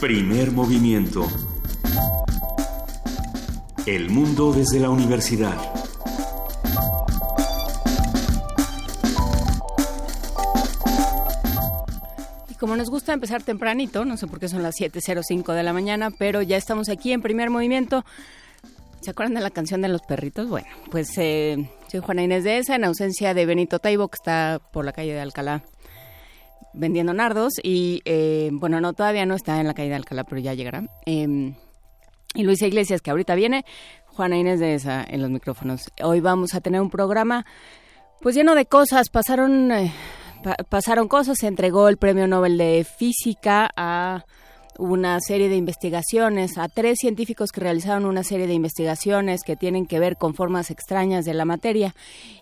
Primer movimiento. El mundo desde la universidad. Y como nos gusta empezar tempranito, no sé por qué son las 7.05 de la mañana, pero ya estamos aquí en primer movimiento. ¿Se acuerdan de la canción de los perritos? Bueno, pues eh, soy Juana Inés de esa, en ausencia de Benito Taibo, que está por la calle de Alcalá vendiendo nardos. Y eh, bueno, no, todavía no está en la calle de Alcalá, pero ya llegará. Em, y Luisa Iglesias, que ahorita viene, Juana Inés de esa en los micrófonos. Hoy vamos a tener un programa pues lleno de cosas. Pasaron, eh, pasaron cosas, se entregó el Premio Nobel de Física a una serie de investigaciones, a tres científicos que realizaron una serie de investigaciones que tienen que ver con formas extrañas de la materia.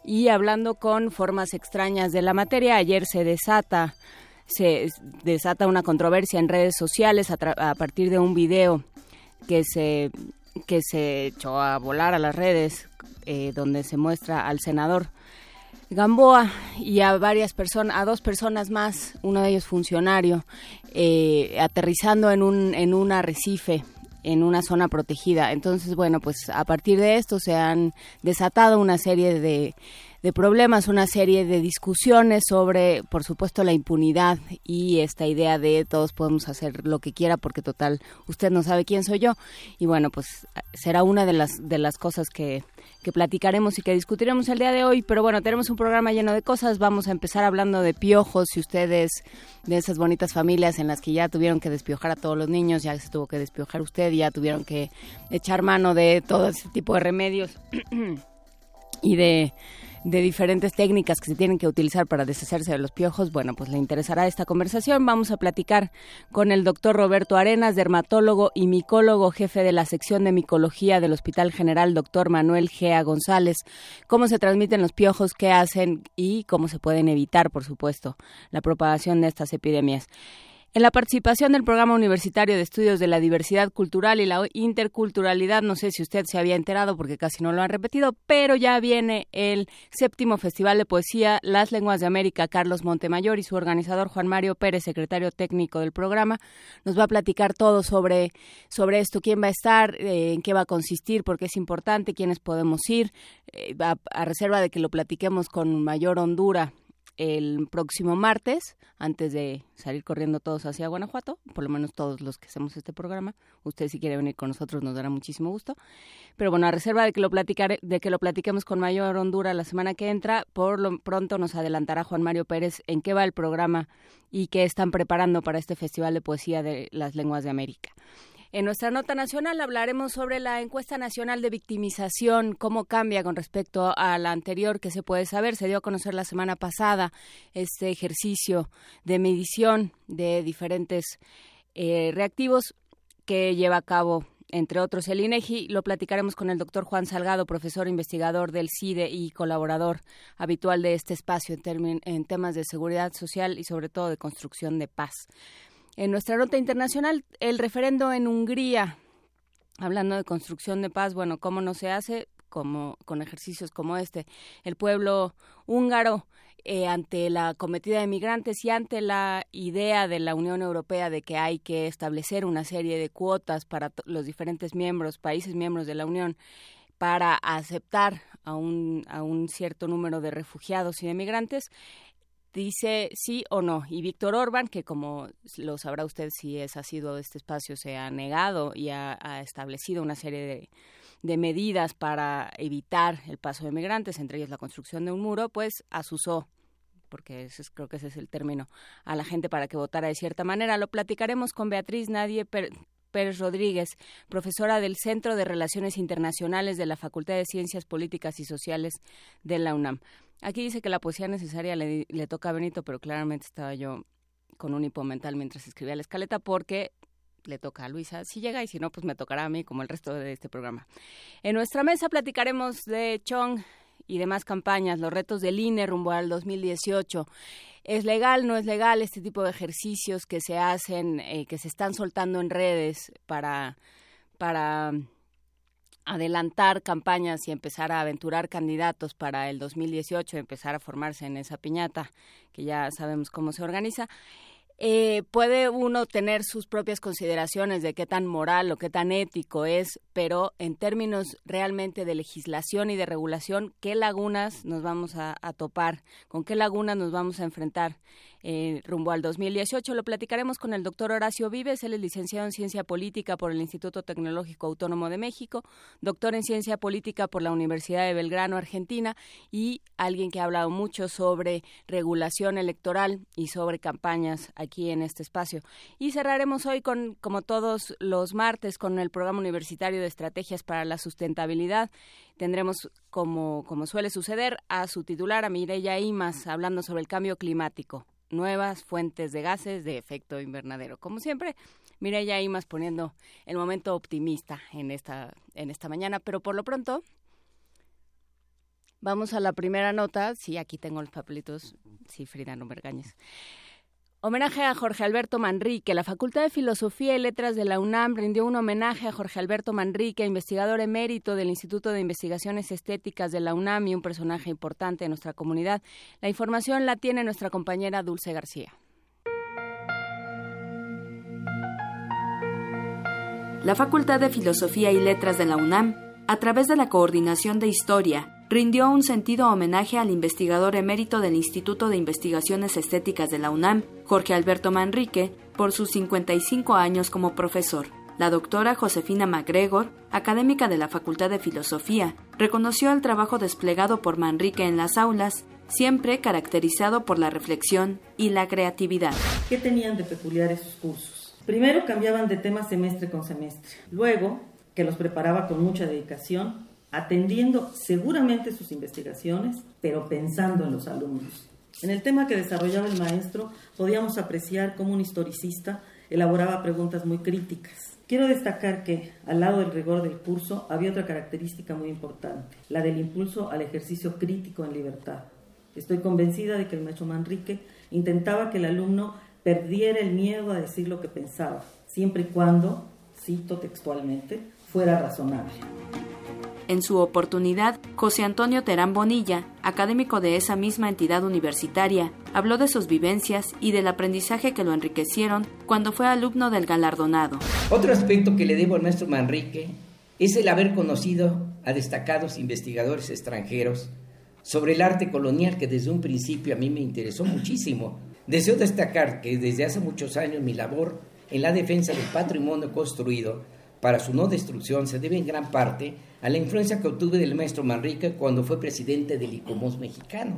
Y hablando con formas extrañas de la materia, ayer se desata se desata una controversia en redes sociales a, partir de un video que se que se echó a volar a las redes eh, donde se muestra al senador Gamboa y a varias personas, a dos personas más, uno de ellos funcionario, eh, aterrizando en un, en un arrecife en una zona protegida. Entonces, bueno, pues a partir de esto se han desatado una serie de, de problemas, una serie de discusiones sobre, por supuesto, la impunidad y esta idea de todos podemos hacer lo que quiera porque total usted no sabe quién soy yo. Y bueno, pues será una de las de las cosas que que platicaremos y que discutiremos el día de hoy. Pero bueno, tenemos un programa lleno de cosas. Vamos a empezar hablando de piojos. Si ustedes de esas bonitas familias en las que ya tuvieron que despiojar a todos los niños, ya se tuvo que despiojar usted, ya tuvieron que echar mano de todo ese tipo de remedios y de de diferentes técnicas que se tienen que utilizar para deshacerse de los piojos, bueno, pues le interesará esta conversación. Vamos a platicar con el doctor Roberto Arenas, dermatólogo y micólogo, jefe de la sección de micología del Hospital General, doctor Manuel Gea González, cómo se transmiten los piojos, qué hacen y cómo se pueden evitar, por supuesto, la propagación de estas epidemias. En la participación del Programa Universitario de Estudios de la Diversidad Cultural y la Interculturalidad, no sé si usted se había enterado porque casi no lo han repetido, pero ya viene el séptimo Festival de Poesía Las Lenguas de América, Carlos Montemayor y su organizador Juan Mario Pérez, secretario técnico del programa, nos va a platicar todo sobre, sobre esto, quién va a estar, eh, en qué va a consistir, por qué es importante, quiénes podemos ir, eh, a reserva de que lo platiquemos con mayor hondura el próximo martes, antes de salir corriendo todos hacia Guanajuato, por lo menos todos los que hacemos este programa. Usted si quiere venir con nosotros nos dará muchísimo gusto. Pero bueno, a reserva de que lo platicar, de que lo platiquemos con mayor hondura la semana que entra, por lo pronto nos adelantará Juan Mario Pérez en qué va el programa y qué están preparando para este Festival de Poesía de las Lenguas de América. En nuestra nota nacional hablaremos sobre la encuesta nacional de victimización, cómo cambia con respecto a la anterior que se puede saber. Se dio a conocer la semana pasada este ejercicio de medición de diferentes eh, reactivos que lleva a cabo entre otros el INEGI. Lo platicaremos con el doctor Juan Salgado, profesor investigador del CIDE y colaborador habitual de este espacio en, en temas de seguridad social y sobre todo de construcción de paz. En nuestra nota internacional, el referendo en Hungría, hablando de construcción de paz, bueno, ¿cómo no se hace? Como, con ejercicios como este. El pueblo húngaro, eh, ante la cometida de migrantes y ante la idea de la Unión Europea de que hay que establecer una serie de cuotas para los diferentes miembros, países miembros de la Unión, para aceptar a un, a un cierto número de refugiados y de migrantes, dice sí o no. Y Víctor Orban, que como lo sabrá usted si es sido de este espacio, se ha negado y ha, establecido una serie de, de, medidas para evitar el paso de migrantes, entre ellas la construcción de un muro, pues asusó porque ese creo que ese es el término, a la gente para que votara de cierta manera. Lo platicaremos con Beatriz Nadie Pérez Rodríguez, profesora del Centro de Relaciones Internacionales de la Facultad de Ciencias Políticas y Sociales de la UNAM. Aquí dice que la poesía necesaria le, toca a Benito, pero claramente estaba yo con un hipo mental mientras escribía la escaleta porque le toca a Luisa. Si llega y si no, pues me tocará a mí como el resto de este programa. En nuestra mesa platicaremos de Chong y demás campañas, los retos del INE rumbo al 2018. ¿Es legal, no es legal este tipo de ejercicios que se hacen, eh, que se están soltando en redes para, para adelantar campañas y empezar a aventurar candidatos para el 2018, empezar a formarse en esa piñata, que ya sabemos cómo se organiza. Eh, puede uno tener sus propias consideraciones de qué tan moral o qué tan ético es, pero en términos realmente de legislación y de regulación, ¿qué lagunas nos vamos a, a topar? ¿Con qué lagunas nos vamos a enfrentar? Eh, rumbo al 2018. Lo platicaremos con el doctor Horacio Vives, él es licenciado en Ciencia Política por el Instituto Tecnológico Autónomo de México, doctor en Ciencia Política por la Universidad de Belgrano, Argentina, y alguien que ha hablado mucho sobre regulación electoral y sobre campañas aquí en este espacio. Y cerraremos hoy con, como todos los martes, con el programa universitario de estrategias para la sustentabilidad. Tendremos, como, como suele suceder, a su titular, a Mireya Imas, hablando sobre el cambio climático nuevas fuentes de gases de efecto invernadero. Como siempre, Mireya Imas poniendo el momento optimista en esta, en esta mañana, pero por lo pronto vamos a la primera nota. Sí, aquí tengo los papelitos. Sí, Frida, no me Homenaje a Jorge Alberto Manrique. La Facultad de Filosofía y Letras de la UNAM rindió un homenaje a Jorge Alberto Manrique, investigador emérito del Instituto de Investigaciones Estéticas de la UNAM y un personaje importante en nuestra comunidad. La información la tiene nuestra compañera Dulce García. La Facultad de Filosofía y Letras de la UNAM, a través de la Coordinación de Historia, rindió un sentido homenaje al investigador emérito del Instituto de Investigaciones Estéticas de la UNAM, Jorge Alberto Manrique, por sus 55 años como profesor. La doctora Josefina MacGregor, académica de la Facultad de Filosofía, reconoció el trabajo desplegado por Manrique en las aulas, siempre caracterizado por la reflexión y la creatividad. ¿Qué tenían de peculiar esos cursos? Primero cambiaban de tema semestre con semestre. Luego, que los preparaba con mucha dedicación, atendiendo seguramente sus investigaciones, pero pensando en los alumnos. En el tema que desarrollaba el maestro, podíamos apreciar cómo un historicista elaboraba preguntas muy críticas. Quiero destacar que, al lado del rigor del curso, había otra característica muy importante, la del impulso al ejercicio crítico en libertad. Estoy convencida de que el maestro Manrique intentaba que el alumno perdiera el miedo a decir lo que pensaba, siempre y cuando, cito textualmente, fuera razonable. En su oportunidad, José Antonio Terán Bonilla, académico de esa misma entidad universitaria, habló de sus vivencias y del aprendizaje que lo enriquecieron cuando fue alumno del galardonado. Otro aspecto que le debo al maestro Manrique es el haber conocido a destacados investigadores extranjeros sobre el arte colonial que desde un principio a mí me interesó muchísimo. Deseo destacar que desde hace muchos años mi labor en la defensa del patrimonio construido para su no destrucción se debe en gran parte a la influencia que obtuve del maestro Manrique cuando fue presidente del ICOMOS mexicano,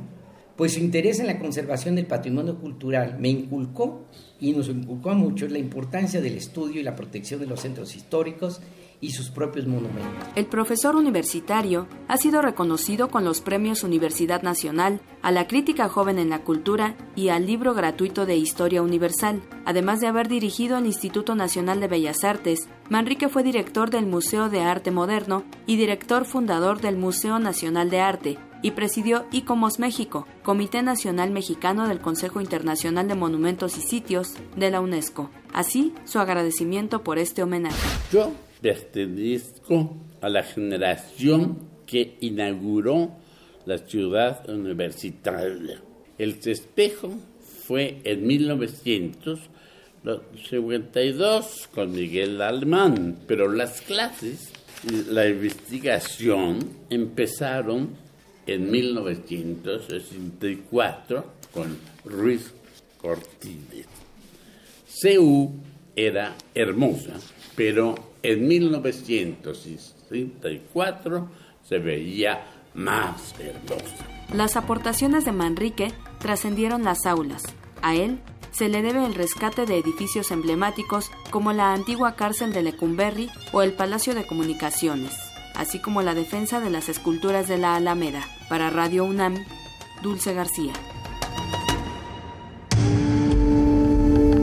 pues su interés en la conservación del patrimonio cultural me inculcó y nos inculcó a muchos la importancia del estudio y la protección de los centros históricos y sus propios monumentos. El profesor universitario ha sido reconocido con los premios Universidad Nacional, a la crítica joven en la cultura y al libro gratuito de Historia Universal. Además de haber dirigido el Instituto Nacional de Bellas Artes, Manrique fue director del Museo de Arte Moderno y director fundador del Museo Nacional de Arte, y presidió ICOMOS México, Comité Nacional Mexicano del Consejo Internacional de Monumentos y Sitios de la UNESCO. Así, su agradecimiento por este homenaje pertenezco a la generación que inauguró la ciudad universitaria. El espejo fue en 1952 con Miguel Alemán, pero las clases, la investigación empezaron en 1964 con Ruiz Cortines. CU era hermosa, pero en 1964 se veía más hermosa. Las aportaciones de Manrique trascendieron las aulas. A él se le debe el rescate de edificios emblemáticos como la antigua cárcel de Lecumberri o el Palacio de Comunicaciones, así como la defensa de las esculturas de la Alameda. Para Radio UNAM, Dulce García.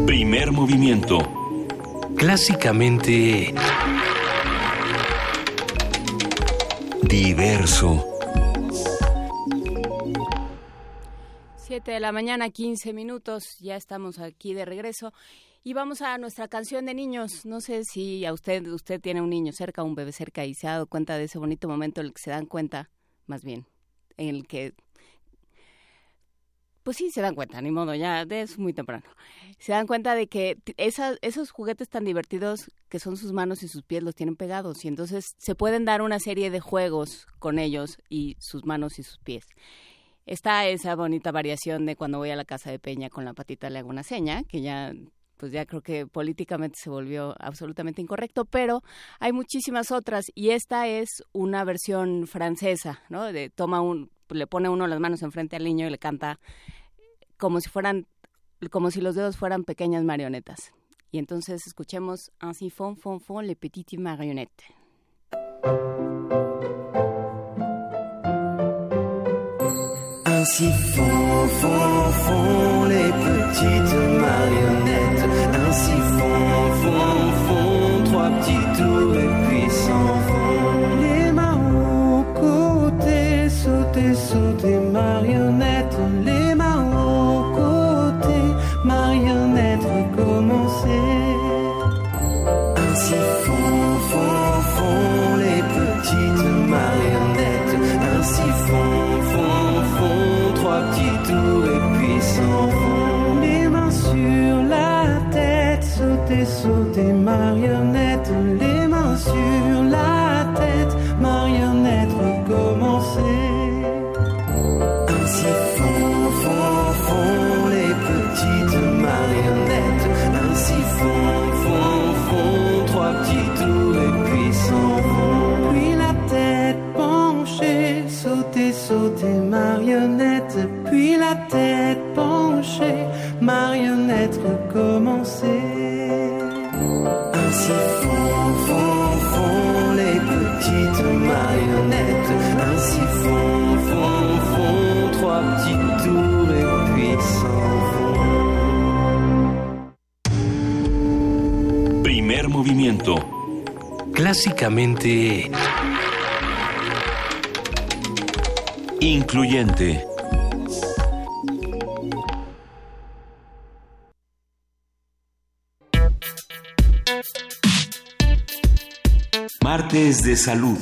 Primer movimiento clásicamente diverso. Siete de la mañana, 15 minutos, ya estamos aquí de regreso. Y vamos a nuestra canción de niños. No sé si a usted, usted tiene un niño cerca, un bebé cerca y se ha dado cuenta de ese bonito momento en el que se dan cuenta, más bien, en el que pues sí, se dan cuenta, ni modo, ya es muy temprano. Se dan cuenta de que esos juguetes tan divertidos que son sus manos y sus pies los tienen pegados y entonces se pueden dar una serie de juegos con ellos y sus manos y sus pies. Está esa bonita variación de cuando voy a la casa de Peña con la patita le hago una seña, que ya pues ya creo que políticamente se volvió absolutamente incorrecto, pero hay muchísimas otras y esta es una versión francesa, ¿no? De toma un le pone uno las manos enfrente al niño y le canta como si fueran, como si los dedos fueran pequeñas marionetas. Y entonces escuchemos Ainsi font, font, font les petites marionnettes. Ainsi font, font, font les petites marionnettes. Ainsi font, font, font trois petits tours et puis s'en vont. Les mains au côté, sauter, sauter, marionnettes. Trois petits tours et puis. Les mains sur la tête, sauter, sauter, marionnette. Les mains sur la tête penchée, marionnette recommencer. Ainsi font, font, font les petites marionnettes. Ainsi font, font, font trois petits tours et puis. Primer movimiento. Clásicamente... Incluyente. Martes de salud.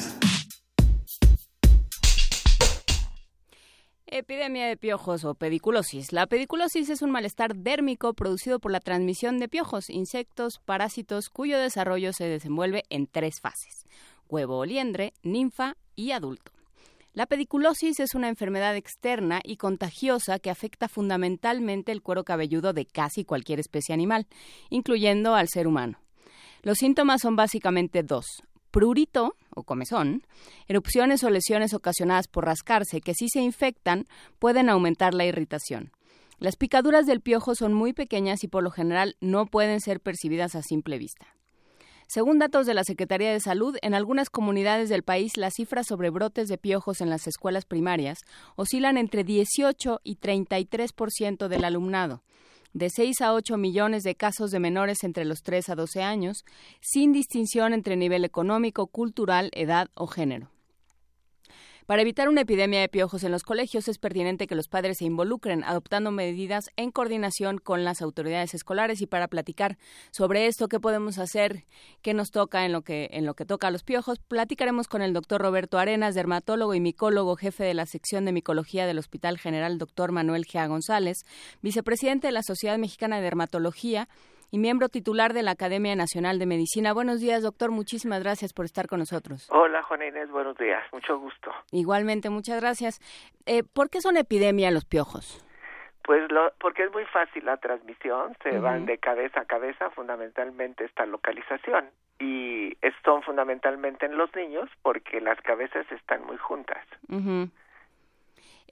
Epidemia de piojos o pediculosis. La pediculosis es un malestar dérmico producido por la transmisión de piojos, insectos, parásitos, cuyo desarrollo se desenvuelve en tres fases: huevo o liendre, ninfa y adulto. La pediculosis es una enfermedad externa y contagiosa que afecta fundamentalmente el cuero cabelludo de casi cualquier especie animal, incluyendo al ser humano. Los síntomas son básicamente dos. Prurito o comezón, erupciones o lesiones ocasionadas por rascarse que si se infectan pueden aumentar la irritación. Las picaduras del piojo son muy pequeñas y por lo general no pueden ser percibidas a simple vista. Según datos de la Secretaría de Salud, en algunas comunidades del país las cifras sobre brotes de piojos en las escuelas primarias oscilan entre 18 y 33% del alumnado, de 6 a 8 millones de casos de menores entre los 3 a 12 años, sin distinción entre nivel económico, cultural, edad o género. Para evitar una epidemia de piojos en los colegios es pertinente que los padres se involucren adoptando medidas en coordinación con las autoridades escolares. Y para platicar sobre esto qué podemos hacer, qué nos toca en lo que en lo que toca a los piojos, platicaremos con el doctor Roberto Arenas, dermatólogo y micólogo, jefe de la sección de micología del Hospital General Doctor Manuel Gea González, vicepresidente de la Sociedad Mexicana de Dermatología y miembro titular de la Academia Nacional de Medicina. Buenos días, doctor. Muchísimas gracias por estar con nosotros. Hola, Juana Inés. Buenos días. Mucho gusto. Igualmente, muchas gracias. Eh, ¿Por qué son epidemia los piojos? Pues lo, porque es muy fácil la transmisión, se van de cabeza a cabeza, fundamentalmente esta localización. Y son fundamentalmente en los niños porque las cabezas están muy juntas.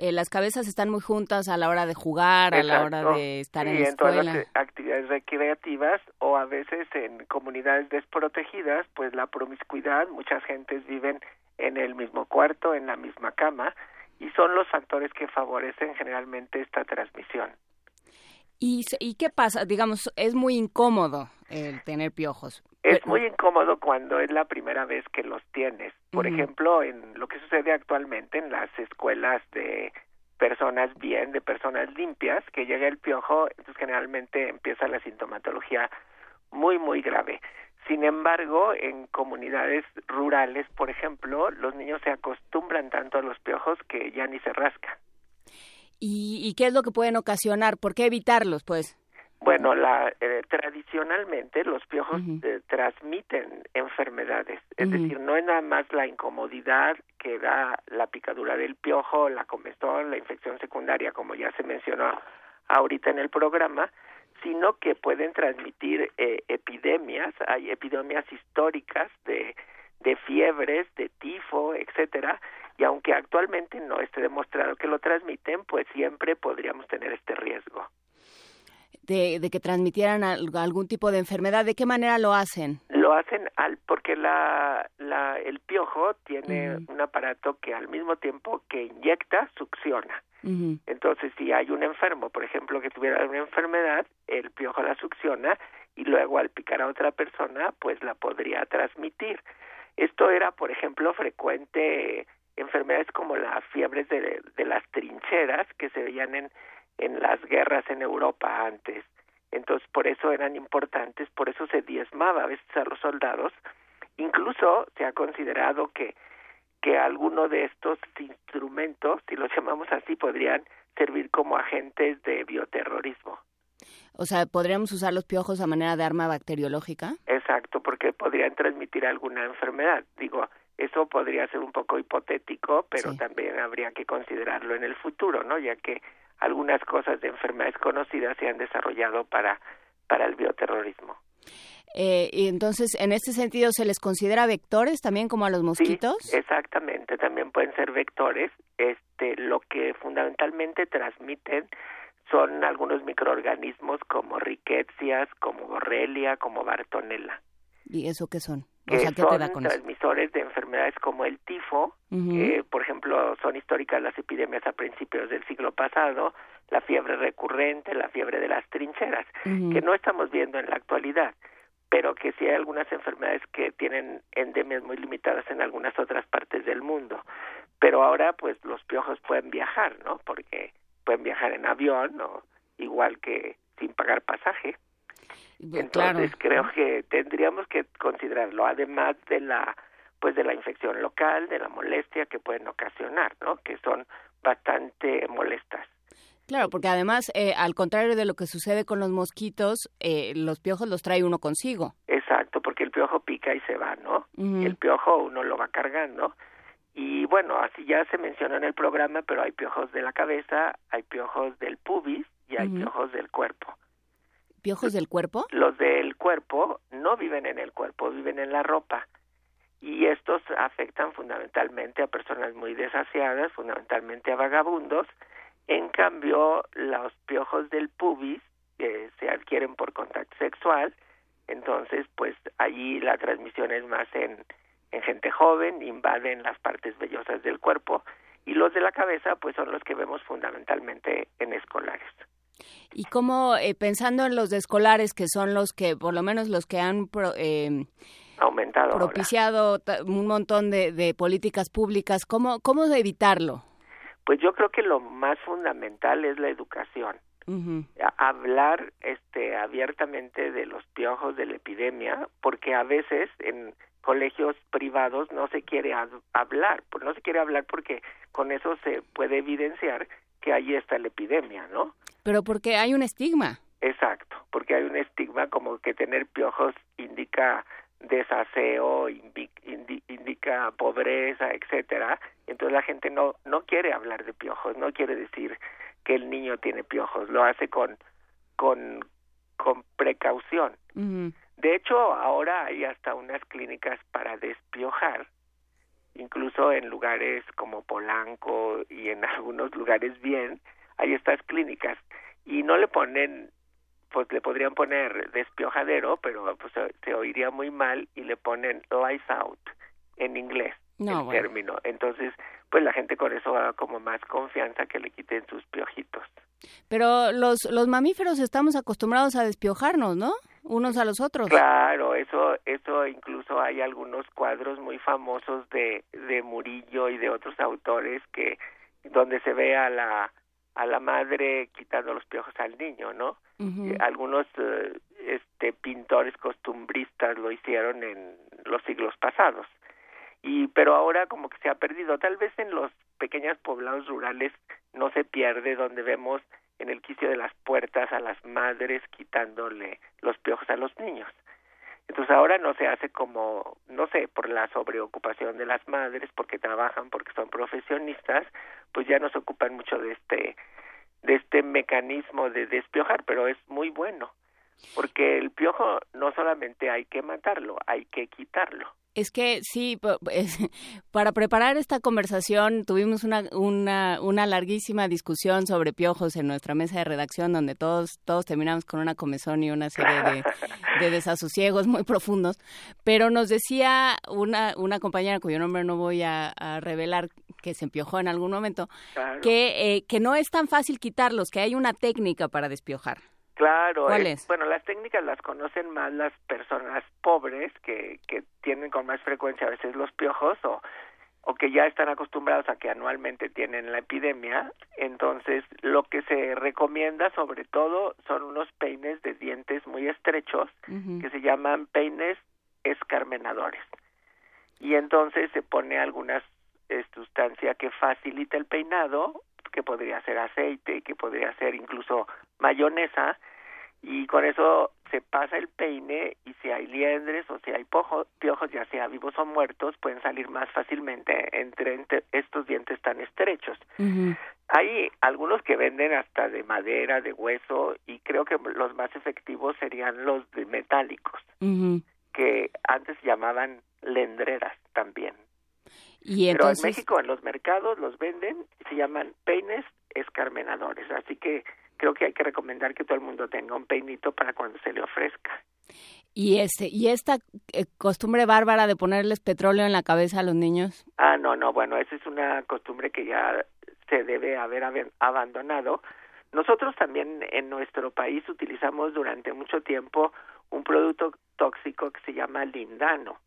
Eh, las cabezas están muy juntas a la hora de jugar, a la hora de estar en la en todas las actividades recreativas o a veces en comunidades desprotegidas, pues la promiscuidad, muchas gentes viven en el mismo cuarto, en la misma cama, y son los factores que favorecen generalmente esta transmisión. ¿Y, ¿Y qué pasa? Digamos, es muy incómodo el tener piojos. Es muy incómodo cuando es la primera vez que los tienes. Por ejemplo, en lo que sucede actualmente en las escuelas de personas bien, de personas limpias, que llega el piojo, entonces generalmente empieza la sintomatología muy, muy grave. Sin embargo, en comunidades rurales, por ejemplo, los niños se acostumbran tanto a los piojos que ya ni se rascan. ¿Y, qué es lo que pueden ocasionar? ¿Por qué evitarlos, pues? Bueno, la, eh, tradicionalmente los piojos eh, transmiten enfermedades, es decir, no es nada más la incomodidad que da la picadura del piojo, la comezón, la infección secundaria, como ya se mencionó ahorita en el programa, sino que pueden transmitir eh, epidemias, hay epidemias históricas de, de fiebres, de tifo, etcétera, y aunque actualmente no esté demostrado que lo transmiten, pues siempre podríamos tener este riesgo. De, de, que transmitieran algún tipo de enfermedad. ¿De qué manera lo hacen? Lo hacen al porque la, la el piojo tiene un aparato que al mismo tiempo que inyecta succiona. Entonces, si hay un enfermo, por ejemplo, que tuviera una enfermedad, el piojo la succiona y luego al picar a otra persona, pues la podría transmitir. Esto era, por ejemplo, frecuente enfermedades como las fiebres de, de las trincheras que se veían en, en las guerras en Europa antes. Entonces, por eso eran importantes, por eso se diezmaba a veces a los soldados. Incluso se ha considerado que que alguno de estos instrumentos, si los llamamos así, podrían servir como agentes de bioterrorismo. O sea, ¿podríamos usar los piojos a manera de arma bacteriológica? Exacto, porque podrían transmitir alguna enfermedad. Digo, eso podría ser un poco hipotético, pero también habría que considerarlo en el futuro, ¿no? Ya que algunas cosas de enfermedades conocidas se han desarrollado para, para el bioterrorismo. Eh, y entonces, en este sentido, ¿se les considera vectores también como a los mosquitos? Sí, exactamente, también pueden ser vectores. Este, lo que fundamentalmente transmiten son algunos microorganismos como riquecias, como borrelia, como bartonella. ¿Y eso qué son? O sea, ¿qué son te da con transmisores de enfermedades como el tifo, que por ejemplo son históricas las epidemias a principios del siglo pasado, la fiebre recurrente, la fiebre de las trincheras, que no estamos viendo en la actualidad pero que sí hay algunas enfermedades que tienen endemias muy limitadas en algunas otras partes del mundo. Pero ahora, pues, los piojos pueden viajar, ¿no? Porque pueden viajar en avión, o igual que sin pagar pasaje. Entonces, creo que tendríamos que considerarlo, además de la pues de la infección local, de la molestia que pueden ocasionar, ¿no? Que son bastante molestas. Claro, porque además, eh, al contrario de lo que sucede con los mosquitos, eh, los piojos los trae uno consigo. Exacto, porque el piojo pica y se va, ¿no? El piojo uno lo va cargando. Y bueno, así ya se menciona en el programa, pero hay piojos de la cabeza, hay piojos del pubis y hay piojos del cuerpo. ¿Piojos del cuerpo? Los del cuerpo no viven en el cuerpo, viven en la ropa. Y estos afectan fundamentalmente a personas muy desasiadas, fundamentalmente a vagabundos, en cambio, los piojos del pubis que se adquieren por contacto sexual, entonces pues allí la transmisión es más en, en gente joven, invaden las partes vellosas del cuerpo y los de la cabeza pues son los que vemos fundamentalmente en escolares. Y como eh, pensando en los de escolares que son los que por lo menos los que han eh, aumentado propiciado un montón de, de políticas públicas, ¿cómo cómo evitarlo? Pues yo creo que lo más fundamental es la educación. hablar este abiertamente de los piojos de la epidemia porque a veces en colegios privados no se quiere hablar pues no se quiere hablar porque con eso se puede evidenciar que ahí está la epidemia no pero porque hay un estigma exacto porque hay un estigma como que tener piojos indica desaseo, indica pobreza, etcétera. Entonces la gente no no quiere hablar de piojos, no quiere decir que el niño tiene piojos, lo hace con con con precaución. De hecho, ahora hay hasta unas clínicas para despiojar, incluso en lugares como Polanco y en algunos lugares bien, hay estas clínicas y no le ponen pues le podrían poner despiojadero, pero pues se oiría muy mal y le ponen lights out en inglés el término. Entonces, pues la gente con eso va como más confianza que le quiten sus piojitos. Pero los los mamíferos estamos acostumbrados a despiojarnos, ¿no? Unos a los otros. Claro, eso eso incluso hay algunos cuadros muy famosos de de Murillo y de otros autores que donde se ve a la a la madre quitando los piojos al niño, ¿no? Eh, algunos eh, este pintores costumbristas lo hicieron en los siglos pasados. Y pero ahora como que se ha perdido, tal vez en los pequeños poblados rurales no se pierde, donde vemos en el quicio de las puertas a las madres quitándole los piojos a los niños. Entonces ahora no se hace como, no sé, por la sobreocupación de las madres, porque trabajan, porque son profesionistas, pues ya no se ocupan mucho de este, de este mecanismo de despiojar, pero es muy bueno, porque el piojo no solamente hay que matarlo, hay que quitarlo. Es que sí, para preparar esta conversación tuvimos una, una, una, larguísima discusión sobre piojos en nuestra mesa de redacción donde todos, todos terminamos con una comezón y una serie de, de desasosiegos muy profundos. Pero nos decía una, una compañera cuyo nombre no voy a, revelar que se empiojó en algún momento, que, eh, que no es tan fácil quitarlos, que hay una técnica para despiojar. Claro, bueno, las técnicas las conocen más las personas pobres que, que tienen con más frecuencia a veces los piojos o, o que ya están acostumbrados a que anualmente tienen la epidemia. Entonces, lo que se recomienda sobre todo son unos peines de dientes muy estrechos que se llaman peines escarmenadores. Y entonces se pone alguna sustancia que facilita el peinado que podría ser aceite, que podría ser incluso mayonesa, y con eso se pasa el peine y si hay liendres o si hay piojos, ya sea vivos o muertos, pueden salir más fácilmente entre, estos dientes tan estrechos. Hay algunos que venden hasta de madera, de hueso, y creo que los más efectivos serían los de metálicos, que antes llamaban lendreras también. Pero en México, en los mercados, los venden, se llaman peines escarmenadores. Así que creo que hay que recomendar que todo el mundo tenga un peinito para cuando se le ofrezca. ¿Y, este, ¿Y esta eh, costumbre bárbara de ponerles petróleo en la cabeza a los niños? Ah, no, no, bueno, esa es una costumbre que ya se debe haber abandonado. Nosotros también en nuestro país utilizamos durante mucho tiempo un producto tóxico que se llama lindano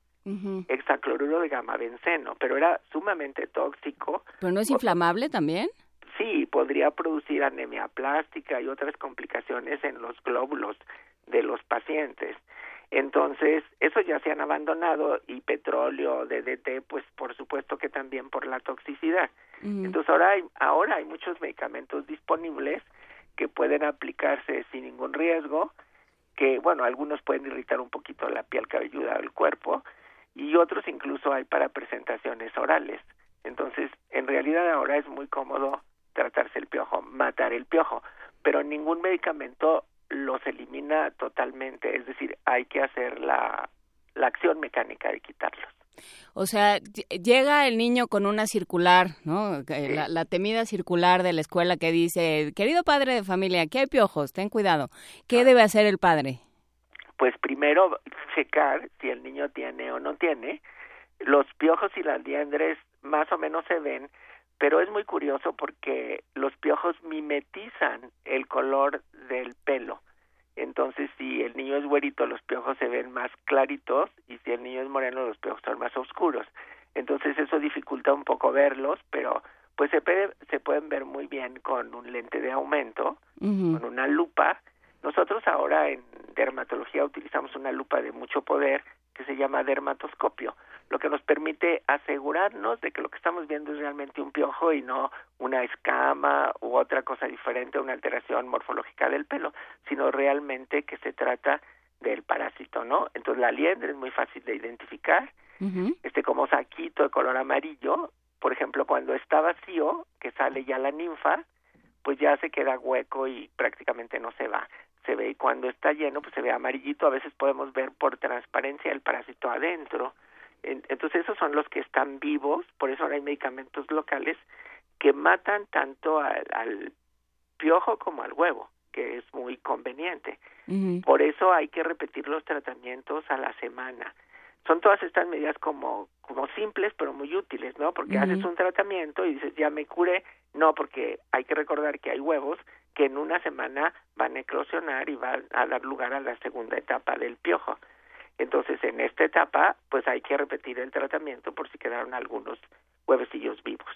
hexacloruro de gamabenceno, pero era sumamente tóxico. ¿Pero no es inflamable también? Sí, podría producir anemia plástica y otras complicaciones en los glóbulos de los pacientes. Entonces, eso ya se han abandonado y petróleo, DDT, pues por supuesto que también por la toxicidad. Entonces, ahora hay, ahora hay muchos medicamentos disponibles que pueden aplicarse sin ningún riesgo, que, bueno, algunos pueden irritar un poquito la piel cabelluda del cuerpo, y otros incluso hay para presentaciones orales. Entonces, en realidad ahora es muy cómodo tratarse el piojo, matar el piojo, pero ningún medicamento los elimina totalmente, es decir, hay que hacer la, la acción mecánica de quitarlos. O sea, llega el niño con una circular, ¿no? La, la, temida circular de la escuela que dice, querido padre de familia, aquí hay piojos, ten cuidado. ¿Qué ah. debe hacer el padre? Pues primero checar si el niño tiene o no tiene. Los piojos y las liendres más o menos se ven, pero es muy curioso porque los piojos mimetizan el color del pelo. Entonces, si el niño es güerito, los piojos se ven más claritos y si el niño es moreno, los piojos son más oscuros. Entonces, eso dificulta un poco verlos, pero pues se, se pueden ver muy bien con un lente de aumento, con una lupa nosotros ahora en dermatología utilizamos una lupa de mucho poder que se llama dermatoscopio, lo que nos permite asegurarnos de que lo que estamos viendo es realmente un piojo y no una escama u otra cosa diferente, una alteración morfológica del pelo, sino realmente que se trata del parásito, ¿no? Entonces la liendre es muy fácil de identificar, este como saquito de color amarillo, por ejemplo, cuando está vacío, que sale ya la ninfa, pues ya se queda hueco y prácticamente no se va se ve y cuando está lleno pues se ve amarillito, a veces podemos ver por transparencia el parásito adentro. Entonces esos son los que están vivos, por eso ahora hay medicamentos locales que matan tanto al, piojo como al huevo, que es muy conveniente. Por eso hay que repetir los tratamientos a la semana. Son todas estas medidas como, como simples pero muy útiles, ¿no? Porque haces un tratamiento y dices, ya me curé. No, porque hay que recordar que hay huevos que en una semana van a eclosionar y van a dar lugar a la segunda etapa del piojo. Entonces, en esta etapa, pues hay que repetir el tratamiento por si quedaron algunos huevecillos vivos.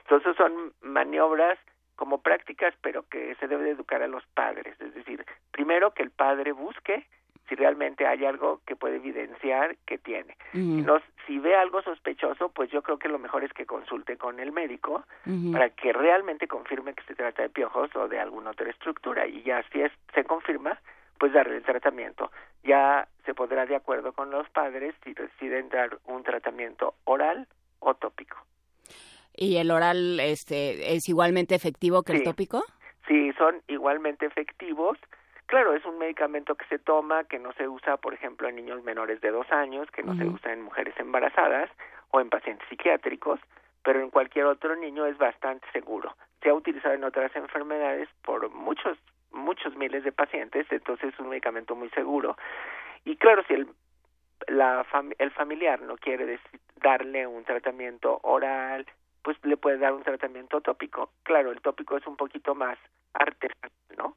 Entonces, son maniobras como prácticas, pero que se debe educar a los padres. Es decir, primero que el padre busque si realmente hay algo que puede evidenciar que tiene. si, no, si ve algo sospechoso, pues yo creo que lo mejor es que consulte con el médico para que realmente confirme que se trata de piojos o de alguna otra estructura y ya si es, se confirma, pues darle el tratamiento. Ya se podrá de acuerdo con los padres si deciden dar un tratamiento oral o tópico. ¿Y el oral este es igualmente efectivo que el tópico? Sí, son igualmente efectivos. Claro, es un medicamento que se toma, que no se usa, por ejemplo, en niños menores de dos años, que no se usa en mujeres embarazadas o en pacientes psiquiátricos, pero en cualquier otro niño es bastante seguro. Se ha utilizado en otras enfermedades por muchos, muchos miles de pacientes, entonces es un medicamento muy seguro. Y claro, si el, la el familiar no quiere darle un tratamiento oral, pues le puede dar un tratamiento tópico. Claro, el tópico es un poquito más artesanal, ¿no?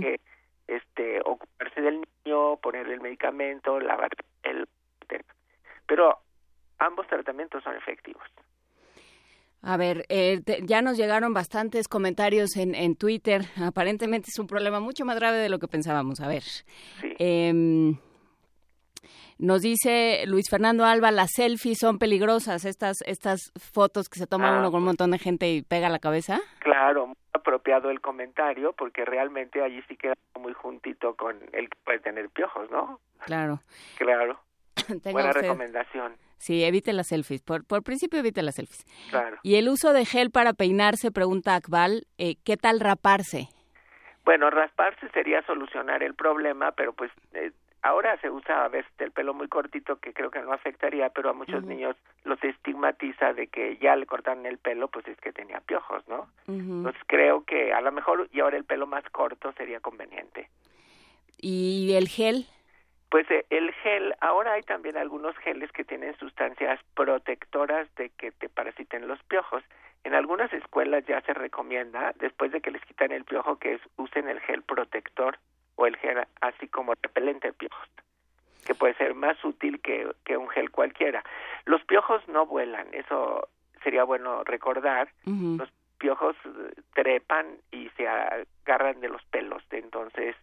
Que este, ocuparse del niño, ponerle el medicamento, lavar el... Pero ambos tratamientos son efectivos. A ver, eh, ya nos llegaron bastantes comentarios en, en Twitter. Aparentemente es un problema mucho más grave de lo que pensábamos. A ver. Sí. Em, nos dice Luis Fernando Alba, las selfies son peligrosas, estas estas fotos que se toma Ah, uno con un pues. montón de gente y pega la cabeza. Claro, muy apropiado el comentario porque realmente allí sí queda muy juntito con el que puede tener piojos, ¿no? Claro. Claro. Tenga Buena usted- recomendación. Sí, evite las selfies. Por, por principio, evite las selfies. Claro. Y el uso de gel para peinarse, pregunta Akbal, eh, ¿qué tal raparse? Bueno, rasparse sería solucionar el problema, pero pues eh, ahora se usa a veces el pelo muy cortito que creo que no afectaría, pero a muchos niños los estigmatiza de que ya le cortaron el pelo, pues es que tenía piojos, ¿no? Entonces creo que a lo mejor y ahora el pelo más corto sería conveniente. ¿Y el gel? Pues eh, el gel, ahora hay también algunos geles que tienen sustancias protectoras de que te parasiten los piojos. En algunas escuelas ya se recomienda, después de que les quitan el piojo, que es, usen el gel protector o el gel así como repelente de piojos, que puede ser más útil que, que un gel cualquiera. Los piojos no vuelan, eso sería bueno recordar. Los piojos eh, trepan y se agarran de los pelos, entonces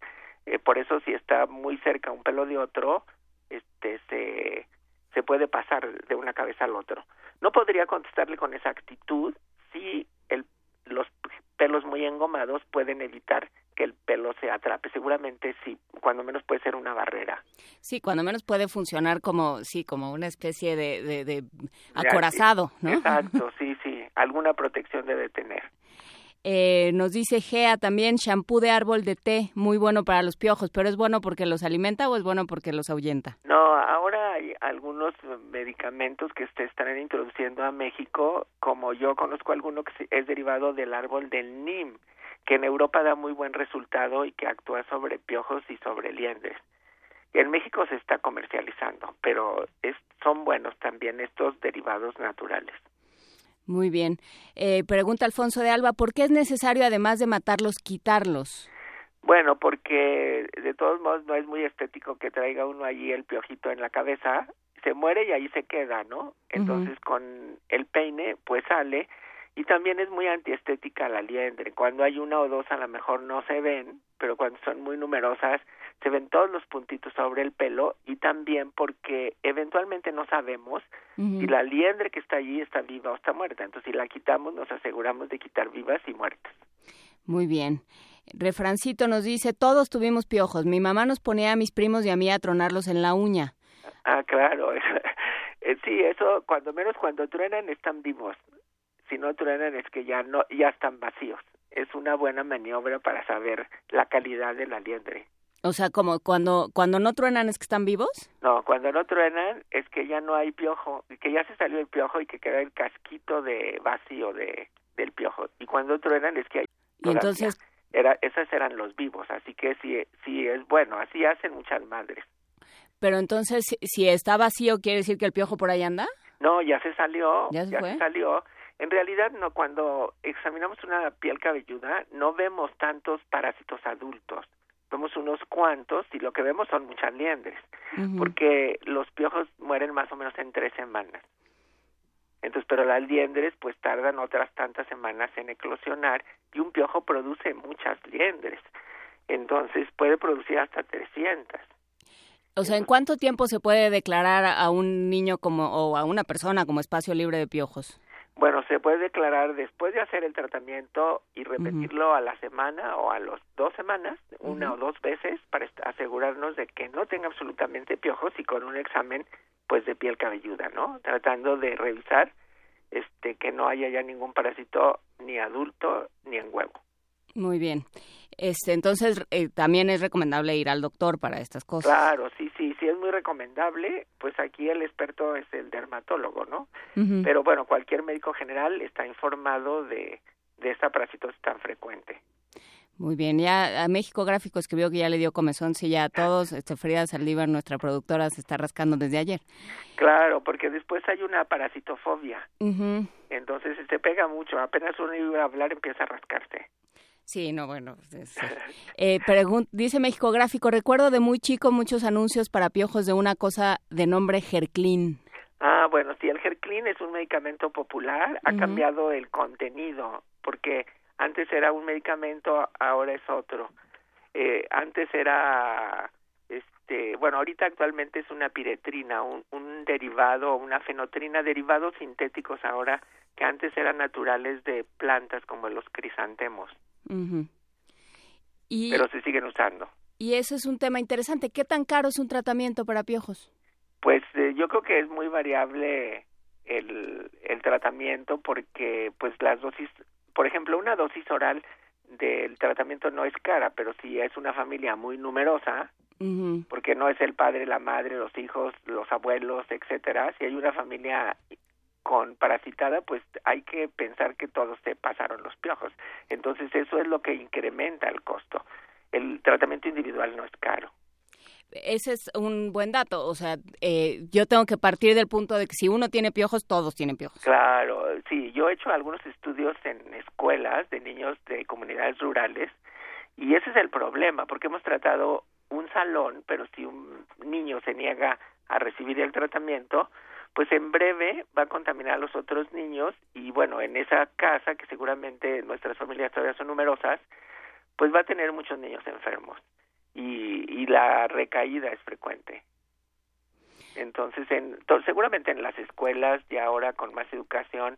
eh, por eso si está muy cerca un pelo de otro, este se se puede pasar de una cabeza al otro. No podría contestarle con exactitud si el, los pelos muy engomados pueden evitar que el pelo se atrape. Seguramente sí, cuando menos puede ser una barrera. Sí, cuando menos puede funcionar como, sí, como una especie de, de, de acorazado, ¿no? Exacto, sí, sí. Alguna protección debe tener. Eh, nos dice Gea también, shampoo de árbol de té, muy bueno para los piojos, pero ¿es bueno porque los alimenta o es bueno porque los ahuyenta? No, ahora hay algunos medicamentos que se están introduciendo a México, como yo conozco alguno que es derivado del árbol del NIM, que en Europa da muy buen resultado y que actúa sobre piojos y sobre liendres. En México se está comercializando, pero es, son buenos también estos derivados naturales. Muy bien. Eh, pregunta Alfonso de Alba, ¿por qué es necesario, además de matarlos, quitarlos? Bueno, porque de todos modos no es muy estético que traiga uno allí el piojito en la cabeza, se muere y ahí se queda, ¿no? Entonces con el peine pues sale y también es muy antiestética la liendre. Cuando hay una o dos a lo mejor no se ven, pero cuando son muy numerosas se ven todos los puntitos sobre el pelo y también porque eventualmente no sabemos si la liendre que está allí está viva o está muerta. Entonces si la quitamos nos aseguramos de quitar vivas y muertas. Muy bien. Refrancito nos dice, todos tuvimos piojos. Mi mamá nos ponía a mis primos y a mí a tronarlos en la uña. Ah, claro. Eh, sí, eso, cuando menos cuando truenan están vivos. Si no truenan es que ya no, ya están vacíos. Es una buena maniobra para saber la calidad de la liendre. O sea, como cuando, cuando no truenan es que están vivos. No, cuando no truenan es que ya no hay piojo, que ya se salió el piojo y que queda el casquito de vacío de del piojo. Y cuando truenan es que hay Y entonces, era, esos eran los vivos, así que sí, sí es bueno, así hacen muchas madres. pero entonces, si- está vacío, ¿quiere decir que el piojo por ahí anda? No, ya se salió, ¿Ya se fue? salió. En realidad, no, cuando examinamos una piel cabelluda, no vemos tantos parásitos adultos. Vemos unos cuantos y lo que vemos son muchas liendres, porque los piojos mueren más o menos en tres semanas. Entonces, pero las liendres pues tardan otras tantas semanas en eclosionar y un piojo produce muchas liendres. Entonces puede producir hasta 300. O sea, ¿en cuánto tiempo se puede declarar a un niño como o a una persona como espacio libre de piojos? Bueno, se puede declarar después de hacer el tratamiento y repetirlo a la semana o a las dos semanas, una o dos veces, para asegurarnos de que no tenga absolutamente piojos y con un examen pues de piel cabelluda, ¿no? Tratando de revisar este que no haya ya ningún parásito ni adulto ni en huevo. Muy bien. Este, entonces eh, también es recomendable ir al doctor para estas cosas. Claro, sí, sí, sí es muy recomendable, pues aquí el experto es el dermatólogo, ¿no? Pero bueno, cualquier médico general está informado de, de esta parasitosis tan frecuente. Muy bien, ya a México Gráfico escribió que ya le dio comezón, sí, ya a todos. Este, Frida Saldívar, nuestra productora, se está rascando desde ayer. Claro, porque después hay una parasitofobia, Ujú. entonces se pega mucho, apenas uno iba a hablar empieza a rascarse. Sí, no, bueno. es- eh, dice México Gráfico, recuerdo de muy chico muchos anuncios para piojos de una cosa de nombre Gerclin. Ah, bueno, sí, el Gerclin es un medicamento popular, ha cambiado el contenido, porque antes era un medicamento, ahora es otro. Eh, antes era, este, bueno, ahorita actualmente es una piretrina, un, un derivado, una fenotrina, derivados sintéticos ahora que antes eran naturales de plantas como los crisantemos, Ujú. Y, pero se siguen usando. y ese es un tema interesante. ¿Qué tan caro es un tratamiento para piojos? Pues eh, yo creo que es muy variable el, el tratamiento porque pues las dosis, por ejemplo, una dosis oral del tratamiento no es cara, pero si es una familia muy numerosa, porque no es el padre, la madre, los hijos, los abuelos, etcétera, si hay una familia con parasitada, pues hay que pensar que todos se pasaron los piojos. Entonces eso es lo que incrementa el costo. El tratamiento individual no es caro. Ese es un buen dato. O sea, eh, yo tengo que partir del punto de que si uno tiene piojos, todos tienen piojos. Claro, sí, yo he hecho algunos estudios en escuelas de niños de comunidades rurales y ese es el problema, porque hemos tratado un salón, pero si un niño se niega a recibir el tratamiento, pues en breve va a contaminar a los otros niños y bueno, en esa casa, que seguramente nuestras familias todavía son numerosas, pues va a tener muchos niños enfermos y, y la recaída es frecuente. Entonces, en, seguramente en las escuelas y ahora con más educación,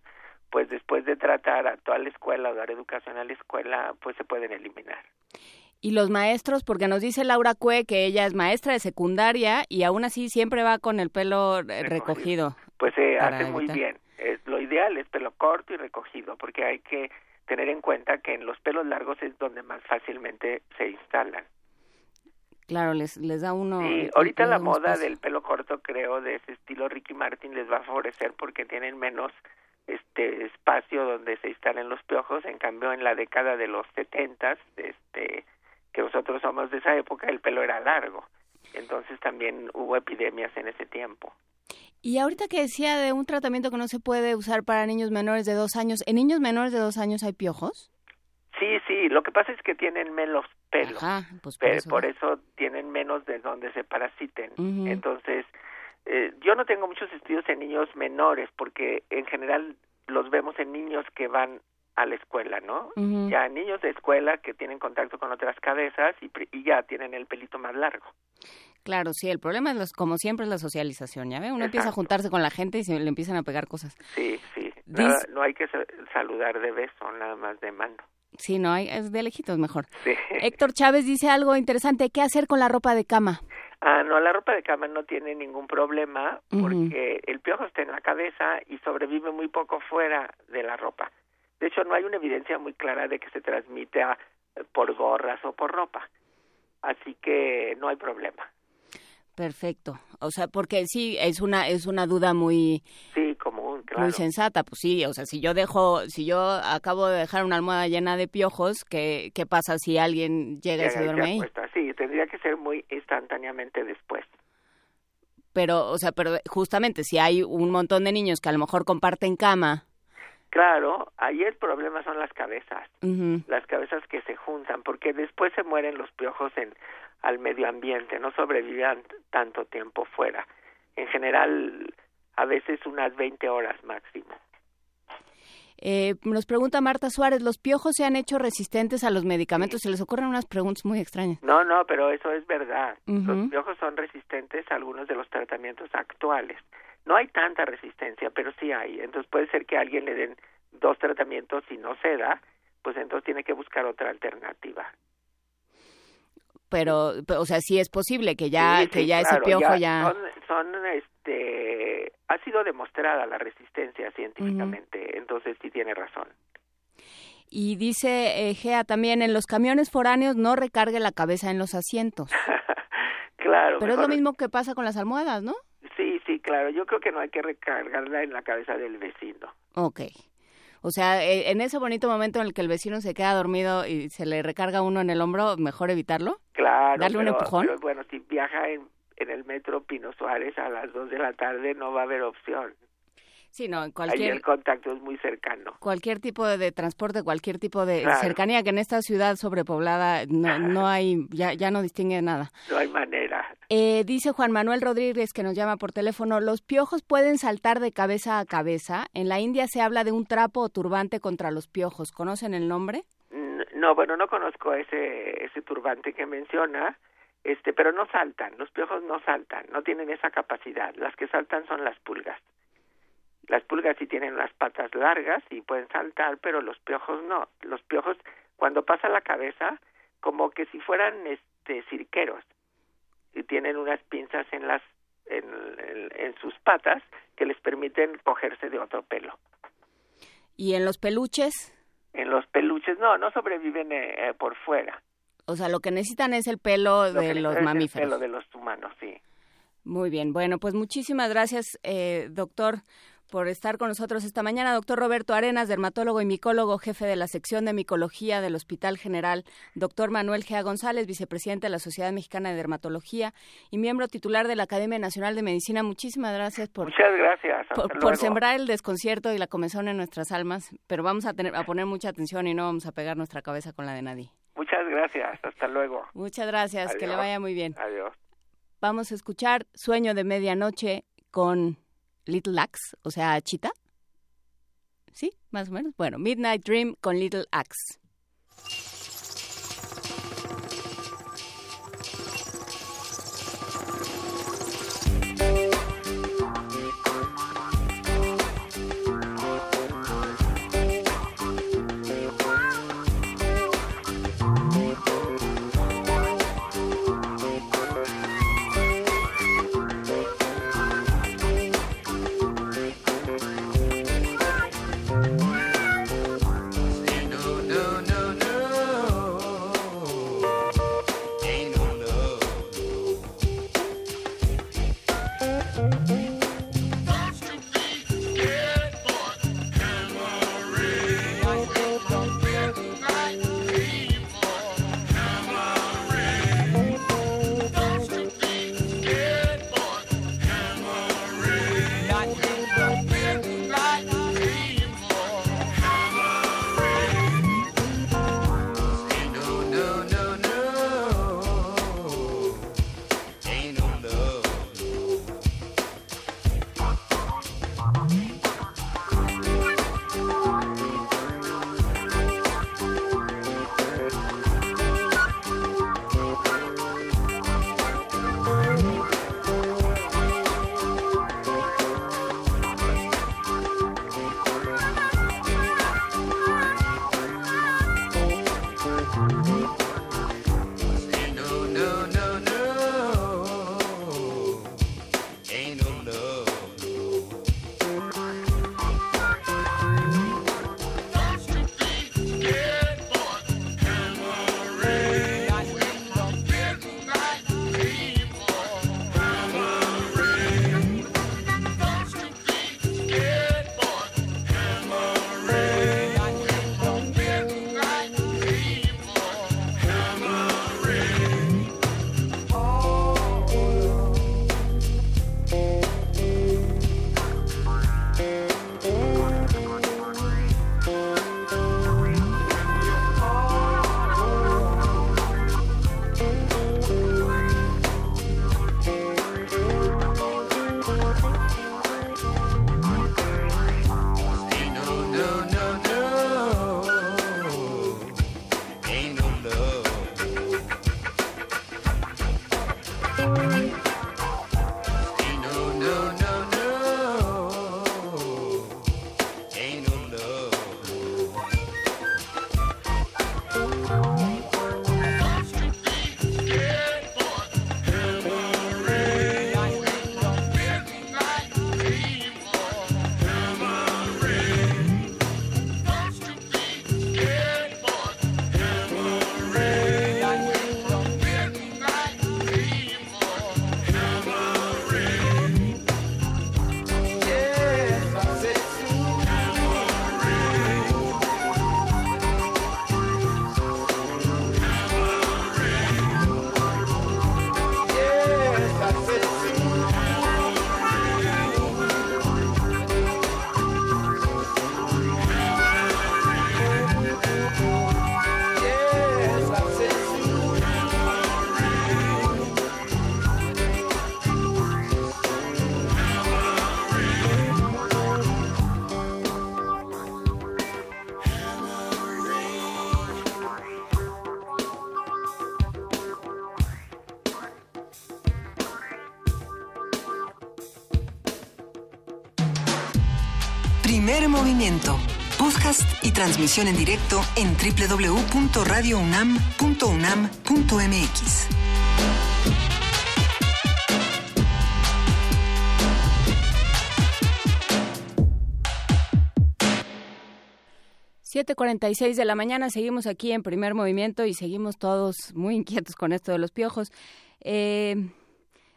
pues después de tratar a toda la escuela o dar educación a la escuela, pues se pueden eliminar. Y los maestros, porque nos dice Laura Cue que ella es maestra de secundaria y aún así siempre va con el pelo eh, recogido. Pues se Para hace muy bien. Eh, lo ideal es pelo corto y recogido, porque hay que tener en cuenta que en los pelos largos es donde más fácilmente se instalan. Claro, les, les da uno... Sí, eh, ahorita la moda del pelo corto, creo, de ese estilo Ricky Martin les va a favorecer porque tienen menos este espacio donde se instalen los piojos. En cambio, en la década de los setentas, este, que nosotros somos de esa época, el pelo era largo. Entonces también hubo epidemias en ese tiempo. Y ahorita que decía de un tratamiento que no se puede usar para niños menores de dos años, ¿en niños menores de dos años hay piojos? Sí, sí, lo que pasa es que tienen menos pelos. Ajá, pues por eso. por eso tienen menos de donde se parasiten. Entonces, eh, yo no tengo muchos estudios en niños menores porque en general los vemos en niños que van a la escuela, ¿no? Ya niños de escuela que tienen contacto con otras cabezas y, ya tienen el pelito más largo. Claro, sí, el problema es, los- como siempre, es la socialización, ¿ya ve? Uno empieza a juntarse con la gente y se le empiezan a pegar cosas. Sí, sí. Nada- no hay que sa- saludar de beso, nada más de mano. Sí, no, hay, es de lejitos mejor. Sí. Héctor Chávez dice algo interesante, ¿qué hacer con la ropa de cama? Ah, no, la ropa de cama no tiene ningún problema porque el piojo está en la cabeza y sobrevive muy poco fuera de la ropa. De hecho, no hay una evidencia muy clara de que se transmite a- por gorras o por ropa. Así que no hay problema. Perfecto. O sea, porque sí, es una, es una duda muy, Sí, común, claro. muy sensata. Pues sí, o sea, si yo dejo, si yo acabo de dejar una almohada llena de piojos, ¿qué, qué pasa si alguien llega y se duerme ahí? Sí, tendría que ser muy instantáneamente después. Pero, o sea, pero justamente si hay un montón de niños que a lo mejor comparten cama, Claro, ahí el problema son las cabezas. las cabezas que se juntan, porque después se mueren los piojos en al medio ambiente, no sobrevivían tanto tiempo fuera. En general, a veces unas 20 horas máximo. Eh, nos pregunta Marta Suárez, ¿los piojos se han hecho resistentes a los medicamentos? Se les ocurren unas preguntas muy extrañas. No, no, pero eso es verdad. Los piojos son resistentes a algunos de los tratamientos actuales. No hay tanta resistencia, pero sí hay. Entonces puede ser que a alguien le den dos tratamientos y no se da, pues entonces tiene que buscar otra alternativa. Pero, pe- o sea, sí es posible que ya, Sí, que ya ese piojo ya... Son, son, este, ha sido demostrada la resistencia científicamente, entonces sí tiene razón. Y dice eh, Gea también, en los camiones foráneos no recargue la cabeza en los asientos. Claro. Pero es lo mismo que pasa con las almohadas, ¿no? Claro. Yo creo que no hay que recargarla en la cabeza del vecino. Ok. O sea, eh, en ese bonito momento en el que el vecino se queda dormido y se le recarga uno en el hombro, mejor evitarlo. Claro. Darle un empujón. pero bueno, si viaja en, en el metro Pino Suárez a las dos de la tarde no va a haber opción. Sí, no, en Ahí cualquier, el contacto es muy cercano. cualquier tipo de, de transporte, cualquier tipo de Claro. cercanía que en esta ciudad sobrepoblada no, no hay, ya, ya no distingue nada. No hay manera. Eh, dice Juan Manuel Rodríguez, que nos llama por teléfono, los piojos pueden saltar de cabeza a cabeza. En la India se habla de un trapo o turbante contra los piojos. ¿Conocen el nombre? No, bueno, no conozco ese ese turbante que menciona, este, pero no saltan. Los piojos no saltan, no tienen esa capacidad. Las que saltan son las pulgas. Las pulgas sí tienen las patas largas y pueden saltar, pero los piojos no. Los piojos cuando pasa la cabeza como que si fueran este cirqueros y tienen unas pinzas en las en, en- en sus patas que les permiten cogerse de otro pelo. ¿Y en los peluches? En los peluches no, no sobreviven eh, eh, por fuera. O sea, lo que necesitan es el pelo Lo de los es el mamíferos. pelo de los humanos, sí. Muy bien. Bueno, pues muchísimas gracias, eh, doctor, por estar con nosotros esta mañana. Doctor Roberto Arenas, dermatólogo y micólogo, jefe de la sección de micología del Hospital General. Doctor Manuel Gea González, vicepresidente de la Sociedad Mexicana de Dermatología y miembro titular de la Academia Nacional de Medicina. Muchísimas gracias por, Muchas gracias. Por, sembrar el desconcierto y la comezón en nuestras almas. Pero vamos a, tener, a poner mucha atención y no vamos a pegar nuestra cabeza con la de nadie. Muchas gracias. Hasta luego. Muchas gracias. Que le Adiós. vaya muy bien. Adiós. Vamos a escuchar Sueño de Medianoche con Little Axe, o sea, Chita. ¿Sí? Más o menos. Bueno, Midnight Dream con Little Axe. Transmisión en directo en www.radiounam.unam.mx. 7:46 de la mañana, seguimos aquí en primer movimiento y seguimos todos muy inquietos con esto de los piojos. Eh,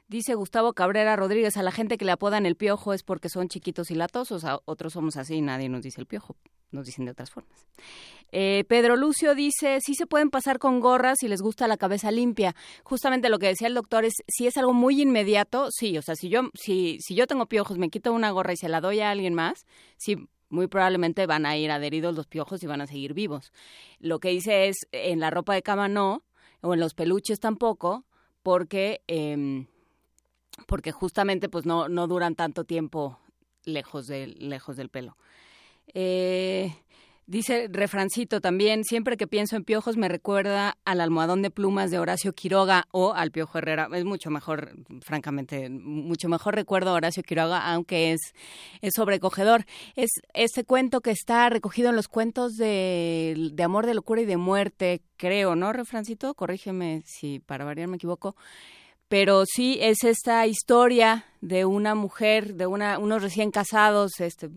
dice Gustavo Cabrera Rodríguez, a la gente que le apodan el piojo es porque son chiquitos y latosos, a otros somos así, nadie nos dice el piojo, nos dicen de otras formas. Eh, Pedro Lucio dice, sí se pueden pasar con gorras si les gusta la cabeza limpia. Justamente lo que decía el doctor es, si es algo muy inmediato, sí, o sea, si yo, si, si yo tengo piojos, me quito una gorra y se la doy a alguien más, sí, muy probablemente van a ir adheridos los piojos y van a seguir vivos. Lo que dice es, en la ropa de cama no, o en los peluches tampoco, porque, eh, porque justamente pues no, no duran tanto tiempo lejos, de, lejos del pelo. Eh, Dice refrancito también, siempre que pienso en piojos me recuerda al almohadón de plumas de Horacio Quiroga o al Piojo Herrera. Es mucho mejor, francamente, mucho mejor recuerdo a Horacio Quiroga, aunque es, es sobrecogedor. Es ese cuento que está recogido en los cuentos de, de amor, de locura y de muerte, creo, ¿no, refrancito? Corrígeme si para variar me equivoco pero sí es esta historia de una mujer, de una, unos recién casados, este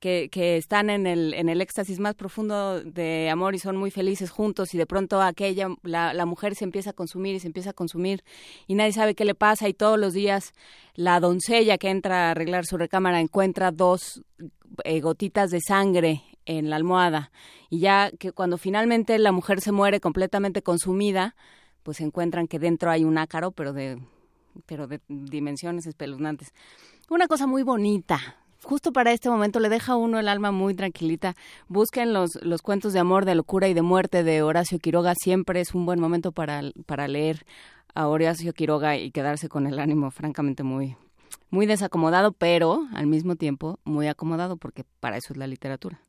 que, que están en el, en el éxtasis más profundo de amor y son muy felices juntos y de pronto aquella, la, la mujer se empieza a consumir y se empieza a consumir y nadie sabe qué le pasa y todos los días la doncella que entra a arreglar su recámara encuentra dos eh, gotitas de sangre en la almohada y ya que cuando finalmente la mujer se muere completamente consumida, pues encuentran que dentro hay un ácaro, pero de pero de dimensiones espeluznantes. Una cosa muy bonita, justo para este momento le deja a uno el alma muy tranquilita. Busquen los, los cuentos de amor, de locura y de muerte de Horacio Quiroga. Siempre es un buen momento para, para leer a Horacio Quiroga y quedarse con el ánimo francamente muy, muy desacomodado, pero al mismo tiempo muy acomodado, porque para eso es la literatura.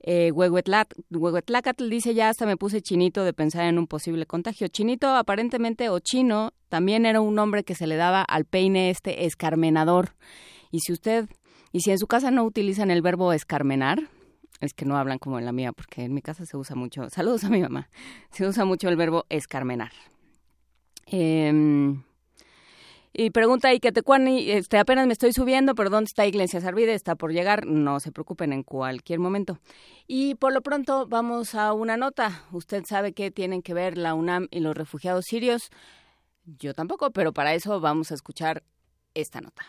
Eh, Huehuetlacatl dice ya hasta me puse chinito de pensar en un posible contagio. Chinito aparentemente o chino también era un nombre que se le daba al peine este escarmenador. Y si usted y si en su casa no utilizan el verbo escarmenar, es que no hablan como en la mía, porque en mi casa se usa mucho, saludos a mi mamá, se usa mucho el verbo escarmenar. Eh, y pregunta ahí que te este, apenas me estoy subiendo, pero ¿dónde está Iglesia Sarvide? Está por llegar, no se preocupen en cualquier momento. Y por lo pronto vamos a una nota. Usted sabe qué tienen que ver la UNAM y los refugiados sirios. Yo tampoco, pero para eso vamos a escuchar esta nota.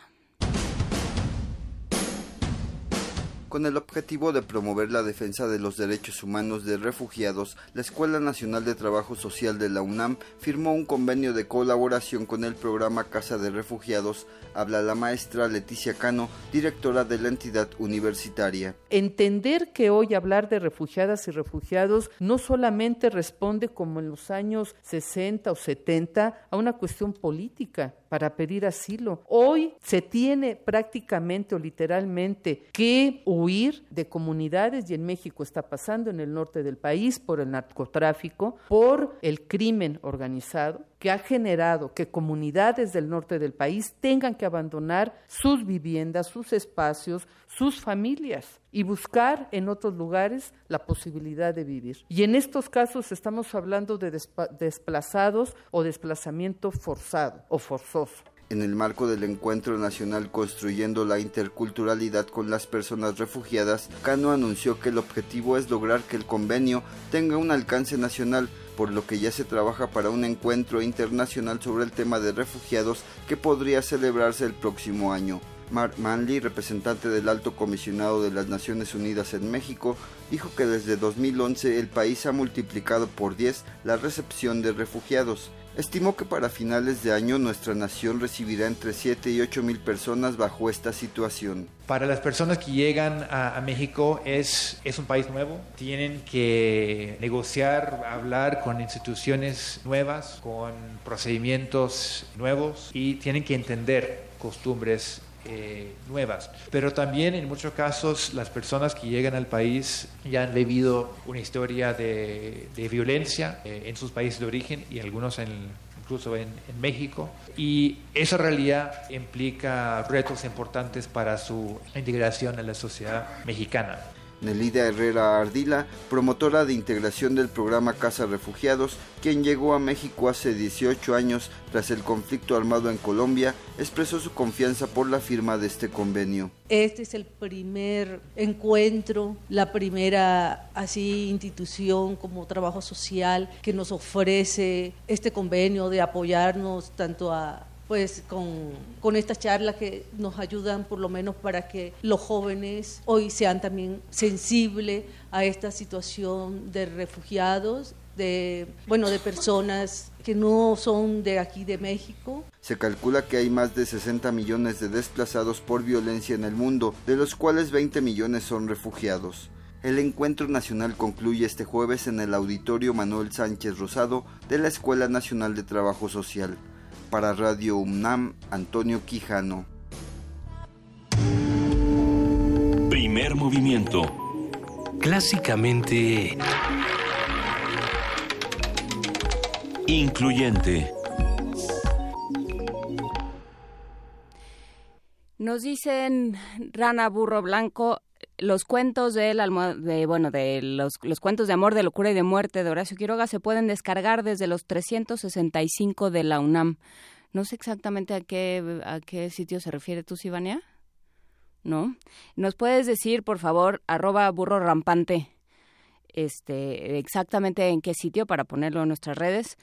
Con el objetivo de promover la defensa de los derechos humanos de refugiados, la Escuela Nacional de Trabajo Social de la UNAM firmó un convenio de colaboración con el programa Casa de Refugiados. Habla la maestra Leticia Cano, directora de la entidad universitaria. Entender que hoy hablar de refugiadas y refugiados no solamente responde como en los años 60 o 70 a una cuestión política, para pedir asilo. Hoy se tiene prácticamente o literalmente que huir de comunidades y en México está pasando en el norte del país por el narcotráfico, por el crimen organizado que ha generado que comunidades del norte del país tengan que abandonar sus viviendas, sus espacios, sus familias y buscar en otros lugares la posibilidad de vivir. Y en estos casos estamos hablando de desplazados o desplazamiento forzado o forzoso. En el marco del Encuentro Nacional Construyendo la Interculturalidad con las Personas Refugiadas, Cano anunció que el objetivo es lograr que el convenio tenga un alcance nacional por lo que ya se trabaja para un encuentro internacional sobre el tema de refugiados que podría celebrarse el próximo año. Mark Manley, representante del Alto Comisionado de las Naciones Unidas en México, dijo que desde 2011 el país ha multiplicado por 10 la recepción de refugiados estimó que para finales de año nuestra nación recibirá entre 7 y 8 mil personas bajo esta situación. Para las personas que llegan a, México es, es un país nuevo, tienen que negociar, hablar con instituciones nuevas, con procedimientos nuevos y tienen que entender costumbres eh, nuevas. Pero también en muchos casos las personas que llegan al país ya han vivido una historia de, violencia eh, en sus países de origen y algunos en incluso en, en México. Y esa realidad implica retos importantes para su integración en la sociedad mexicana. Nelida Herrera Ardila, promotora de integración del programa Casa Refugiados, quien llegó a México hace 18 años tras el conflicto armado en Colombia, expresó su confianza por la firma de este convenio. Este es el primer encuentro, la primera así institución como trabajo social que nos ofrece este convenio de apoyarnos tanto a pues con, con estas charlas que nos ayudan por lo menos para que los jóvenes hoy sean también sensibles a esta situación de refugiados de bueno de personas que no son de aquí de México. Se calcula que hay más de 60 millones de desplazados por violencia en el mundo, de los cuales 20 millones son refugiados. El encuentro nacional concluye este jueves en el auditorio Manuel Sánchez Rosado de la Escuela Nacional de Trabajo Social. Para Radio UNAM, Antonio Quijano. Primer movimiento. Clásicamente... Incluyente. Nos dicen Rana Burro Blanco, los cuentos de, de bueno de los, los, cuentos de amor, de locura y de muerte de Horacio Quiroga se pueden descargar desde los 365 de la UNAM. No sé exactamente a qué a qué sitio se refiere tú, Sivania. ¿No? ¿Nos puedes decir, por favor, arroba burro rampante, este, exactamente en qué sitio para ponerlo en nuestras redes?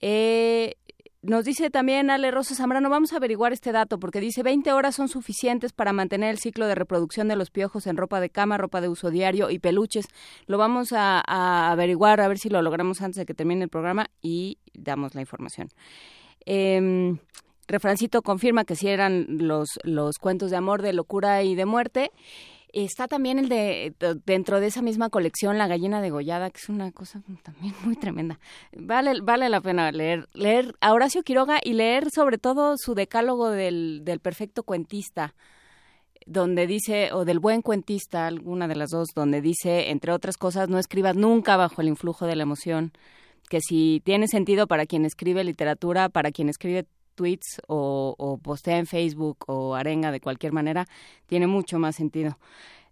Eh, nos dice también Ale Rosa Zambrano, vamos a averiguar este dato porque dice 20 horas son suficientes para mantener el ciclo de reproducción de los piojos en ropa de cama, ropa de uso diario y peluches. Lo vamos a, averiguar, a ver si lo logramos antes de que termine el programa y damos la información. Eh, Refrancito confirma que sí eran los, los cuentos de amor, de locura y de muerte. Está también el de, dentro de esa misma colección, La gallina degollada, que es una cosa también muy tremenda. Vale, vale la pena leer, leer a Horacio Quiroga y leer sobre todo su decálogo del, del perfecto cuentista, donde dice, o del buen cuentista, alguna de las dos, donde dice, entre otras cosas, no escribas nunca bajo el influjo de la emoción, que si tiene sentido para quien escribe literatura, para quien escribe tweets o, o, postea en Facebook o arenga de cualquier manera, tiene mucho más sentido.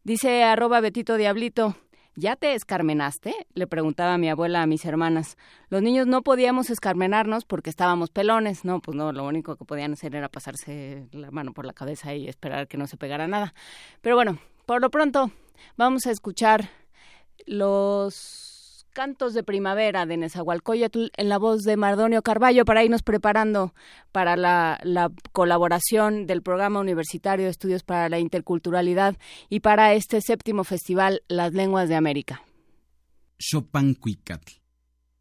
Dice arroba Betito Diablito, ¿ya te escarmenaste? Le preguntaba mi abuela a mis hermanas. Los niños no podíamos escarmenarnos porque estábamos pelones. No, pues no, lo único que podían hacer era pasarse la mano por la cabeza y esperar que no se pegara nada. Pero bueno, por lo pronto vamos a escuchar los Cantos de Primavera de Nezahualcóyotl en la voz de Mardonio Carballo para irnos preparando para la, la, colaboración del Programa Universitario de Estudios para la Interculturalidad y para este séptimo festival Las Lenguas de América. Xopancuicatl,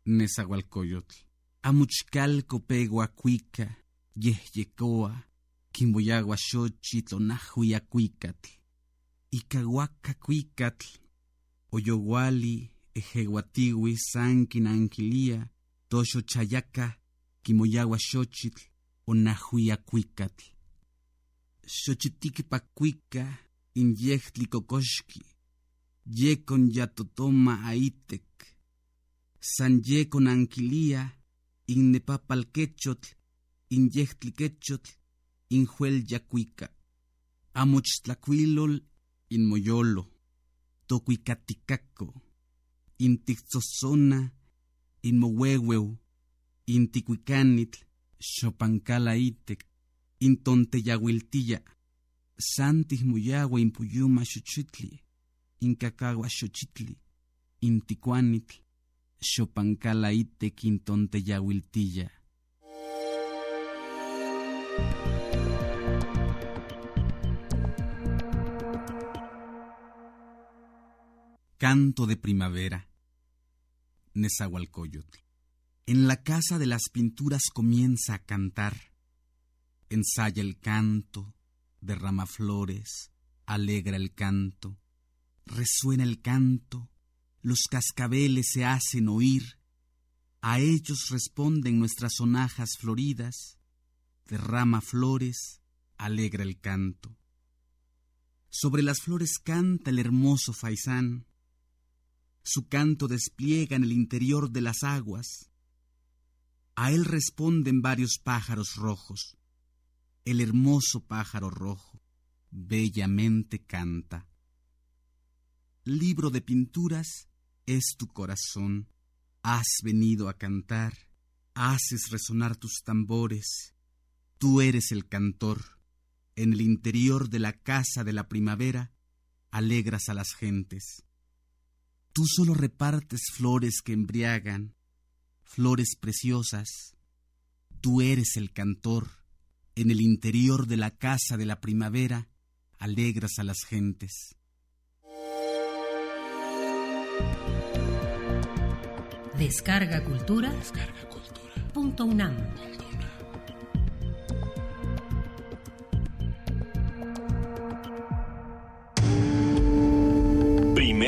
Nezahualcóyotl, Amuchcalco peguacuica, Yehyecoa, Quimboyagua xochitl, Onahuiacuicatl, Icahuacacuicatl, Oyoguali, ejeguatiwi sankin anquilia, tosho chayaca, quimoyagua xochitl, onahuiacuicatl. Xochitiqui pacuica, inyehtli cocoxqui, yecon yatotoma aitek, san yecon anquilia, innepapalquechotl, inyehtli quechotl, injuel yacuica, amochtlacuilol, inmoyolo, tocuicaticaco, intixosona, inmohuehueu, inticuicanitl, xopancalaitek, intonteyahuiltilla, santis muyagua impuyuma xochitli, incacagua xochitli, inticuanitl, xopancalaitek intonteyahuiltilla. Canto de primavera. Nezahualcóyotl. En la casa de las pinturas comienza a cantar. Ensaya el canto, derrama flores, alegra el canto. Resuena el canto, los cascabeles se hacen oír. A ellos responden nuestras sonajas floridas. Derrama flores, alegra el canto. Sobre las flores canta el hermoso faisán su canto despliega en el interior de las aguas. A él responden varios pájaros rojos. El hermoso pájaro rojo bellamente canta. Libro de pinturas es tu corazón. Has venido a cantar, haces resonar tus tambores. Tú eres el cantor. En el interior de la casa de la primavera alegras a las gentes. Tú solo repartes flores que embriagan, flores preciosas. Tú eres el cantor. En el interior de la casa de la primavera alegras a las gentes. Descarga Cultura. Descarga Cultura. Punto UNAM.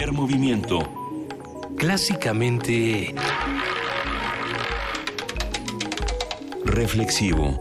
Primer movimiento. Clásicamente... Reflexivo.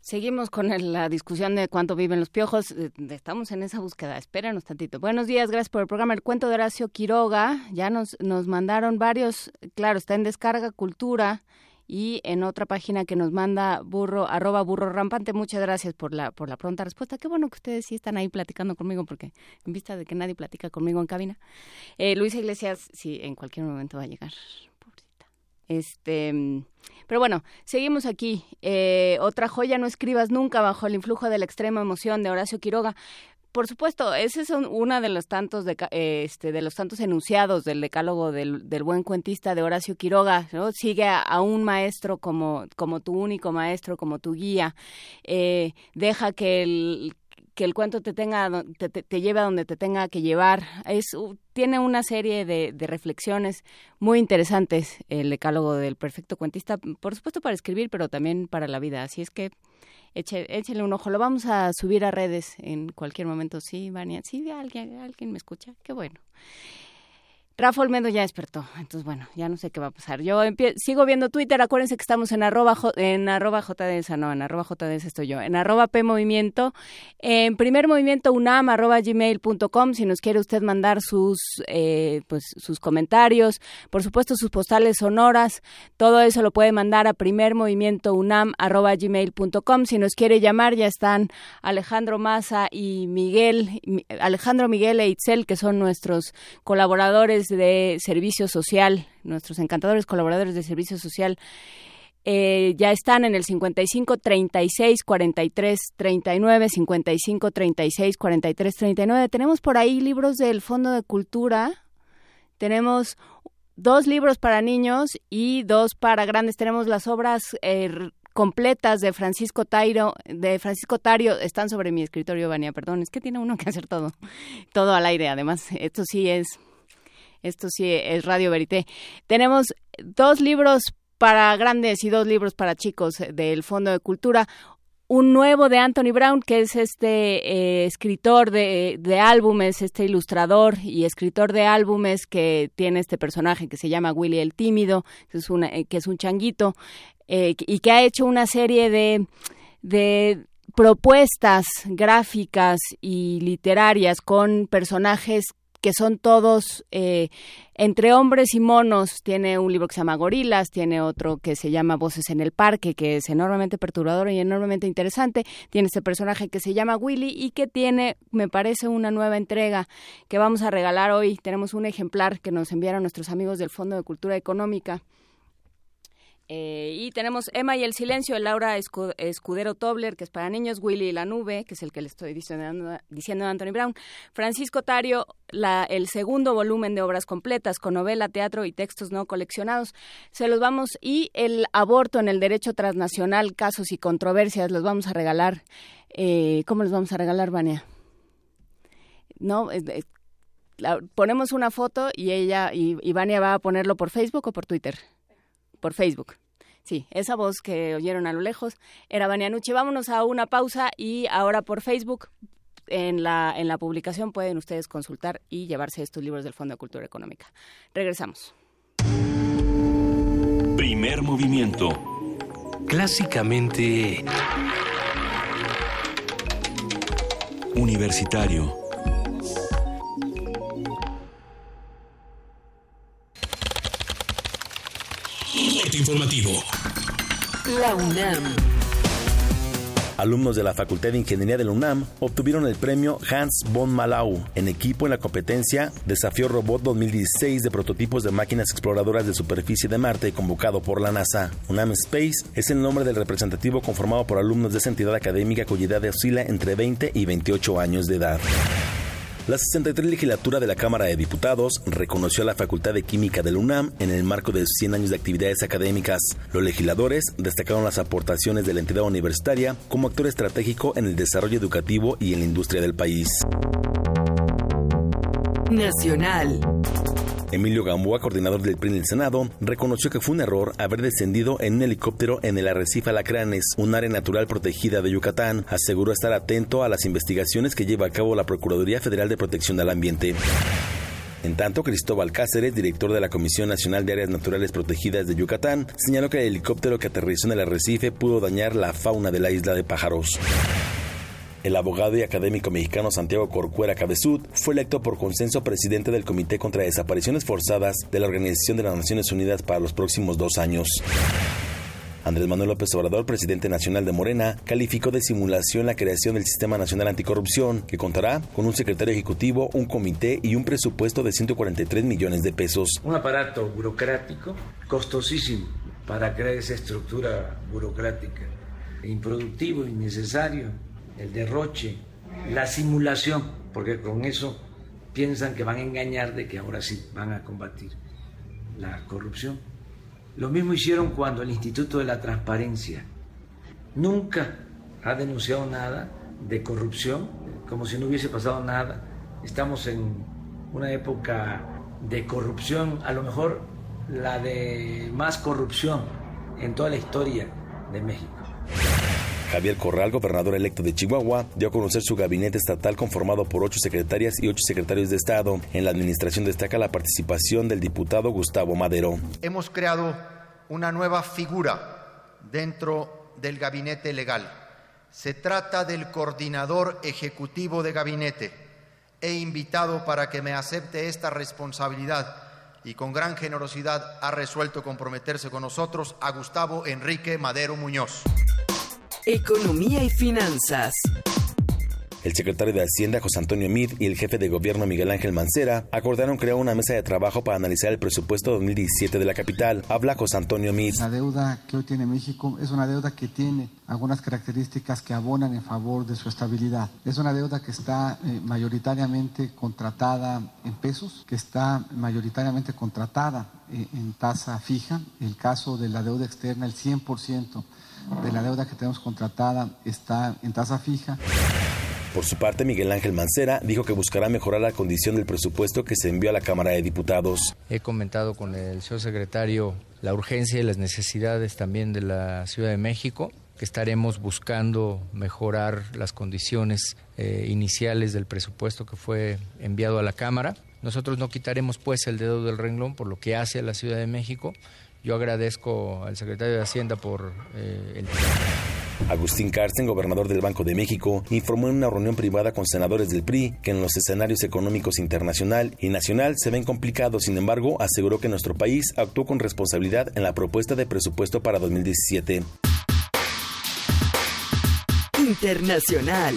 Seguimos con el- la discusión de cuánto viven los piojos. Eh, Estamos en esa búsqueda. Espéranos tantito. Buenos días, gracias por el programa. El cuento de Horacio Quiroga. Ya nos, nos mandaron varios. Claro, está en Descarga Cultura y en otra página que nos manda burro, arroba burro rampante. Muchas gracias por la, por la pronta respuesta. Qué bueno que ustedes sí están ahí platicando conmigo porque en vista de que nadie platica conmigo en cabina. Eh, Luisa Iglesias, sí, en cualquier momento va a llegar. Este, mm, pero bueno, seguimos aquí. Eh, otra joya, no escribas nunca bajo el influjo de la extrema emoción de Horacio Quiroga. Por supuesto, ese es un- una de los tantos este, de los tantos enunciados del decálogo del, buen cuentista de Horacio Quiroga. ¿no? Sigue a, un maestro como, como tu único maestro, como tu guía. Eh, deja que el que el cuento te tenga te, te- lleve a donde te tenga que llevar es tiene una serie de reflexiones muy interesantes el decálogo del perfecto cuentista por supuesto para escribir pero también para la vida así es que eche, échele un ojo lo vamos a subir a redes en cualquier momento. Sí Vania sí alguien alguien me escucha qué bueno Rafa Olmedo ya despertó, entonces bueno, ya no sé qué va a pasar. Yo sigo viendo Twitter, acuérdense que estamos en arroba, J- en arroba JDS, no, en arroba JDS estoy yo, en arroba P Movimiento, en primer movimiento unam arroba gmail.com, si nos quiere usted mandar sus, eh, pues, sus comentarios, por supuesto sus postales sonoras, todo eso lo puede mandar a primer movimiento unam arroba gmail.com, si nos quiere llamar ya están Alejandro Maza y Miguel, Mi- Alejandro Miguel e Itzel, que son nuestros colaboradores de servicio social, nuestros encantadores colaboradores de servicio social, eh, ya están en el 55 36 43 39, 55 36 43 39. Tenemos por ahí libros del Fondo de Cultura. Tenemos dos libros para niños y dos para grandes. Tenemos las obras eh, completas de Francisco Tairo, de Francisco Tario, están sobre mi escritorio, Vania, perdón, es que tiene uno que hacer todo, todo al aire, además, esto sí es, esto sí es Radio Verité. Tenemos dos libros para grandes y dos libros para chicos del Fondo de Cultura. Un nuevo de Anthony Brown, que es este eh, escritor de, de álbumes, este ilustrador y escritor de álbumes que tiene este personaje que se llama Willy el Tímido, que es, eh, un changuito, eh, y que ha hecho una serie de, de propuestas gráficas y literarias con personajes que son todos eh, entre hombres y monos. Tiene un libro que se llama Gorilas, tiene otro que se llama Voces en el Parque, que es enormemente perturbador y enormemente interesante. Tiene este personaje que se llama Willy y que tiene, me parece, una nueva entrega que vamos a regalar hoy. Tenemos un ejemplar que nos enviaron nuestros amigos del Fondo de Cultura Económica. Eh, y tenemos Emma y el silencio Laura Escu- Escudero Tobler, que es para niños, Willy y la nube, que es el que le estoy diciendo, a Anthony Brown, Francisco Tario, la, el segundo volumen de obras completas con novela, teatro y textos no coleccionados. Se los vamos, y el aborto en el derecho transnacional, casos y controversias, los vamos a regalar. Eh, ¿Cómo los vamos a regalar, Vania? No, eh, eh, ponemos una foto y ella, y, y Vania va a ponerlo por Facebook o por Twitter por Facebook. Sí, esa voz que oyeron a lo lejos era Banianucci. Vámonos a una pausa y ahora por Facebook en la, en la publicación pueden ustedes consultar y llevarse estos libros del Fondo de Cultura Económica. Regresamos. Primer movimiento. Clásicamente... Universitario. Informativo. La UNAM. Alumnos de la Facultad de Ingeniería de la UNAM obtuvieron el premio Hans von Malau en equipo en la competencia Desafío Robot 2016 de prototipos de máquinas exploradoras de superficie de Marte convocado por la NASA. UNAM Space es el nombre del representativo conformado por alumnos de esa entidad académica cuya edad oscila entre 20 y 28 años de edad. La 63 legislatura de la Cámara de Diputados reconoció a la Facultad de Química del UNAM en el marco de 100 años de actividades académicas. Los legisladores destacaron las aportaciones de la entidad universitaria como actor estratégico en el desarrollo educativo y en la industria del país. Nacional. Emilio Gamboa, coordinador del PRI en el Senado, reconoció que fue un error haber descendido en un helicóptero en el arrecife Alacranes, un área natural protegida de Yucatán. Aseguró estar atento a las investigaciones que lleva a cabo la Procuraduría Federal de Protección del Ambiente. En tanto, Cristóbal Cáceres, director de la Comisión Nacional de Áreas Naturales Protegidas de Yucatán, señaló que el helicóptero que aterrizó en el arrecife pudo dañar la fauna de la isla de pájaros. El abogado y académico mexicano Santiago Corcuera Cabezud fue electo por consenso presidente del Comité contra Desapariciones Forzadas de la Organización de las Naciones Unidas para los próximos dos años. Andrés Manuel López Obrador, presidente nacional de Morena, calificó de simulación la creación del Sistema Nacional Anticorrupción, que contará con un secretario ejecutivo, un comité y un presupuesto de 143 millones de pesos. Un aparato burocrático costosísimo para crear esa estructura burocrática, improductivo, innecesario, el derroche, la simulación, porque con eso piensan que van a engañar de que ahora sí van a combatir la corrupción. Lo mismo hicieron cuando el Instituto de la Transparencia nunca ha denunciado nada de corrupción, como si no hubiese pasado nada. Estamos en una época de corrupción, a lo mejor la de más corrupción en toda la historia de México. Javier Corral, gobernador electo de Chihuahua, dio a conocer su gabinete estatal conformado por ocho secretarias y ocho secretarios de Estado. En la administración destaca la participación del diputado Gustavo Madero. Hemos creado una nueva figura dentro del gabinete legal. Se trata del coordinador ejecutivo de gabinete. He invitado para que me acepte esta responsabilidad y con gran generosidad ha resuelto comprometerse con nosotros a Gustavo Enrique Madero Muñoz. Economía y finanzas. El secretario de Hacienda, José Antonio Mid, y el jefe de gobierno, Miguel Ángel Mancera, acordaron crear una mesa de trabajo para analizar el presupuesto 2017 de la capital. Habla José Antonio Mid. La deuda que hoy tiene México es una deuda que tiene algunas características que abonan en favor de su estabilidad. Es una deuda que está eh, mayoritariamente contratada en pesos, que está mayoritariamente contratada eh, en tasa fija. El caso de la deuda externa, el 100% de la deuda que tenemos contratada está en tasa fija. Por su parte, Miguel Ángel Mancera dijo que buscará mejorar la condición del presupuesto que se envió a la Cámara de Diputados. He comentado con el señor secretario la urgencia y las necesidades también de la Ciudad de México que estaremos buscando mejorar las condiciones eh, iniciales del presupuesto que fue enviado a la Cámara. Nosotros no quitaremos pues el dedo del renglón por lo que hace a la Ciudad de México. Yo agradezco al secretario de Hacienda por eh, el... Agustín Carsten, gobernador del Banco de México, informó en una reunión privada con senadores del PRI que en los escenarios económicos internacional y nacional se ven complicados. Sin embargo, aseguró que nuestro país actuó con responsabilidad en la propuesta de presupuesto para 2017. Internacional.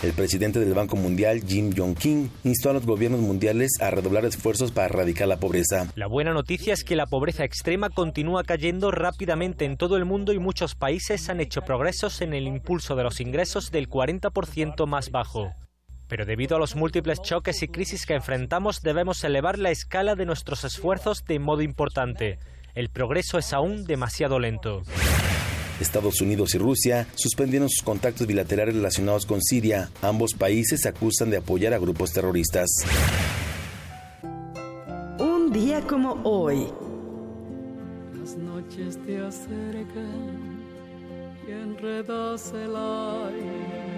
El presidente del Banco Mundial, Jim Yong-kim, instó a los gobiernos mundiales a redoblar esfuerzos para erradicar la pobreza. La buena noticia es que la pobreza extrema continúa cayendo rápidamente en todo el mundo y muchos países han hecho progresos en el impulso de los ingresos del 40% más bajo. Pero debido a los múltiples choques y crisis que enfrentamos, debemos elevar la escala de nuestros esfuerzos de modo importante. El progreso es aún demasiado lento. Estados Unidos y Rusia suspendieron sus contactos bilaterales relacionados con Siria. Ambos países se acusan de apoyar a grupos terroristas. Un día como hoy. Las noches te acercan y enredas el aire.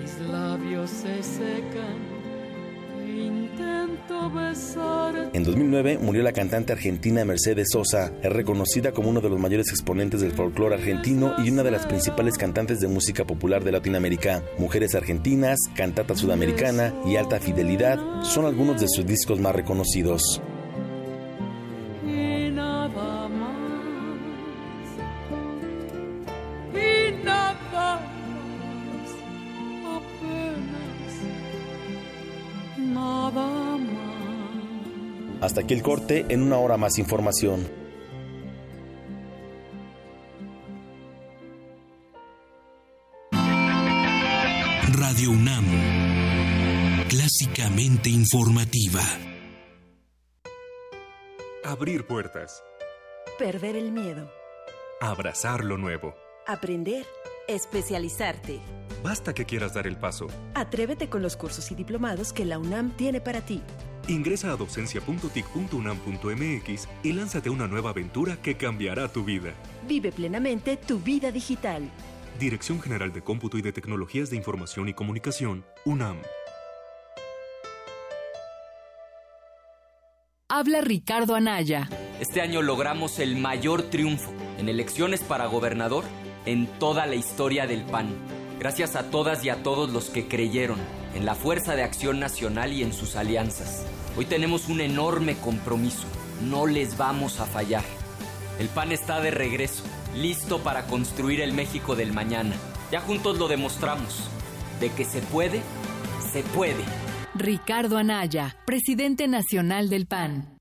Mis labios se secan. En 2009 murió la cantante argentina Mercedes Sosa. Es reconocida como uno de los mayores exponentes del folclore argentino y una de las principales cantantes de música popular de Latinoamérica. Mujeres argentinas, cantata sudamericana y alta fidelidad son algunos de sus discos más reconocidos. Hasta aquí el corte, en una hora más información. Radio UNAM. Clásicamente informativa. Abrir puertas. Perder el miedo. Abrazar lo nuevo. Aprender. Especializarte. Basta que quieras dar el paso. Atrévete con los cursos y diplomados que la UNAM tiene para ti. Ingresa a docencia.tic.unam.mx y lánzate a una nueva aventura que cambiará tu vida. Vive plenamente tu vida digital. Dirección General de Cómputo y de Tecnologías de Información y Comunicación, UNAM. Habla Ricardo Anaya. Este año logramos el mayor triunfo en elecciones para gobernador en toda la historia del PAN. Gracias a todas y a todos los que creyeron en la fuerza de acción nacional y en sus alianzas. Hoy tenemos un enorme compromiso. No les vamos a fallar. El PAN está de regreso, listo para construir el México del mañana. Ya juntos lo demostramos. De que se puede, se puede. Ricardo Anaya, presidente nacional del PAN.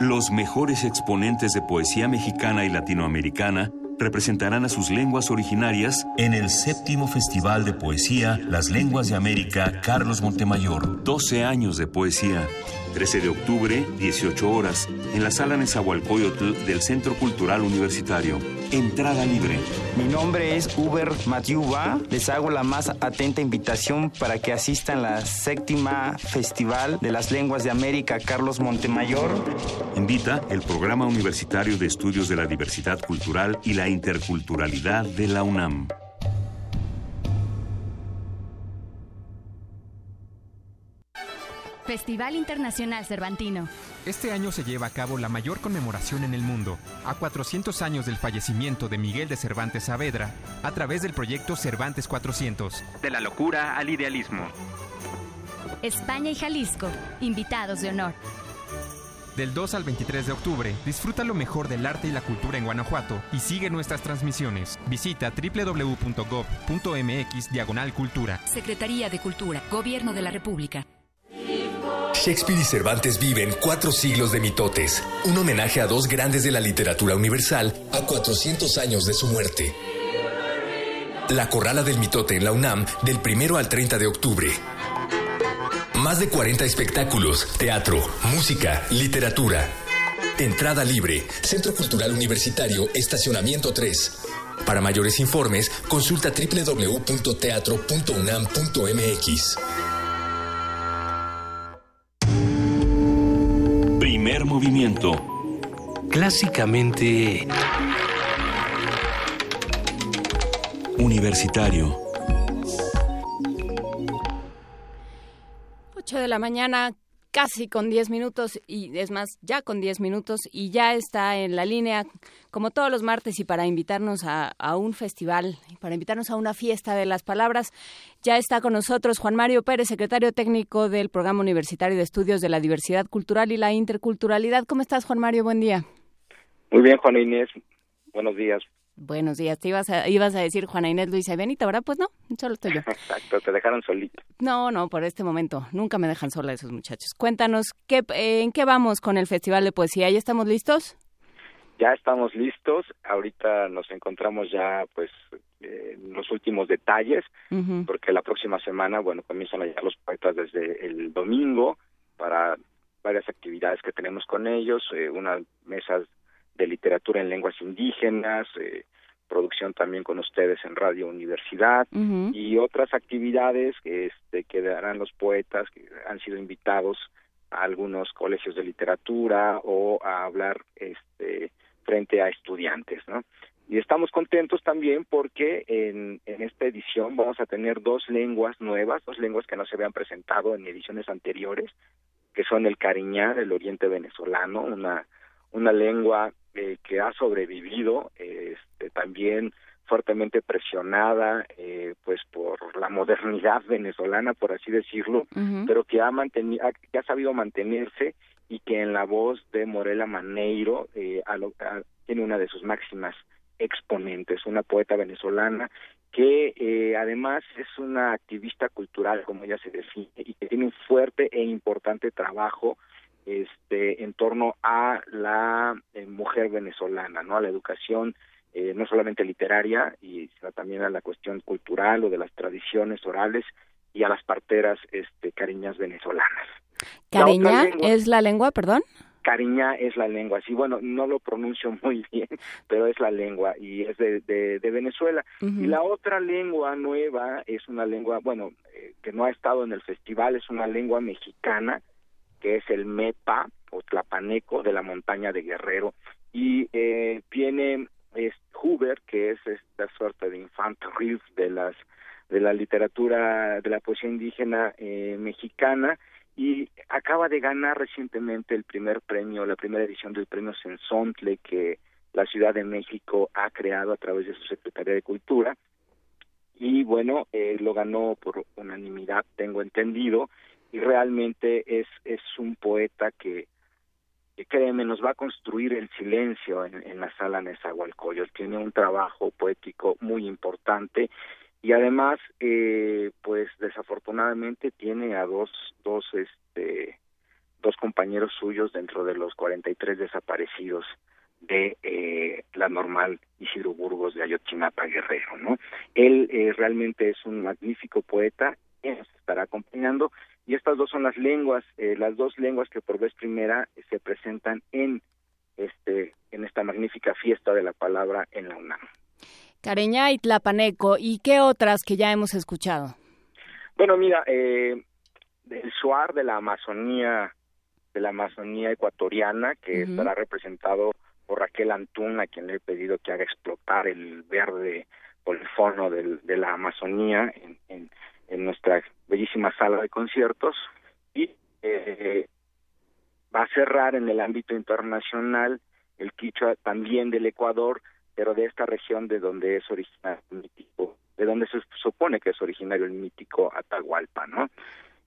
Los mejores exponentes de poesía mexicana y latinoamericana representarán a sus lenguas originarias en el séptimo Festival de Poesía Las Lenguas de América Carlos Montemayor. 12 años de poesía. 13 de octubre, 18 horas, en la sala Nezahualcóyotl del Centro Cultural Universitario. Entrada libre. Mi nombre es Uber Matiuba. Les hago la más atenta invitación para que asistan a la séptima Festival de las Lenguas de América Carlos Montemayor. Invita el Programa Universitario de Estudios de la Diversidad Cultural y la Interculturalidad de la UNAM. Festival Internacional Cervantino. Este año se lleva a cabo la mayor conmemoración en el mundo, a 400 años del fallecimiento de Miguel de Cervantes Saavedra, a través del proyecto Cervantes 400. De la locura al idealismo. España y Jalisco, invitados de honor. Del 2 al 23 de octubre, disfruta lo mejor del arte y la cultura en Guanajuato y sigue nuestras transmisiones. Visita www.gov.mx diagonal cultura. Secretaría de Cultura, Gobierno de la República. Shakespeare y Cervantes viven cuatro siglos de mitotes, un homenaje a dos grandes de la literatura universal a 400 años de su muerte. La Corrala del Mitote en la UNAM del 1 al 30 de octubre. Más de 40 espectáculos, teatro, música, literatura. Entrada libre, Centro Cultural Universitario, Estacionamiento 3. Para mayores informes, consulta www.teatro.unam.mx. Primer movimiento. Clásicamente... Universitario. 8 de la mañana, casi con 10 minutos, y es más, ya con 10 minutos, y ya está en la línea, como todos los martes, y para invitarnos a, a, un festival, para invitarnos a una fiesta de las palabras, ya está con nosotros Juan Mario Pérez, secretario técnico del Programa Universitario de Estudios de la Diversidad Cultural y la Interculturalidad. ¿Cómo estás, Juan Mario? Buen día. Muy bien, Juan Inés. Buenos días. Buenos días. Te ibas a, ibas a decir Juana Inés Luisa y Benita, ¿verdad? Pues no, solo estoy yo. Exacto, te dejaron solito. No, no, por este momento. Nunca me dejan sola esos muchachos. Cuéntanos, ¿qué, ¿en qué vamos con el Festival de Poesía? ¿Ya estamos listos? Ya estamos listos. Ahorita nos encontramos ya, pues, eh, en los últimos detalles, uh -huh. porque la próxima semana, bueno, comienzan a llegar los poetas desde el domingo para varias actividades que tenemos con ellos, eh, unas mesas de literatura en lenguas indígenas, eh, producción también con ustedes en Radio Universidad uh -huh. y otras actividades que, este, que darán los poetas que han sido invitados a algunos colegios de literatura o a hablar este, frente a estudiantes, ¿no? Y estamos contentos también porque en, en esta edición vamos a tener dos lenguas nuevas, dos lenguas que no se habían presentado en ediciones anteriores, que son el cariñá del oriente venezolano, una, una lengua eh, que ha sobrevivido, este, también fuertemente presionada eh, pues por la modernidad venezolana por así decirlo pero que ha mantenido que ha sabido mantenerse y que en la voz de Morela Maneiro eh, tiene una de sus máximas exponentes, una poeta venezolana que eh, además es una activista cultural, como ella se define, y que tiene un fuerte e importante trabajo este en torno a la eh, mujer venezolana, no a la educación eh, no solamente literaria y sino también a la cuestión cultural o de las tradiciones orales y a las parteras este cariñas venezolanas. Cariña es la lengua, perdón. Cariñá es la lengua, sí, bueno, no lo pronuncio muy bien, pero es la lengua y es de, de, Venezuela. Y la otra lengua nueva es una lengua, bueno, eh, que no ha estado en el festival, es una lengua mexicana, que es el MEPA o Tlapaneco de la montaña de Guerrero. Y eh, viene es Huber, que es esta suerte de infant riff de las de la literatura de la poesía indígena eh, mexicana y acaba de ganar recientemente el primer premio, la primera edición del premio Sensontle que la Ciudad de México ha creado a través de su Secretaría de Cultura y bueno, eh, lo ganó por unanimidad, tengo entendido, y realmente es, es un poeta que, que créeme, nos va a construir el silencio en, en la sala Nezahualcóyotl. Tiene un trabajo poético muy importante y además eh, pues desafortunadamente tiene a dos dos este dos compañeros suyos dentro de los 43 desaparecidos de eh, la normal Isidro Burgos de Ayotzinapa Guerrero, ¿no? Él eh, realmente es un magnífico poeta, nos estará acompañando y estas dos son las lenguas, eh, las dos lenguas que por vez primera se presentan en este en esta magnífica fiesta de la palabra en la UNAM. Careña y Tlapaneco. ¿Y qué otras que ya hemos escuchado? Bueno, mira, eh, el Suar de la Amazonía, de la Amazonía ecuatoriana, que estará representado por Raquel Antún, a quien le he pedido que haga explotar el verde polifono del, de la Amazonía en, en, en, nuestra bellísima sala de conciertos. Y eh, va a cerrar en el ámbito internacional el Quichua también del Ecuador, pero de esta región de donde es originario el mítico, de donde se supone que es originario el mítico Atahualpa, ¿no?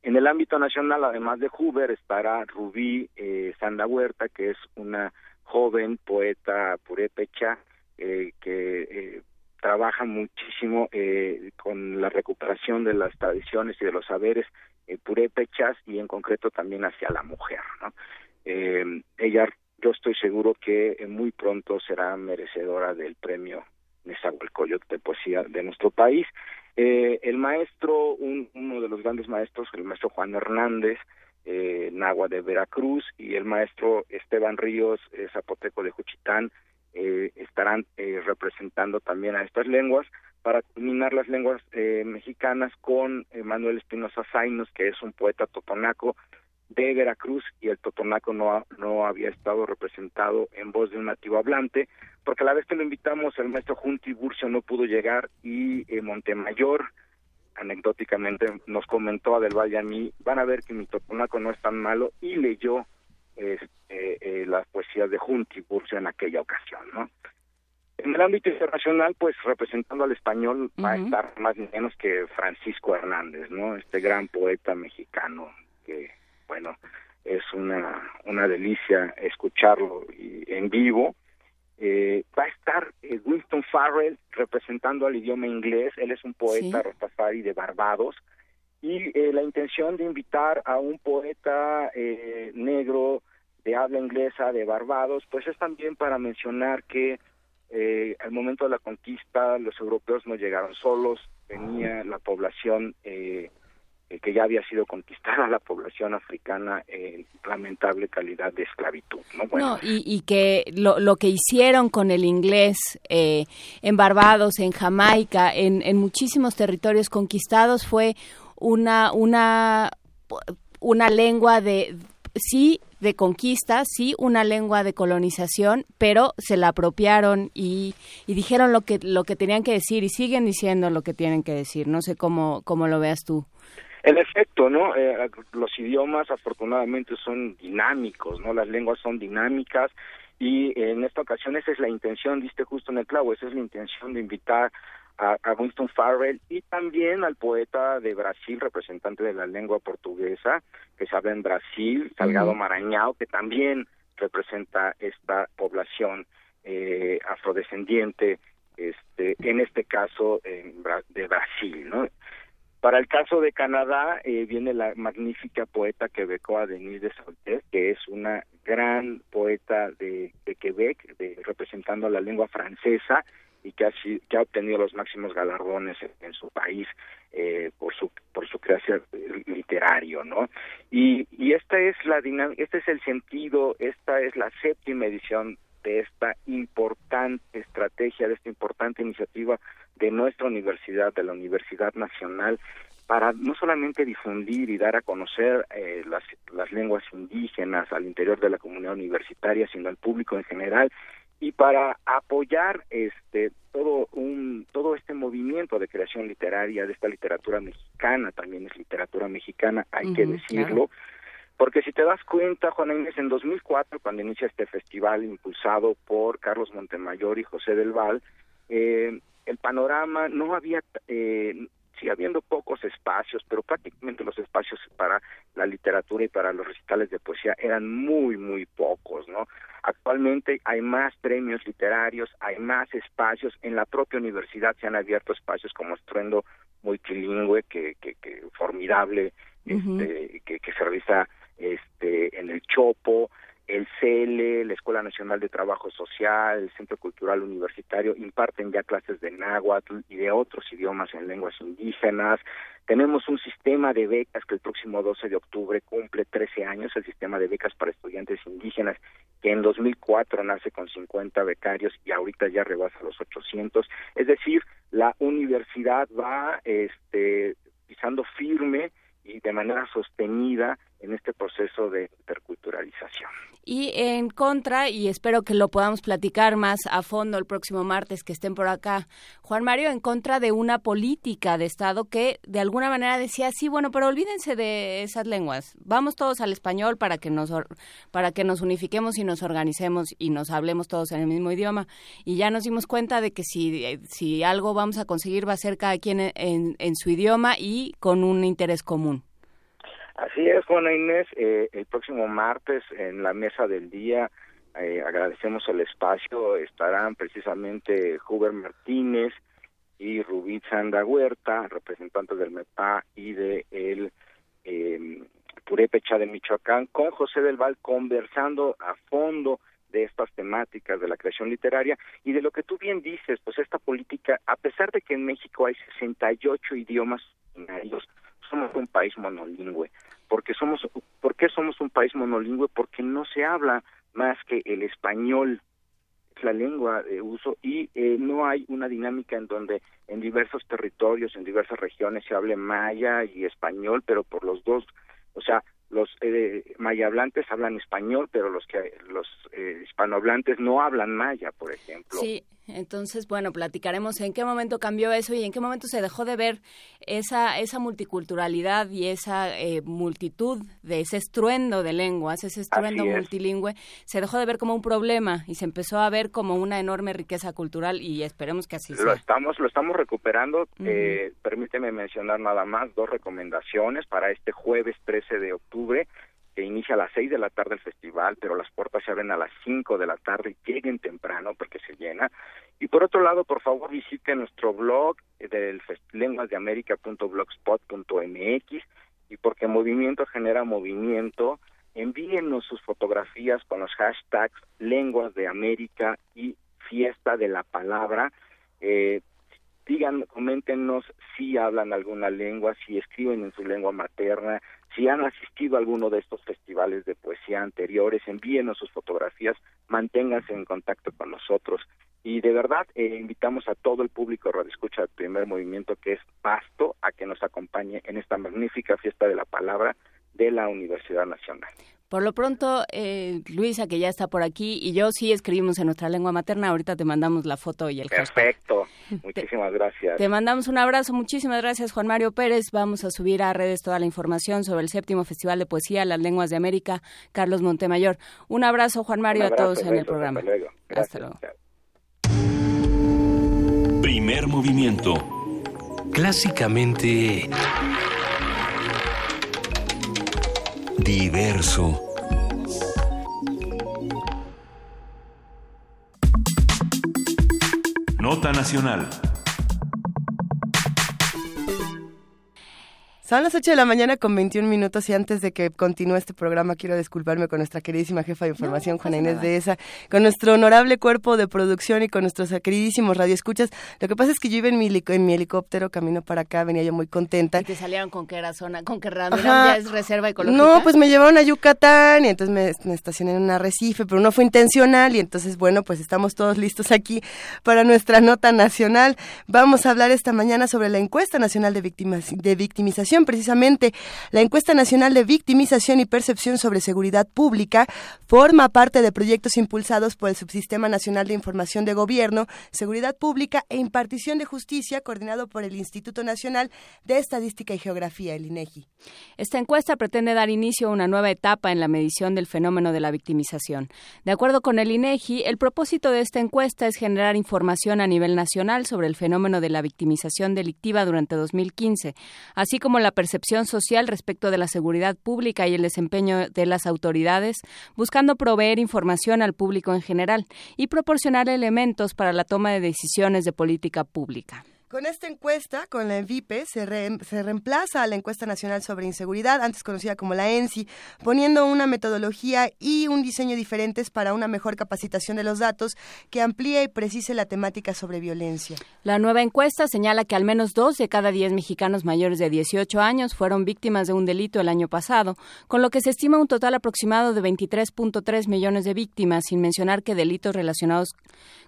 En el ámbito nacional, además de Huber, estará Rubí eh, Sanda Huerta, que es una joven poeta purépecha eh, que eh, trabaja muchísimo eh, con la recuperación de las tradiciones y de los saberes eh, purépechas y en concreto también hacia la mujer, ¿no? Eh, ella yo estoy seguro que eh, muy pronto será merecedora del premio Nezahualcóyotl de poesía de nuestro país. Eh, el maestro, uno de los grandes maestros, el maestro Juan Hernández, eh, Nagua de Veracruz, y el maestro Esteban Ríos, eh, zapoteco de Juchitán, eh, estarán representando también a estas lenguas para culminar las lenguas mexicanas con Manuel Espinosa Zainos, que es un poeta totonaco de Veracruz y el totonaco no, no había estado representado en voz de un nativo hablante, porque a la vez que lo invitamos el maestro Junti Burcio no pudo llegar y eh, Montemayor anecdóticamente nos comentó a Del Valle a mí, van a ver que mi totonaco no es tan malo y leyó este, eh, las poesías de Junti Burcio en aquella ocasión, ¿no? En el ámbito internacional, pues representando al español va a estar más ni menos que Francisco Hernández, ¿no? Este gran poeta mexicano que bueno, es una, una delicia escucharlo en vivo. Eh, va a estar eh, Winston Farrell representando al idioma inglés, él es un poeta rastafari de Barbados, y eh, la intención de invitar a un poeta eh, negro de habla inglesa de Barbados, pues es también para mencionar que eh, al momento de la conquista los europeos no llegaron solos, venía la población eh, eh, que ya había sido conquistada la población africana en lamentable calidad de esclavitud. No, bueno, y, y, que lo, lo, que hicieron con el inglés eh, en Barbados, en Jamaica, en, en, muchísimos territorios conquistados fue una, una, una lengua de, sí, de conquista, sí una lengua de colonización, pero se la apropiaron y, y dijeron lo que lo que tenían que decir y siguen diciendo lo que tienen que decir. No sé cómo cómo lo veas tú. En efecto, ¿no? Eh, los idiomas afortunadamente son dinámicos, ¿no? Las lenguas son dinámicas y en esta ocasión esa es la intención, diste justo en el clavo, esa es la intención de invitar a, Winston Farrell y también al poeta de Brasil, representante de la lengua portuguesa, que se habla en Brasil, Salgado Marañao, que también representa esta población eh, afrodescendiente, este, en este caso de Brasil, ¿no? Para el caso de Canadá eh, viene la magnífica poeta quebecoa Denise de Sauter, que es una gran poeta de, Quebec, de, representando la lengua francesa y que ha, que ha obtenido los máximos galardones en, su país eh, por su por su creación literario, ¿no? Y, esta es la este es el sentido, esta es la séptima edición de esta importante estrategia, de esta importante iniciativa de nuestra universidad, de la Universidad Nacional, para no solamente difundir y dar a conocer eh, las, las lenguas indígenas al interior de la comunidad universitaria, sino al público en general, y para apoyar este todo un todo este movimiento de creación literaria de esta literatura mexicana también es literatura mexicana hay que decirlo porque si te das cuenta Juan Inés en 2004 cuando inicia este festival impulsado por Carlos Montemayor y José del Val eh, el panorama no había eh, sigue habiendo pocos espacios, pero prácticamente los espacios para la literatura y para los recitales de poesía eran muy, muy pocos, ¿no? Actualmente hay más premios literarios, hay más espacios, en la propia universidad se han abierto espacios como Estruendo Multilingüe, que, que, que formidable, este, que, que se realiza este, en el Chopo, el CL, la Escuela Nacional de Trabajo Social, el Centro Cultural Universitario imparten ya clases de náhuatl y de otros idiomas en lenguas indígenas. Tenemos un sistema de becas que el próximo 12 de octubre cumple 13 años, el sistema de becas para estudiantes indígenas, que en 2004 nace con 50 becarios y ahorita ya rebasa los 800. Es decir, la universidad va este, pisando firme y de manera sostenida en este proceso de interculturalización. Y en contra, y espero que lo podamos platicar más a fondo el próximo martes que estén por acá, Juan Mario, en contra de una política de Estado que de alguna manera decía, sí, bueno, pero olvídense de esas lenguas, vamos todos al español para que nos, para que nos unifiquemos y nos organicemos y nos hablemos todos en el mismo idioma. Y ya nos dimos cuenta de que si, si algo vamos a conseguir va a ser cada quien en su idioma y con un interés común. Así es, Juana Inés. Eh, el próximo martes en la mesa del día eh, agradecemos el espacio. Estarán precisamente Huber Martínez y Rubí Sanda Huerta, representantes del MEPA y de el eh, Purépecha de Michoacán, con José del Val conversando a fondo de estas temáticas de la creación literaria y de lo que tú bien dices, pues esta política, a pesar de que en México hay 68 idiomas originarios, somos un país monolingüe. Porque somos, ¿Por qué somos un país monolingüe? Porque no se habla más que el español, es la lengua de uso, y eh, no hay una dinámica en donde en diversos territorios, en diversas regiones se hable maya y español, pero por los dos, o sea, los eh, mayablantes hablan español, pero los que los eh, hispanohablantes no hablan maya, por ejemplo. Sí, entonces, bueno, platicaremos en qué momento cambió eso y en qué momento se dejó de ver esa, esa multiculturalidad y esa eh, multitud de ese estruendo de lenguas, ese estruendo multilingüe, se dejó de ver como un problema y se empezó a ver como una enorme riqueza cultural y esperemos que así sea. Lo estamos, lo estamos recuperando. eh, permíteme mencionar nada más dos recomendaciones para este jueves 13 de octubre que inicia a las seis de la tarde el festival, pero las puertas se abren a las cinco de la tarde, lleguen temprano porque se llena. Y por otro lado, por favor, visiten nuestro blog del lenguasdeamerica.blogspot.mx y porque movimiento genera movimiento, envíennos sus fotografías con los hashtags lenguas de América y fiesta de la palabra. Eh, digan, coméntenos si hablan alguna lengua, si escriben en su lengua materna, si han asistido a alguno de estos festivales de poesía anteriores, envíenos sus fotografías, manténganse en contacto con nosotros. Y de verdad, eh, invitamos a todo el público Radio Escucha del primer movimiento, que es vasto, a que nos acompañe en esta magnífica fiesta de la palabra de la Universidad Nacional. Por lo pronto, eh, Luisa, que ya está por aquí, y yo sí escribimos en nuestra lengua materna, ahorita te mandamos la foto y el Perfecto, muchísimas gracias. Te mandamos un abrazo, muchísimas gracias Juan Mario Pérez. Vamos a subir a redes toda la información sobre el séptimo Festival de Poesía, Las Lenguas de América, Carlos Montemayor. Un abrazo Juan Mario a todos en el programa. Hasta luego. Hasta luego. Primer movimiento. Clásicamente... Diverso. Nota Nacional. Son las 8 de la mañana con 21 minutos y antes de que continúe este programa quiero disculparme con nuestra queridísima jefa de información, Juana Inés de esa, con nuestro honorable cuerpo de producción y con nuestros queridísimos radioescuchas. Lo que pasa es que yo iba en mi, helico- en mi helicóptero camino para acá, venía yo muy contenta. Y te salieron con que era zona, con que Ramírez Ajá. ya es reserva ecológica. No, pues me llevaron a Yucatán y entonces me, me estacioné en un arrecife, pero no fue intencional y entonces, bueno, pues estamos todos listos aquí para nuestra nota nacional. Vamos a hablar esta mañana sobre la encuesta nacional de, víctimas, de victimización, precisamente. La encuesta nacional de victimización y percepción sobre seguridad pública forma parte de proyectos impulsados por el Subsistema Nacional de Información de Gobierno, Seguridad Pública e Impartición de Justicia, coordinado por el Instituto Nacional de Estadística y Geografía, el INEGI. Esta encuesta pretende dar inicio a una nueva etapa en la medición del fenómeno de la victimización. De acuerdo con el INEGI, el propósito de esta encuesta es generar información a nivel nacional sobre el fenómeno de la victimización delictiva durante 2015, así como la percepción social respecto de la seguridad pública y el desempeño de las autoridades, buscando proveer información al público en general y proporcionar elementos para la toma de decisiones de política pública. Con esta encuesta, con la ENVIPE, se, re- se reemplaza a la encuesta nacional sobre inseguridad, antes conocida como la ENSI, poniendo una metodología y un diseño diferentes para una mejor capacitación de los datos que amplíe y precise la temática sobre violencia. La nueva encuesta señala que al menos dos de cada diez mexicanos mayores de 18 años fueron víctimas de un delito el año pasado, con lo que se estima un total aproximado de 23.3 millones de víctimas, sin mencionar que delitos relacionados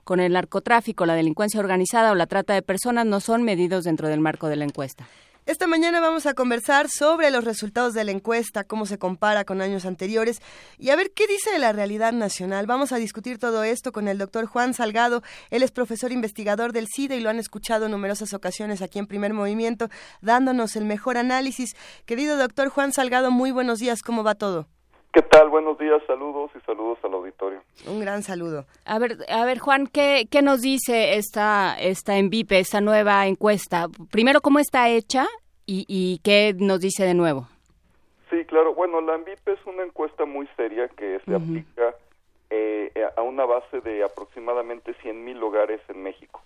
con el narcotráfico, la delincuencia organizada o la trata de personas no son medidos dentro del marco de la encuesta. Esta mañana vamos a conversar sobre los resultados de la encuesta, cómo se compara con años anteriores y a ver qué dice de la realidad nacional. Vamos a discutir todo esto con el doctor Juan Salgado. Él es profesor investigador del CIDE y lo han escuchado en numerosas ocasiones aquí en Primer Movimiento, dándonos el mejor análisis. Querido doctor Juan Salgado, muy buenos días. ¿Cómo va todo? ¿Qué tal? Buenos días, saludos y saludos al auditorio. Un gran saludo. A ver, a ver Juan, ¿qué, qué nos dice esta, esta ENVIPE, esta nueva encuesta? Primero, ¿cómo está hecha y, y qué nos dice de nuevo? Sí, claro. Bueno, la ANVIP es una encuesta muy seria que se aplica eh, a una base de aproximadamente 100.000 hogares en México.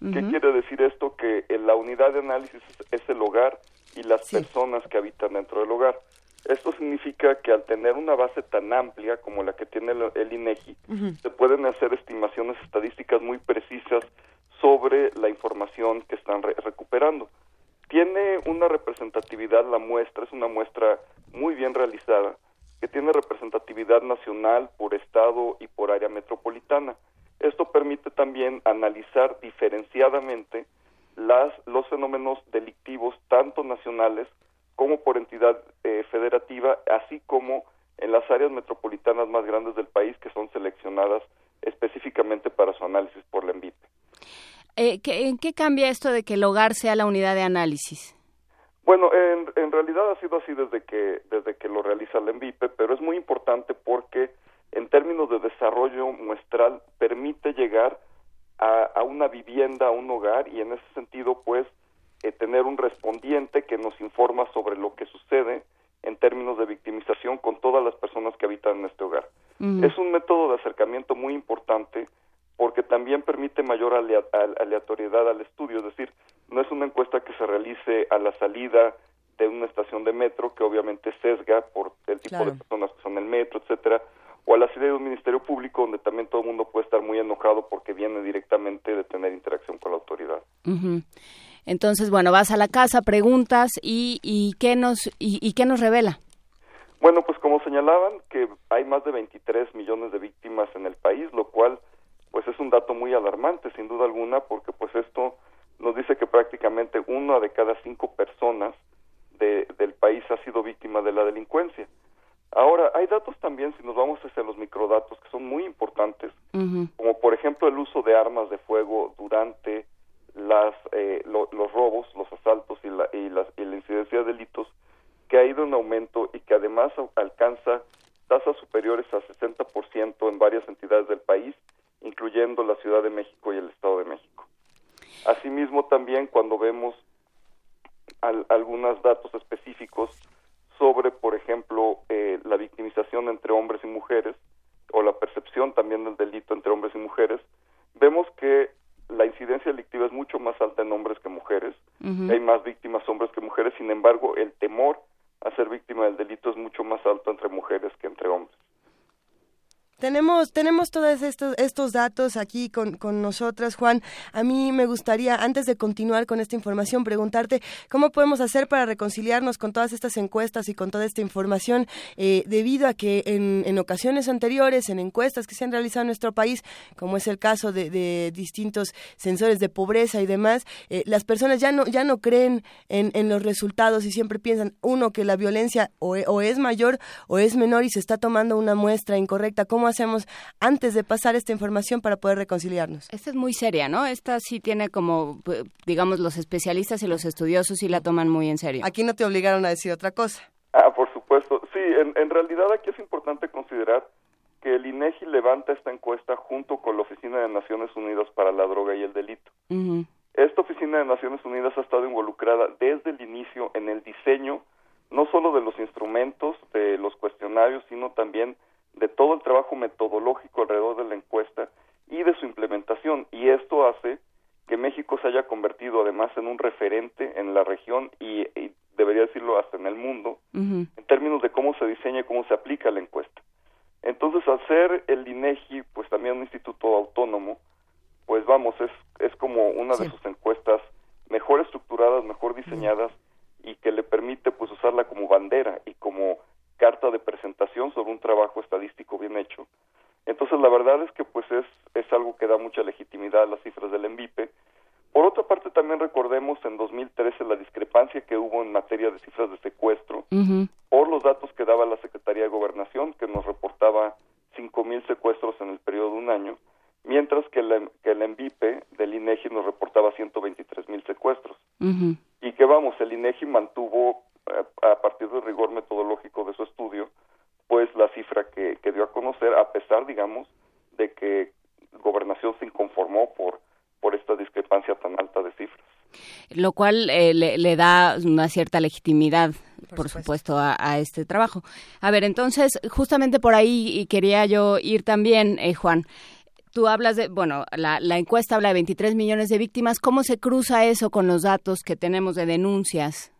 ¿Qué Ujú. quiere decir esto? Que eh, la unidad de análisis es, es el hogar y las personas que habitan dentro del hogar. Esto significa que al tener una base tan amplia como la que tiene el, el INEGI, se pueden hacer estimaciones estadísticas muy precisas sobre la información que están re- recuperando. Tiene una representatividad la muestra, es una muestra muy bien realizada, que tiene representatividad nacional por estado y por área metropolitana. Esto permite también analizar diferenciadamente las, los fenómenos delictivos tanto nacionales como por entidad eh, federativa, así como en las áreas metropolitanas más grandes del país que son seleccionadas específicamente para su análisis por la ENVIP. Eh, ¿qué- ¿En qué cambia esto de que el hogar sea la unidad de análisis? Bueno, en, en realidad ha sido así desde que desde que lo realiza la ENVIPE, pero es muy importante porque en términos de desarrollo muestral permite llegar a, a una vivienda, a un hogar y en ese sentido pues eh, tener un respondiente que nos informa sobre lo que sucede en términos de victimización con todas las personas que habitan en este hogar. Es un método de acercamiento muy importante porque también permite mayor alea- al- aleatoriedad al estudio, es decir, no es una encuesta que se realice a la salida de una estación de metro que obviamente sesga por el tipo Claro. de personas que son en el metro, etcétera, o a la salida de un ministerio público donde también todo el mundo puede estar muy enojado porque viene directamente de tener interacción con la autoridad. Ujú. Entonces, bueno, vas a la casa, preguntas y, y qué nos y, y qué nos revela. Bueno, pues como señalaban que hay más de 23 millones de víctimas en el país, lo cual pues es un dato muy alarmante sin duda alguna porque pues esto nos dice que prácticamente una de cada cinco personas del país ha sido víctima de la delincuencia. Ahora, hay datos también, si nos vamos hacia los microdatos, que son muy importantes, como por ejemplo el uso de armas de fuego durante las, eh, los robos, los asaltos y la, y, y la incidencia de delitos, que ha ido en aumento y que además alcanza tasas superiores a 60% en varias entidades del país, incluyendo la Ciudad de México y el Estado de México. Asimismo, también cuando vemos algunos datos específicos sobre, por ejemplo, eh, la victimización entre hombres y mujeres o la percepción también del delito entre hombres y mujeres, vemos que la incidencia delictiva es mucho más alta en hombres que mujeres. Hay más víctimas hombres que mujeres, sin embargo, el temor a ser víctima del delito es mucho más alto entre mujeres que entre hombres. Tenemos, tenemos todos estos, estos datos aquí con, con nosotras, Juan. A mí me gustaría, antes de continuar con esta información, preguntarte cómo podemos hacer para reconciliarnos con todas estas encuestas y con toda esta información, eh, debido a que en, en, ocasiones anteriores, en encuestas que se han realizado en nuestro país, como es el caso de, de distintos sensores de pobreza y demás, eh, las personas ya no, ya no creen en, en, los resultados y siempre piensan, uno, que la violencia o, o es mayor o es menor y se está tomando una muestra incorrecta. ¿Cómo hacemos antes de pasar esta información para poder reconciliarnos? Esta es muy seria, ¿no? Esta sí tiene como, digamos, los especialistas y los estudiosos y la toman muy en serio. Aquí no te obligaron a decir otra cosa. Ah, por supuesto. Sí, en, en realidad aquí es importante considerar que el INEGI levanta esta encuesta junto con la Oficina de Naciones Unidas para la Droga y el Delito. Esta Oficina de Naciones Unidas ha estado involucrada desde el inicio en el diseño no solo de los instrumentos, de los cuestionarios, sino también de todo el trabajo metodológico alrededor de la encuesta y de su implementación. Y esto hace que México se haya convertido además en un referente en la región y, y debería decirlo hasta en el mundo, en términos de cómo se diseña y cómo se aplica la encuesta. Entonces, al ser el INEGI, pues también un instituto autónomo, pues vamos, es, es como una sí. de sus encuestas mejor estructuradas, mejor diseñadas y que le permite pues usarla como bandera y como carta de presentación sobre un trabajo estadístico bien hecho. Entonces, la verdad es que pues es, es algo que da mucha legitimidad a las cifras del ENVIPE. Por otra parte, también recordemos en 2013 la discrepancia que hubo en materia de cifras de secuestro uh -huh. por los datos que daba la Secretaría de Gobernación, que nos reportaba 5.000 secuestros en el periodo de un año, mientras que, la, que el ENVIPE del INEGI nos reportaba 123.000 secuestros. Uh -huh. Y que vamos, el INEGI mantuvo a partir del rigor metodológico de su estudio, pues la cifra que, que dio a conocer, a pesar, digamos, de que Gobernación se inconformó por, por esta discrepancia tan alta de cifras. Lo cual eh, le, le, da una cierta legitimidad, por, por supuesto, a, a, este trabajo. A ver, entonces, justamente por ahí quería yo ir también, eh, Juan tú hablas de, bueno, la, la, encuesta habla de 23 millones de víctimas. ¿Cómo se cruza eso con los datos que tenemos de denuncias?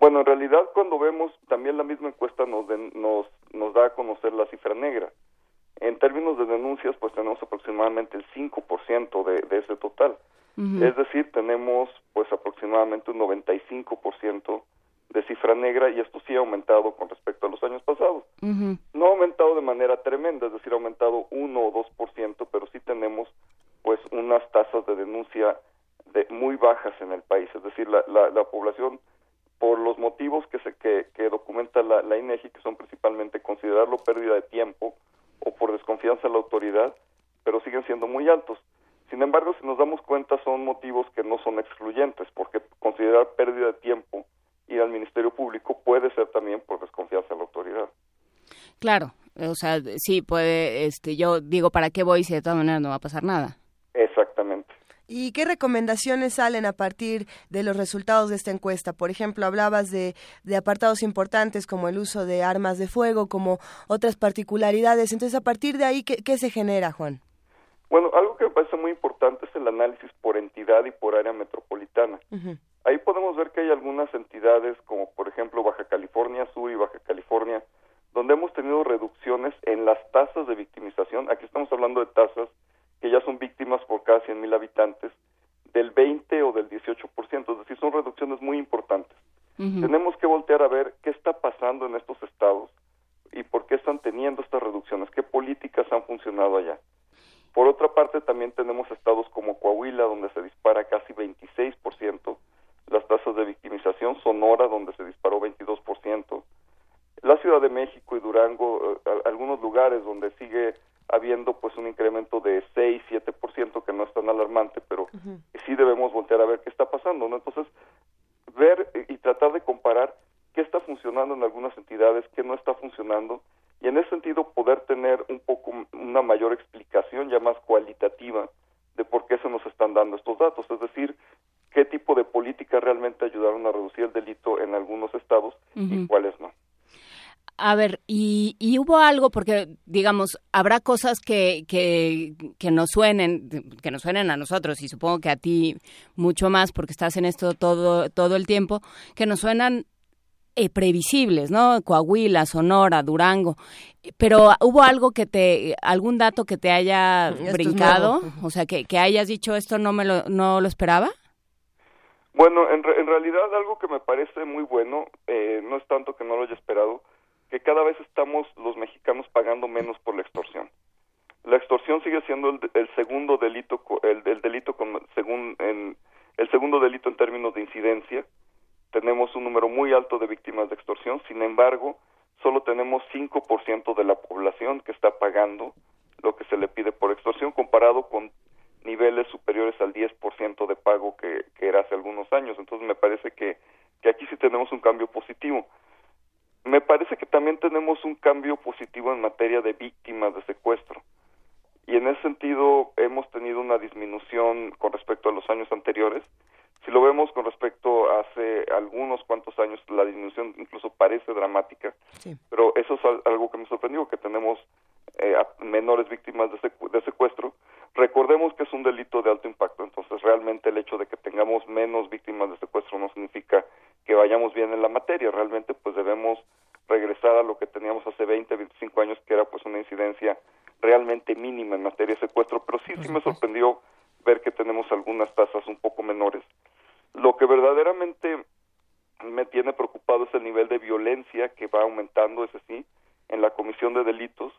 Bueno, en realidad cuando vemos también la misma encuesta nos, de, nos, nos da a conocer la cifra negra. En términos de denuncias, pues tenemos aproximadamente el 5% de, de ese total. Uh -huh. Es decir, tenemos pues aproximadamente un 95% de cifra negra y esto sí ha aumentado con respecto a los años pasados. Uh -huh. No ha aumentado de manera tremenda, es decir, ha aumentado 1 o 2%, pero sí tenemos pues unas tasas de denuncia de muy bajas en el país, es decir, la, la, la población por los motivos que se que, que documenta la, la, INEGI, que son principalmente considerarlo pérdida de tiempo o por desconfianza en la autoridad, pero siguen siendo muy altos. Sin embargo, si nos damos cuenta, son motivos que no son excluyentes, porque considerar pérdida de tiempo ir al Ministerio Público puede ser también por desconfianza en la autoridad. Claro, o sea, sí puede, este, yo digo, ¿para qué voy si de todas maneras no va a pasar nada? Exactamente. ¿Y qué recomendaciones salen a partir de los resultados de esta encuesta? Por ejemplo, hablabas de, de, apartados importantes como el uso de armas de fuego, como otras particularidades. Entonces, a partir de ahí, ¿qué, qué se genera, Juan? Bueno, algo que me parece muy importante es el análisis por entidad y por área metropolitana. Uh -huh. Ahí podemos ver que hay algunas entidades, como por ejemplo Baja California Sur y Baja California, donde hemos tenido reducciones en las tasas de victimización. Aquí estamos hablando de tasas que ya son víctimas por cada 100.000 habitantes, del 20 o del 18%, es decir, son reducciones muy importantes. Uh -huh. Tenemos que voltear a ver qué está pasando en estos estados y por qué están teniendo estas reducciones, qué políticas han funcionado allá. Por otra parte, también tenemos estados como Coahuila, donde se dispara casi 26% las tasas de victimización, Sonora donde se disparó 22%, la Ciudad de México y Durango, eh, algunos lugares donde sigue habiendo pues un incremento de 6, 7% que no es tan alarmante, pero sí debemos voltear a ver qué está pasando, ¿no? Entonces, ver y tratar de comparar qué está funcionando en algunas entidades, qué no está funcionando, y en ese sentido poder tener un poco una mayor explicación ya más cualitativa de por qué se nos están dando estos datos, es decir, qué tipo de políticas realmente ayudaron a reducir el delito en algunos estados y cuáles no. A ver, y, hubo algo, porque digamos, habrá cosas que, que, que, nos suenen, que nos suenen a nosotros, y supongo que a ti mucho más, porque estás en esto todo, todo el tiempo, que nos suenan eh, previsibles, ¿no? Coahuila, Sonora, Durango. Pero hubo algo que te, algún dato que te haya brincado, o sea, que, que hayas dicho esto no me lo, no lo esperaba. Bueno, en, en realidad algo que me parece muy bueno, eh, no es tanto que no lo haya esperado, que cada vez estamos los mexicanos pagando menos por la extorsión. La extorsión sigue siendo el, segundo delito, el, delito con, según en, el segundo delito en términos de incidencia. Tenemos un número muy alto de víctimas de extorsión, sin embargo, solo tenemos 5% de la población que está pagando lo que se le pide por extorsión, comparado con niveles superiores al 10% de pago que, que era hace algunos años. Entonces me parece que, que aquí sí tenemos un cambio positivo. Me parece que también tenemos un cambio positivo en materia de víctimas de secuestro. Y en ese sentido hemos tenido una disminución con respecto a los años anteriores. Si lo vemos con respecto a hace algunos cuantos años, la disminución incluso parece dramática. Pero eso es algo que me sorprendió, que tenemos eh, menores víctimas de, de secuestro. Recordemos que es un delito de alto impacto, entonces realmente el hecho de que tengamos menos víctimas de secuestro no significa que vayamos bien en la materia, realmente pues debemos regresar a lo que teníamos hace 20, 25 años, que era pues una incidencia realmente mínima en materia de secuestro, pero sí, sí me sorprendió ver que tenemos algunas tasas un poco menores. Lo que verdaderamente me tiene preocupado es el nivel de violencia que va aumentando, ese sí, en la comisión de delitos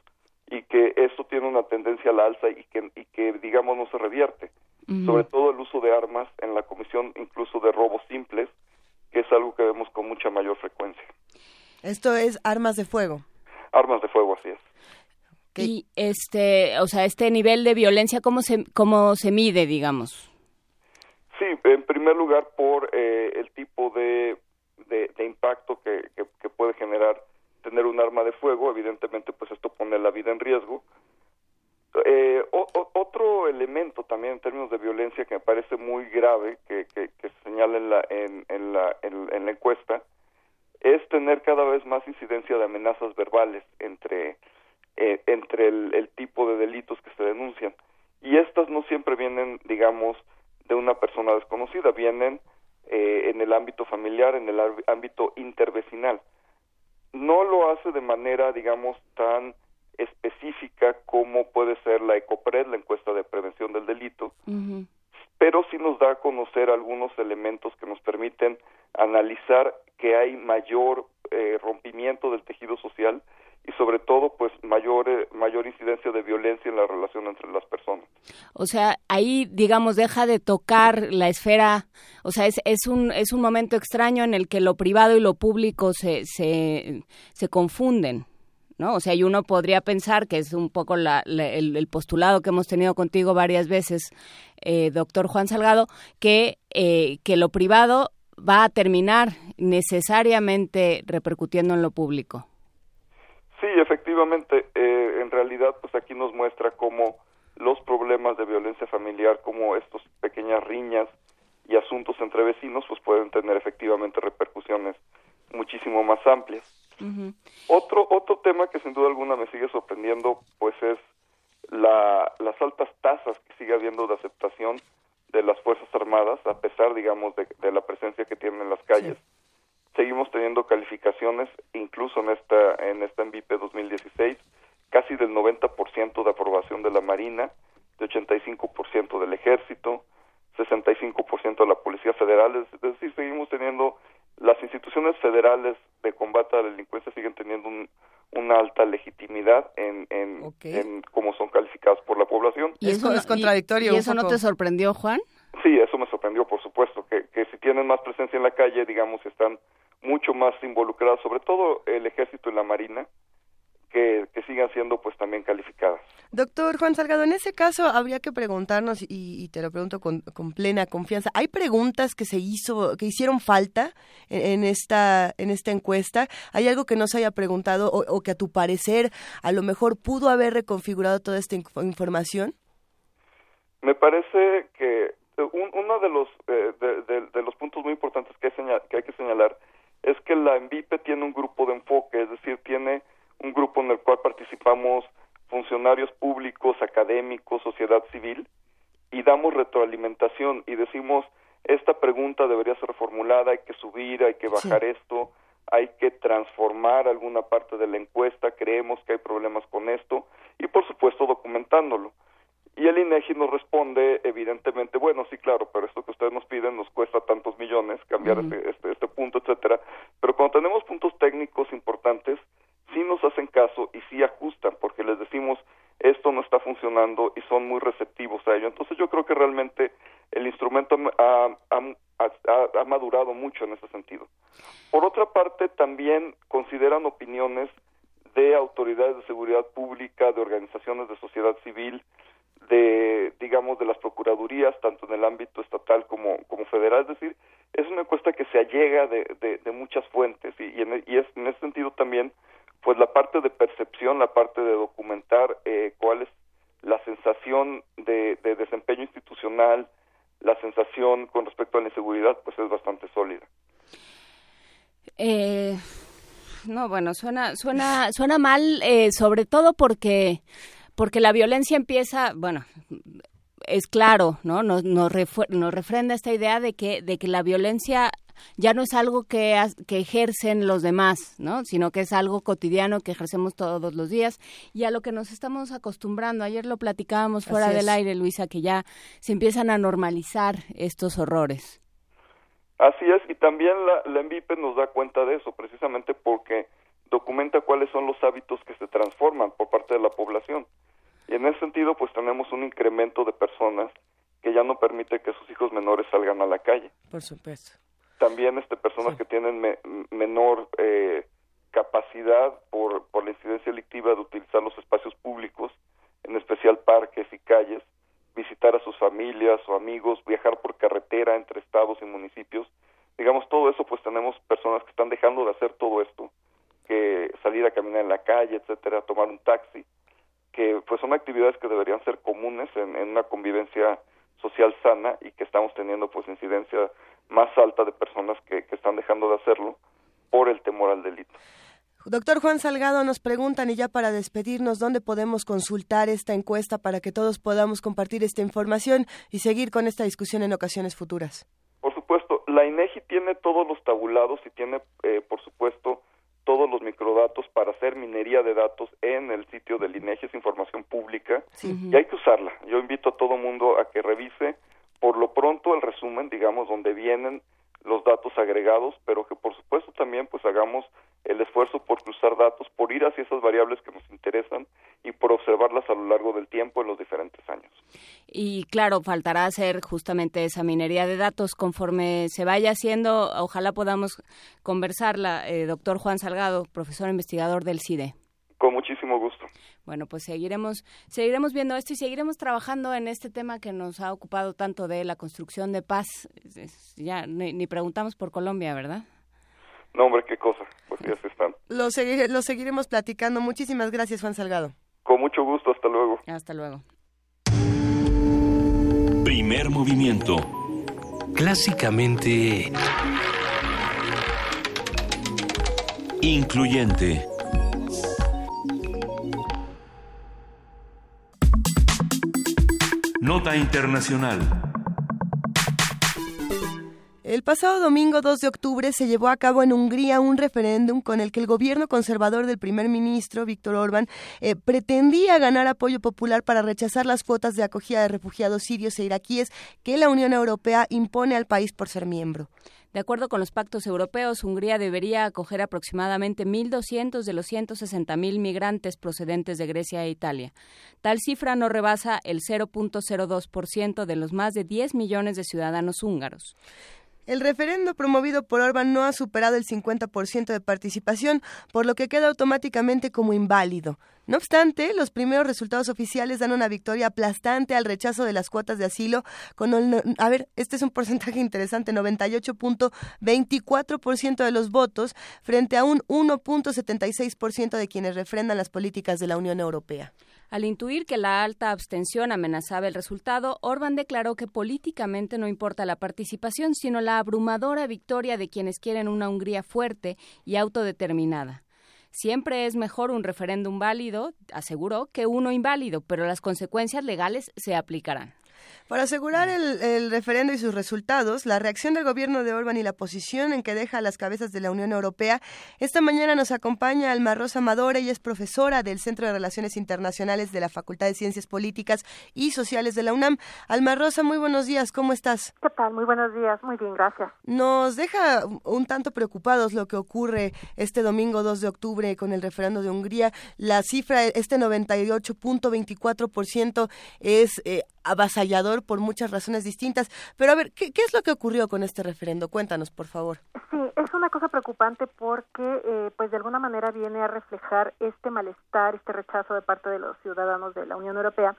y que eso tiene una tendencia al alza y que, y que digamos, no se revierte. Sobre todo el uso de armas en la comisión incluso de robos simples, que es algo que vemos con mucha mayor frecuencia. Esto es armas de fuego. Armas de fuego, así es. Y este, o sea, este nivel de violencia, ¿cómo se, cómo se mide, digamos? Sí, en primer lugar por eh, el tipo de, de, impacto que, que, puede generar tener un arma de fuego. Evidentemente, pues esto pone la vida en riesgo. Eh, otro elemento también en términos de violencia que me parece muy grave, que, que, se señala en la, en, en la, en, la encuesta, es tener cada vez más incidencia de amenazas verbales entre, eh, entre el, tipo de delitos que se denuncian. Y estas no siempre vienen, digamos, de una persona desconocida, vienen eh, en el ámbito familiar, en el ámbito intervecinal. No lo hace de manera, digamos, tan específica como puede ser la ECOPRED, la encuesta de prevención del delito, pero sí nos da a conocer algunos elementos que nos permiten analizar que hay mayor eh, rompimiento del tejido social y sobre todo pues mayor mayor incidencia de violencia en la relación entre las personas. O sea, ahí digamos deja de tocar la esfera, o sea, es, es un es un momento extraño en el que lo privado y lo público se se, se confunden. ¿no? O sea, y uno podría pensar, que es un poco el, postulado que hemos tenido contigo varias veces, eh, doctor Juan Salgado, que, eh, que lo privado va a terminar necesariamente repercutiendo en lo público. Sí, efectivamente. Eh, en realidad, pues aquí nos muestra cómo los problemas de violencia familiar, como estas pequeñas riñas y asuntos entre vecinos, pues pueden tener efectivamente repercusiones muchísimo más amplias. Otro otro tema que sin duda alguna me sigue sorprendiendo, pues es la, las altas tasas que sigue habiendo de aceptación de las Fuerzas Armadas, a pesar, digamos, de, la presencia que tienen en las calles. Seguimos teniendo calificaciones, incluso en esta en esta MVP 2016, casi del 90% de aprobación de la Marina, de 85% del Ejército, 65% de la Policía Federal, es decir, seguimos teniendo las instituciones federales de combate a la delincuencia siguen teniendo una alta legitimidad en, cómo son calificadas por la población. ¿Y eso es contradictorio? ¿Y, eso no te sorprendió, Juan? Sí, eso me sorprendió por supuesto, que, que si tienen más presencia en la calle, digamos, están mucho más involucradas, sobre todo el ejército y la marina, que, sigan siendo pues también calificadas. Doctor Juan Salgado, en ese caso habría que preguntarnos, y, te lo pregunto con, plena confianza, ¿hay preguntas que se hizo, que hicieron falta en, esta, en esta encuesta? ¿Hay algo que no se haya preguntado o, que a tu parecer a lo mejor pudo haber reconfigurado toda esta información? Me parece que uno de los, eh, de, los puntos muy importantes que que hay que señalar es que la ENVIPE tiene un grupo de enfoque, es decir, tiene un grupo en el cual participamos funcionarios públicos, académicos, sociedad civil, y damos retroalimentación y decimos, esta pregunta debería ser reformulada, hay que subir, hay que bajar esto, hay que transformar alguna parte de la encuesta, creemos que hay problemas con esto, y por supuesto documentándolo. Y el INEGI nos responde, evidentemente, bueno, sí, claro, pero esto que ustedes nos piden nos cuesta tantos millones, cambiar este, este, este punto, etcétera. Pero cuando tenemos puntos técnicos importantes, sí nos hacen caso y sí ajustan porque les decimos esto no está funcionando y son muy receptivos a ello. Entonces yo creo que realmente el instrumento ha, ha, madurado mucho en ese sentido. Por otra parte, también consideran opiniones de autoridades de seguridad pública, de organizaciones de sociedad civil, de, digamos, de las procuradurías, tanto en el ámbito estatal como, como federal. Es decir, es una encuesta que se allega de, de, muchas fuentes y, y, en, y es, en ese sentido también pues la parte de percepción, la parte de documentar eh, cuál es la sensación de, desempeño institucional, la sensación con respecto a la inseguridad, pues es bastante sólida. Eh, no, bueno, suena, suena, suena mal, eh, sobre todo porque, porque la violencia empieza, bueno, es claro, ¿no? Nos, nos, nos refrenda esta idea de que, de que la violencia ya no es algo que, que ejercen los demás, ¿no? Sino que es algo cotidiano que ejercemos todos los días y a lo que nos estamos acostumbrando. Ayer lo platicábamos fuera del aire, Luisa, que ya se empiezan a normalizar estos horrores. Así es, y también la, la nos da cuenta de eso, precisamente porque documenta cuáles son los hábitos que se transforman por parte de la población. Y en ese sentido, pues tenemos un incremento de personas que ya no permite que sus hijos menores salgan a la calle. Por supuesto también este personas que tienen menor eh, capacidad por, por la incidencia delictiva de utilizar los espacios públicos, en especial parques y calles, visitar a sus familias o amigos, viajar por carretera entre estados y municipios. Digamos, todo eso, pues tenemos personas que están dejando de hacer todo esto, que salir a caminar en la calle, etcétera, tomar un taxi, que pues son actividades que deberían ser comunes en, en una convivencia social sana y que estamos teniendo pues incidencia más alta de personas que, están dejando de hacerlo por el temor al delito. Doctor Juan Salgado, nos preguntan y ya para despedirnos, ¿dónde podemos consultar esta encuesta para que todos podamos compartir esta información y seguir con esta discusión en ocasiones futuras? Por supuesto, la INEGI tiene todos los tabulados y tiene, eh, por supuesto, todos los microdatos para hacer minería de datos en el sitio del INEGI, es información pública y hay que usarla. Yo invito a todo mundo a que revise por lo pronto el resumen, digamos, donde vienen los datos agregados, pero que por supuesto también pues hagamos el esfuerzo por cruzar datos, por ir hacia esas variables que nos interesan y por observarlas a lo largo del tiempo en los diferentes años. Y claro, faltará hacer justamente esa minería de datos conforme se vaya haciendo. Ojalá podamos conversarla, eh, doctor Juan Salgado, profesor investigador del CIDE. Bueno, pues seguiremos, seguiremos viendo esto y seguiremos trabajando en este tema que nos ha ocupado tanto de la construcción de paz. Ya ni, preguntamos por Colombia, ¿verdad? No, hombre, qué cosa. Pues ya se están. Lo, lo seguiremos platicando. Muchísimas gracias, Juan Salgado. Con mucho gusto. Hasta luego. Hasta luego. Primer movimiento. Clásicamente... Incluyente. Nota Internacional. El pasado domingo 2 de octubre se llevó a cabo en Hungría un referéndum con el que el gobierno conservador del primer ministro Víctor Orbán eh, pretendía ganar apoyo popular para rechazar las cuotas de acogida de refugiados sirios e iraquíes que la Unión Europea impone al país por ser miembro. De acuerdo con los pactos europeos, Hungría debería acoger aproximadamente 1.200 de los 160.000 migrantes procedentes de Grecia e Italia. Tal cifra no rebasa el 0.02% de los más de 10 millones de ciudadanos húngaros. El referendo promovido por Orban no ha superado el 50% de participación, por lo que queda automáticamente como inválido. No obstante, los primeros resultados oficiales dan una victoria aplastante al rechazo de las cuotas de asilo con a ver, este es un porcentaje interesante, 98.24% de los votos frente a un 1.76% de quienes refrendan las políticas de la Unión Europea. Al intuir que la alta abstención amenazaba el resultado, Orban declaró que políticamente no importa la participación, sino la abrumadora victoria de quienes quieren una Hungría fuerte y autodeterminada. Siempre es mejor un referéndum válido, aseguró, que uno inválido, pero las consecuencias legales se aplicarán. Para asegurar el, el, referendo y sus resultados, la reacción del gobierno de Orban y la posición en que deja a las cabezas de la Unión Europea, esta mañana nos acompaña Alma Rosa Madore, y es profesora del Centro de Relaciones Internacionales de la Facultad de Ciencias Políticas y Sociales de la UNAM. Alma Rosa, muy buenos días, ¿cómo estás? ¿Qué tal? Muy buenos días, muy bien, gracias. Nos deja un tanto preocupados lo que ocurre este domingo 2 de octubre con el referendo de Hungría. La cifra, este 98.24% es eh, avasallador por muchas razones distintas. Pero a ver, ¿qué, es lo que ocurrió con este referendo? Cuéntanos, por favor. Sí, es una cosa preocupante porque, eh, pues de alguna manera viene a reflejar este malestar, este rechazo de parte de los ciudadanos de la Unión Europea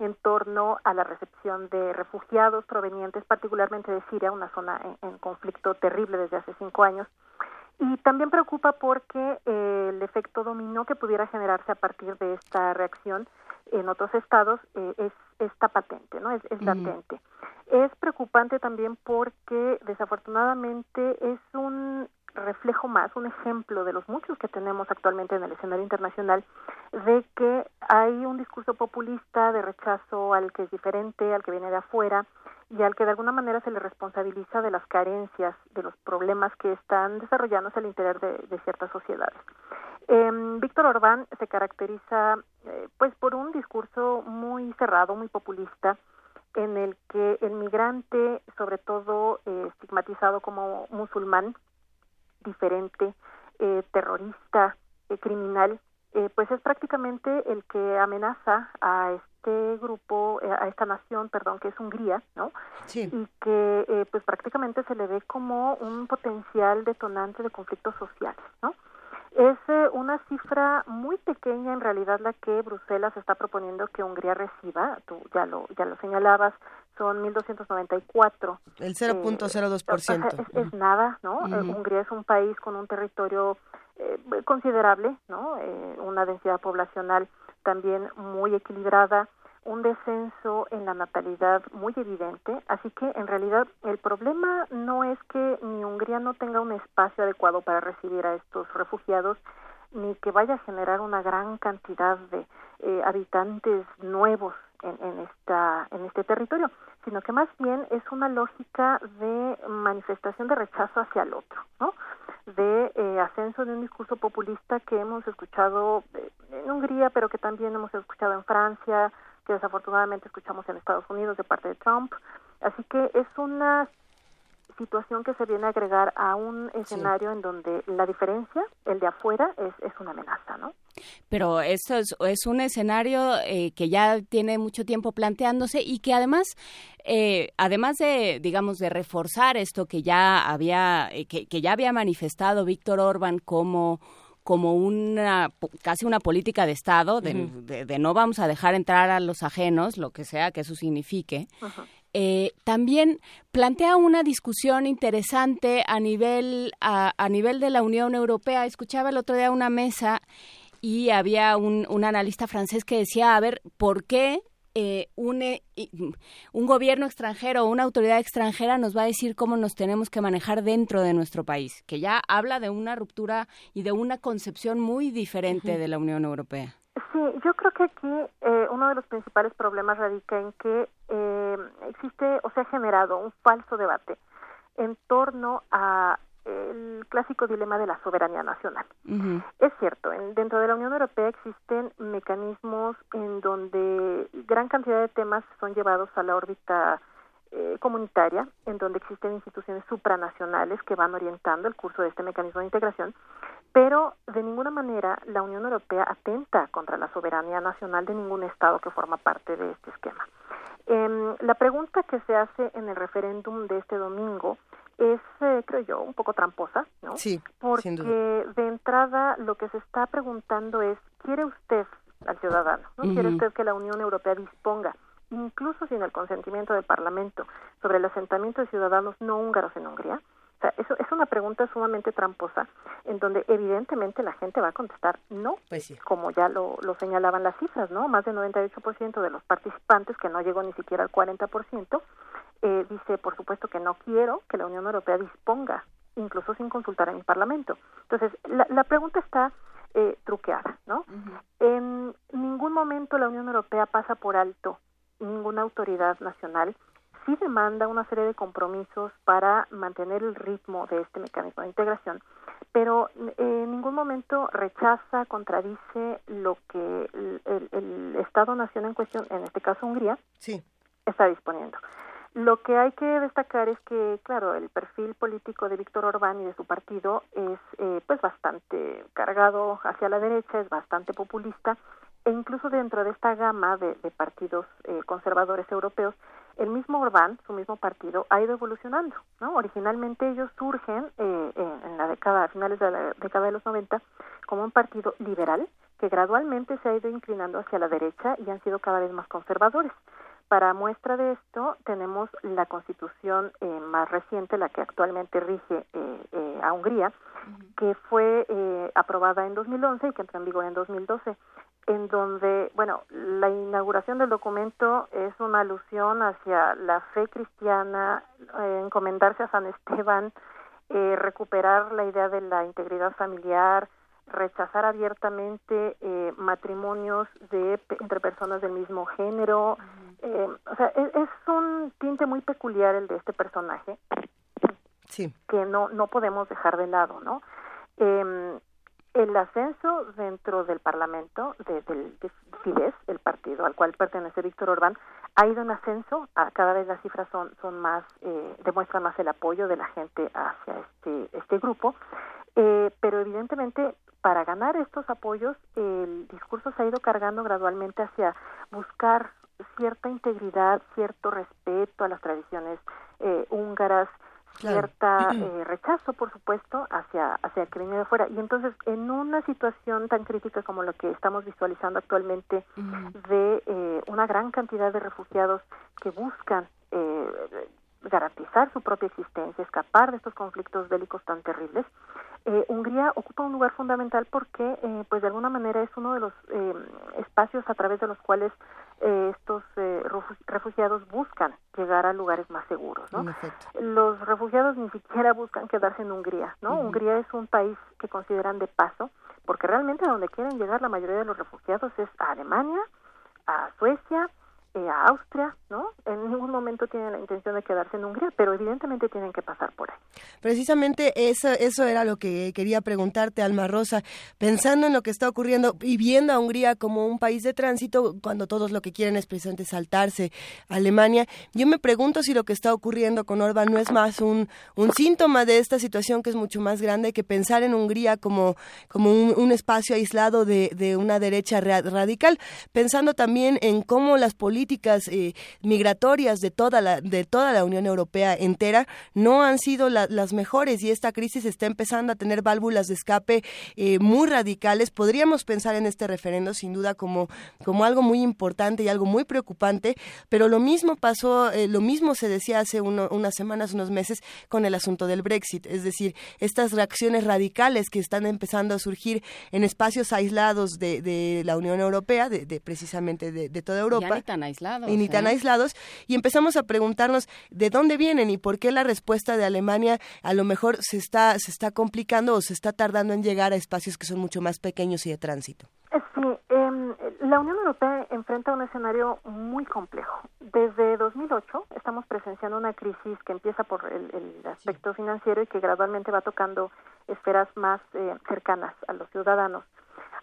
en torno a la recepción de refugiados provenientes particularmente de Siria, una zona en, conflicto terrible desde hace cinco años. Y también preocupa porque eh, el efecto dominó que pudiera generarse a partir de esta reacción en otros estados eh, es está patente, ¿no? Es, latente. Es preocupante también porque desafortunadamente es un reflejo más, un ejemplo de los muchos que tenemos actualmente en el escenario internacional, de que hay un discurso populista de rechazo al que es diferente, al que viene de afuera y al que de alguna manera se le responsabiliza de las carencias, de los problemas que están desarrollándose al interior de, ciertas sociedades. Eh, Víctor Orbán se caracteriza eh, pues por un discurso muy cerrado, muy populista, en el que el migrante, sobre todo eh, estigmatizado como musulmán, diferente, eh, terrorista, criminal, pues es prácticamente el que amenaza a este grupo, a esta nación, perdón, que es Hungría, ¿no? Sí. Y que pues prácticamente se le ve como un potencial detonante de conflictos sociales, ¿no? Es eh, una cifra muy pequeña en realidad la que Bruselas está proponiendo que Hungría reciba, tú ya lo ya lo señalabas, son 1294. El 0.02%. Eh, es, es, nada, ¿no? Eh, Hungría es un país con un territorio considerable, ¿no? una densidad poblacional también muy equilibrada un descenso en la natalidad muy evidente, así que en realidad el problema no es que ni Hungría no tenga un espacio adecuado para recibir a estos refugiados, ni que vaya a generar una gran cantidad de eh, habitantes nuevos en, en, esta, en este territorio, sino que más bien es una lógica de manifestación de rechazo hacia el otro, ¿no? De eh, ascenso de un discurso populista que hemos escuchado eh, en Hungría, pero que también hemos escuchado en Francia, que desafortunadamente escuchamos en Estados Unidos de parte de Trump. Así que es una situación que se viene a agregar a un escenario en donde la diferencia, el de afuera, es, es una amenaza, ¿no? Pero eso es, es un escenario eh, que ya tiene mucho tiempo planteándose y que además, eh, además de, digamos, de reforzar esto que ya había, eh, que, que ya había manifestado Víctor Orban como como una casi una política de Estado, de, no vamos a dejar entrar a los ajenos, lo que sea que eso signifique. Eh, también plantea una discusión interesante a nivel a, nivel de la Unión Europea. Escuchaba el otro día una mesa y había un, un analista francés que decía, a ver, ¿por qué eh, un, eh, un gobierno extranjero o una autoridad extranjera nos va a decir cómo nos tenemos que manejar dentro de nuestro país, que ya habla de una ruptura y de una concepción muy diferente de la Unión Europea. Sí, yo creo que aquí eh, uno de los principales problemas radica en que existe o se ha generado un falso debate en torno a el clásico dilema de la soberanía nacional. Es cierto, dentro de la Unión Europea existen mecanismos en donde gran cantidad de temas son llevados a la órbita eh, comunitaria en donde existen instituciones supranacionales que van orientando el curso de este mecanismo de integración, pero de ninguna manera la Unión Europea atenta contra la soberanía nacional de ningún Estado que forma parte de este esquema. Eh, la pregunta que se hace en el referéndum de este domingo es, eh, creo yo, un poco tramposa, ¿no? Sí, Porque de entrada lo que se está preguntando es, ¿quiere usted al ciudadano? ¿no? ¿Quiere usted que la Unión Europea disponga, incluso sin el consentimiento del Parlamento, sobre el asentamiento de ciudadanos no húngaros en Hungría? O sea, eso es una pregunta sumamente tramposa, en donde evidentemente la gente va a contestar no, Pues sí. como ya lo, lo señalaban las cifras, ¿no? Más del 98% de los participantes, que no llegó ni siquiera al 40%, eh, dice, por supuesto, que no quiero que la Unión Europea disponga, incluso sin consultar a mi Parlamento. Entonces, la, la pregunta está eh, truqueada, ¿no? En ningún momento la Unión Europea pasa por alto ninguna autoridad nacional sí demanda una serie de compromisos para mantener el ritmo de este mecanismo de integración, pero eh, en ningún momento rechaza, contradice lo que el, el- el Estado-nación en cuestión, en este caso Hungría, Sí. está disponiendo. Lo que hay que destacar es que, claro, el perfil político de Víctor Orbán y de su partido es eh, pues bastante cargado hacia la derecha, es bastante populista e incluso dentro de esta gama de, de partidos eh, conservadores europeos, el mismo Orbán, su mismo partido, ha ido evolucionando. ¿no? Originalmente ellos surgen eh, en la década, a finales de la década de los 90, como un partido liberal que gradualmente se ha ido inclinando hacia la derecha y han sido cada vez más conservadores. Para muestra de esto tenemos la constitución eh, más reciente, la que actualmente rige eh, eh, a Hungría, que fue eh, aprobada en 2011 y que entró en vigor en 2012, en donde, bueno, la inauguración del documento es una alusión hacia la fe cristiana, eh, encomendarse a San Esteban, eh, recuperar la idea de la integridad familiar, rechazar abiertamente eh, matrimonios de entre personas del mismo género. eh, o sea, es, es un tinte muy peculiar el de este personaje Sí. que no no podemos dejar de lado, ¿no? Eh, el ascenso dentro del Parlamento de, del de Fidesz, el partido al cual pertenece Víctor Orbán, ha ido en ascenso. A, cada vez las cifras son son más eh, demuestran más el apoyo de la gente hacia este este grupo. Eh, pero evidentemente para ganar estos apoyos el discurso se ha ido cargando gradualmente hacia buscar cierta integridad, cierto respeto a las tradiciones eh, húngaras, Claro. cierta eh, rechazo, por supuesto, hacia hacia el que viene de afuera. Y entonces, en una situación tan crítica como la que estamos visualizando actualmente, de eh, una gran cantidad de refugiados que buscan eh, garantizar su propia existencia, escapar de estos conflictos bélicos tan terribles, eh, Hungría ocupa un lugar fundamental porque, eh, pues de alguna manera, es uno de los eh, espacios a través de los cuales eh, estos eh, refu- refugiados buscan llegar a lugares más seguros, ¿no? Los refugiados ni siquiera buscan quedarse en Hungría, ¿no? Hungría es un país que consideran de paso, porque realmente a donde quieren llegar la mayoría de los refugiados es a Alemania, a Suecia, eh, a Austria, ¿no? En ningún momento tienen la intención de quedarse en Hungría, pero evidentemente tienen que pasar por ahí. Precisamente eso, eso era lo que quería preguntarte, Alma Rosa. Pensando en lo que está ocurriendo y viendo a Hungría como un país de tránsito, cuando todos lo que quieren es precisamente saltarse a Alemania, yo me pregunto si lo que está ocurriendo con Orban no es más un, un síntoma de esta situación que es mucho más grande que pensar en Hungría como, como un, un espacio aislado de, de una derecha ra- radical, pensando también en cómo las políticas eh, migratorias de toda la, de toda la Unión Europea entera no han sido la- las mejores y esta crisis está empezando a tener válvulas de escape eh, muy radicales. Podríamos pensar en este referendo sin duda como, como algo muy importante y algo muy preocupante, pero lo mismo pasó, eh, lo mismo se decía hace uno- unas semanas, unos meses con el asunto del Brexit, es decir, estas reacciones radicales que están empezando a surgir en espacios aislados de, de la Unión Europea, de, de precisamente de, de toda Europa. Ya ni tan aislados. Y ni tan ¿eh? aislados, y empezamos a preguntarnos de dónde vienen y por qué la respuesta de Alemania a lo mejor se está, se está complicando o se está tardando en llegar a espacios que son mucho más pequeños y de tránsito. Sí, em, la Unión Europea enfrenta un escenario muy complejo. Desde 2008 estamos presenciando una crisis que empieza por el, el aspecto financiero y que gradualmente va tocando esferas más eh, cercanas a los ciudadanos.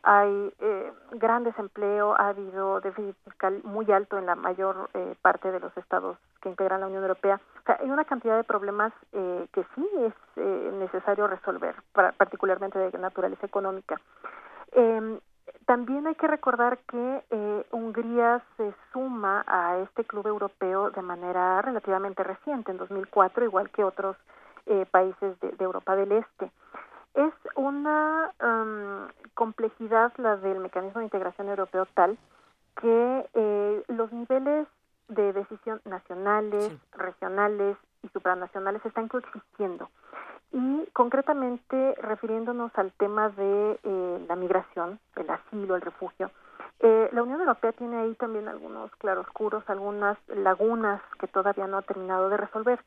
Hay eh, gran desempleo, ha habido déficit fiscal muy alto en la mayor eh, parte de los estados que integran la Unión Europea. O sea, hay una cantidad de problemas eh, que sí es eh, necesario resolver, para, particularmente de naturaleza económica. Eh, también hay que recordar que Hungría se suma a este club europeo de manera relativamente reciente, en 2004, igual que otros países de, de, Europa del Este. Es una um, complejidad la del mecanismo de integración europeo tal que eh, los niveles de decisión nacionales, sí. regionales y supranacionales están coexistiendo. Y concretamente, refiriéndonos al tema de eh, la migración, el asilo, el refugio, eh, la Unión Europea tiene ahí también algunos claroscuros, algunas lagunas que todavía no ha terminado de resolver.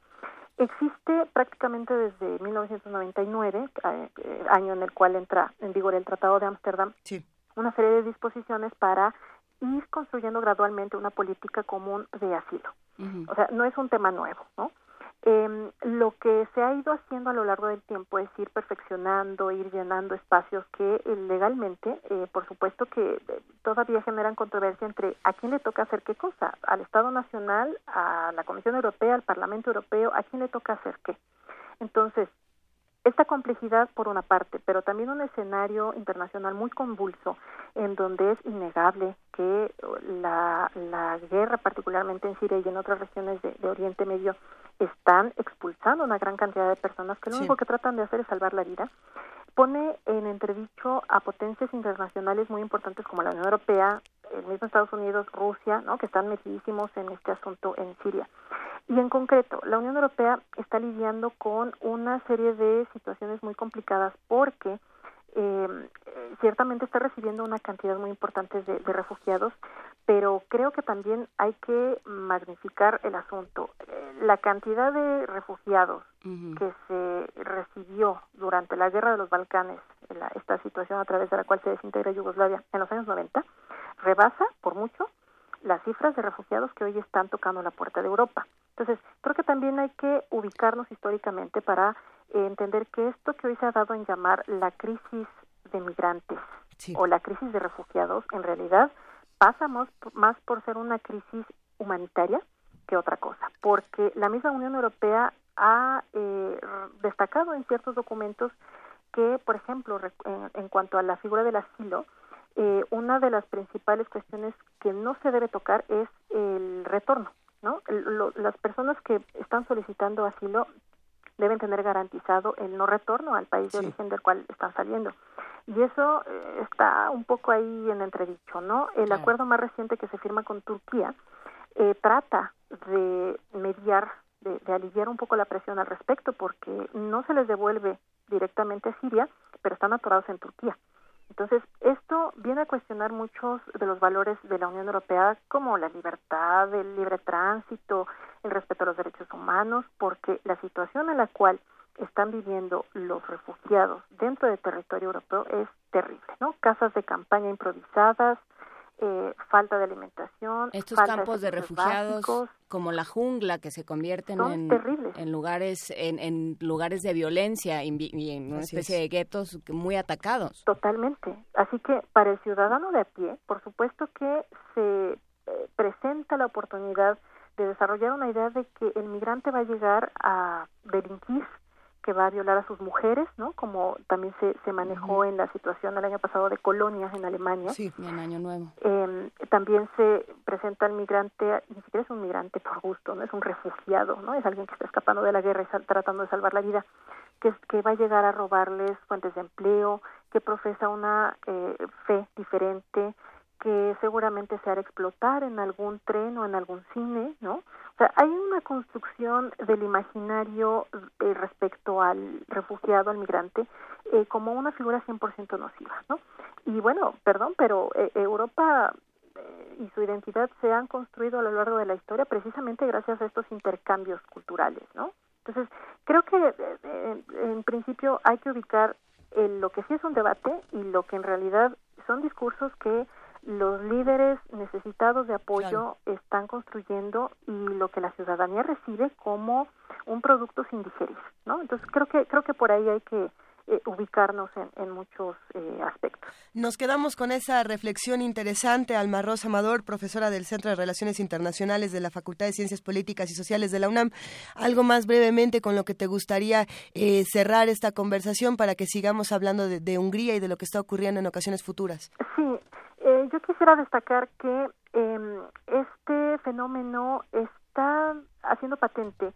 Existe prácticamente desde 1999, eh, año en el cual entra en vigor el Tratado de Ámsterdam, sí. una serie de disposiciones para ir construyendo gradualmente una política común de asilo. Uh -huh. O sea, no es un tema nuevo, ¿no? Eh, lo que se ha ido haciendo a lo largo del tiempo es ir perfeccionando, ir llenando espacios que eh, legalmente, eh, por supuesto que eh, todavía generan controversia entre a quién le toca hacer qué cosa, al Estado Nacional, a la Comisión Europea, al Parlamento Europeo, a quién le toca hacer qué. Entonces, esta complejidad por una parte, pero también un escenario internacional muy convulso en donde es innegable que la, la guerra, particularmente en Siria y en otras regiones de, de Oriente Medio, están expulsando una gran cantidad de personas que lo sí. único que tratan de hacer es salvar la vida, pone en entredicho a potencias internacionales muy importantes como la Unión Europea, el mismo Estados Unidos, Rusia, ¿no? que están metidísimos en este asunto en Siria. Y en concreto, la Unión Europea está lidiando con una serie de situaciones muy complicadas porque eh, ciertamente está recibiendo una cantidad muy importante de, refugiados, pero creo que también hay que magnificar el asunto. Eh, la cantidad de refugiados uh -huh. que se recibió durante la guerra de los Balcanes, la, esta situación a través de la cual se desintegra Yugoslavia en los años 90, rebasa por mucho las cifras de refugiados que hoy están tocando la puerta de Europa. Entonces, creo que también hay que ubicarnos históricamente para eh, entender que esto que hoy se ha dado en llamar la crisis de migrantes sí. o la crisis de refugiados, en realidad pasa más, más por ser una crisis humanitaria que otra cosa, porque la misma Unión Europea ha eh, destacado en ciertos documentos que, por ejemplo, en, en cuanto a la figura del asilo, eh, una de las principales cuestiones que no se debe tocar es el retorno, ¿no? Lo, las personas que están solicitando asilo deben tener garantizado el no retorno al país de origen del cual están saliendo. Y eso eh, está un poco ahí en entredicho, ¿no? El claro. acuerdo más reciente que se firma con Turquía eh, trata de mediar, de, de aliviar un poco la presión al respecto, porque no se les devuelve directamente a Siria, pero están atorados en Turquía. Entonces, esto viene a cuestionar muchos de los valores de la Unión Europea, como la libertad, el libre tránsito, el respeto a los derechos humanos, porque la situación en la cual están viviendo los refugiados dentro del territorio europeo es terrible, ¿no? Casas de campaña improvisadas, eh, falta de alimentación, estos falta campos de, de refugiados básicos, como la jungla que se convierten en, en lugares en, en, lugares de violencia y en una Así especie es. de guetos muy atacados. Totalmente. Así que para el ciudadano de a pie, por supuesto que se eh, presenta la oportunidad de desarrollar una idea de que el migrante va a llegar a delinquir que va a violar a sus mujeres, ¿no? Como también se, se manejó uh -huh. en la situación el año pasado de colonias en Alemania. Sí, en Año Nuevo. Eh, también se presenta el migrante, ni siquiera es un migrante por gusto, no es un refugiado, ¿no? Es alguien que está escapando de la guerra y tratando de salvar la vida, que, que va a llegar a robarles fuentes de empleo, que profesa una eh, fe diferente, que seguramente se hará explotar en algún tren o en algún cine, ¿no? O sea, hay una construcción del imaginario eh, respecto al refugiado, al migrante, eh, como una figura 100% nociva, ¿no? Y bueno, perdón, pero eh, Europa eh, y su identidad se han construido a lo largo de la historia precisamente gracias a estos intercambios culturales, ¿no? Entonces, creo que en principio hay que ubicar lo que sí es un debate y lo que en realidad son discursos que los líderes necesitados de apoyo claro. están construyendo y lo que la ciudadanía recibe como un producto sin digerir, ¿no? Entonces creo que creo que por ahí hay que eh, ubicarnos en, muchos eh, aspectos. Nos quedamos con esa reflexión interesante. Alma Rosa Amador, profesora del Centro de Relaciones Internacionales de la Facultad de Ciencias Políticas y Sociales de la UNAM. Algo más brevemente con lo que te gustaría eh, cerrar esta conversación para que sigamos hablando de, Hungría y de lo que está ocurriendo en ocasiones futuras. Sí, yo quisiera destacar que em, este fenómeno está haciendo patente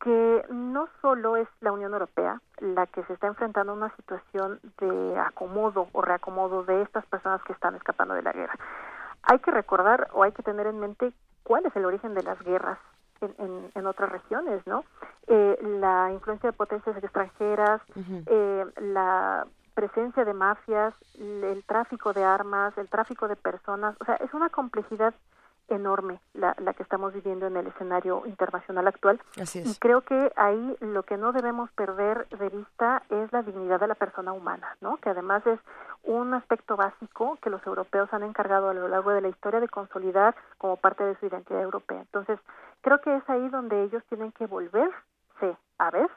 que no solo es la Unión Europea la que se está enfrentando a una situación de acomodo o reacomodo de estas personas que están escapando de la guerra. Hay que recordar o hay que tener en mente cuál es el origen de las guerras en, en, otras regiones, ¿no? Eh, la influencia de potencias extranjeras, eh, la presencia de mafias, el tráfico de armas, el tráfico de personas, o sea, es una complejidad enorme la, la que estamos viviendo en el escenario internacional actual. Y creo que ahí lo que no debemos perder de vista es la dignidad de la persona humana, ¿no? Que además es un aspecto básico que los europeos han encargado a lo largo de la historia de consolidar como parte de su identidad europea. Entonces, creo que es ahí donde ellos tienen que volverse a ver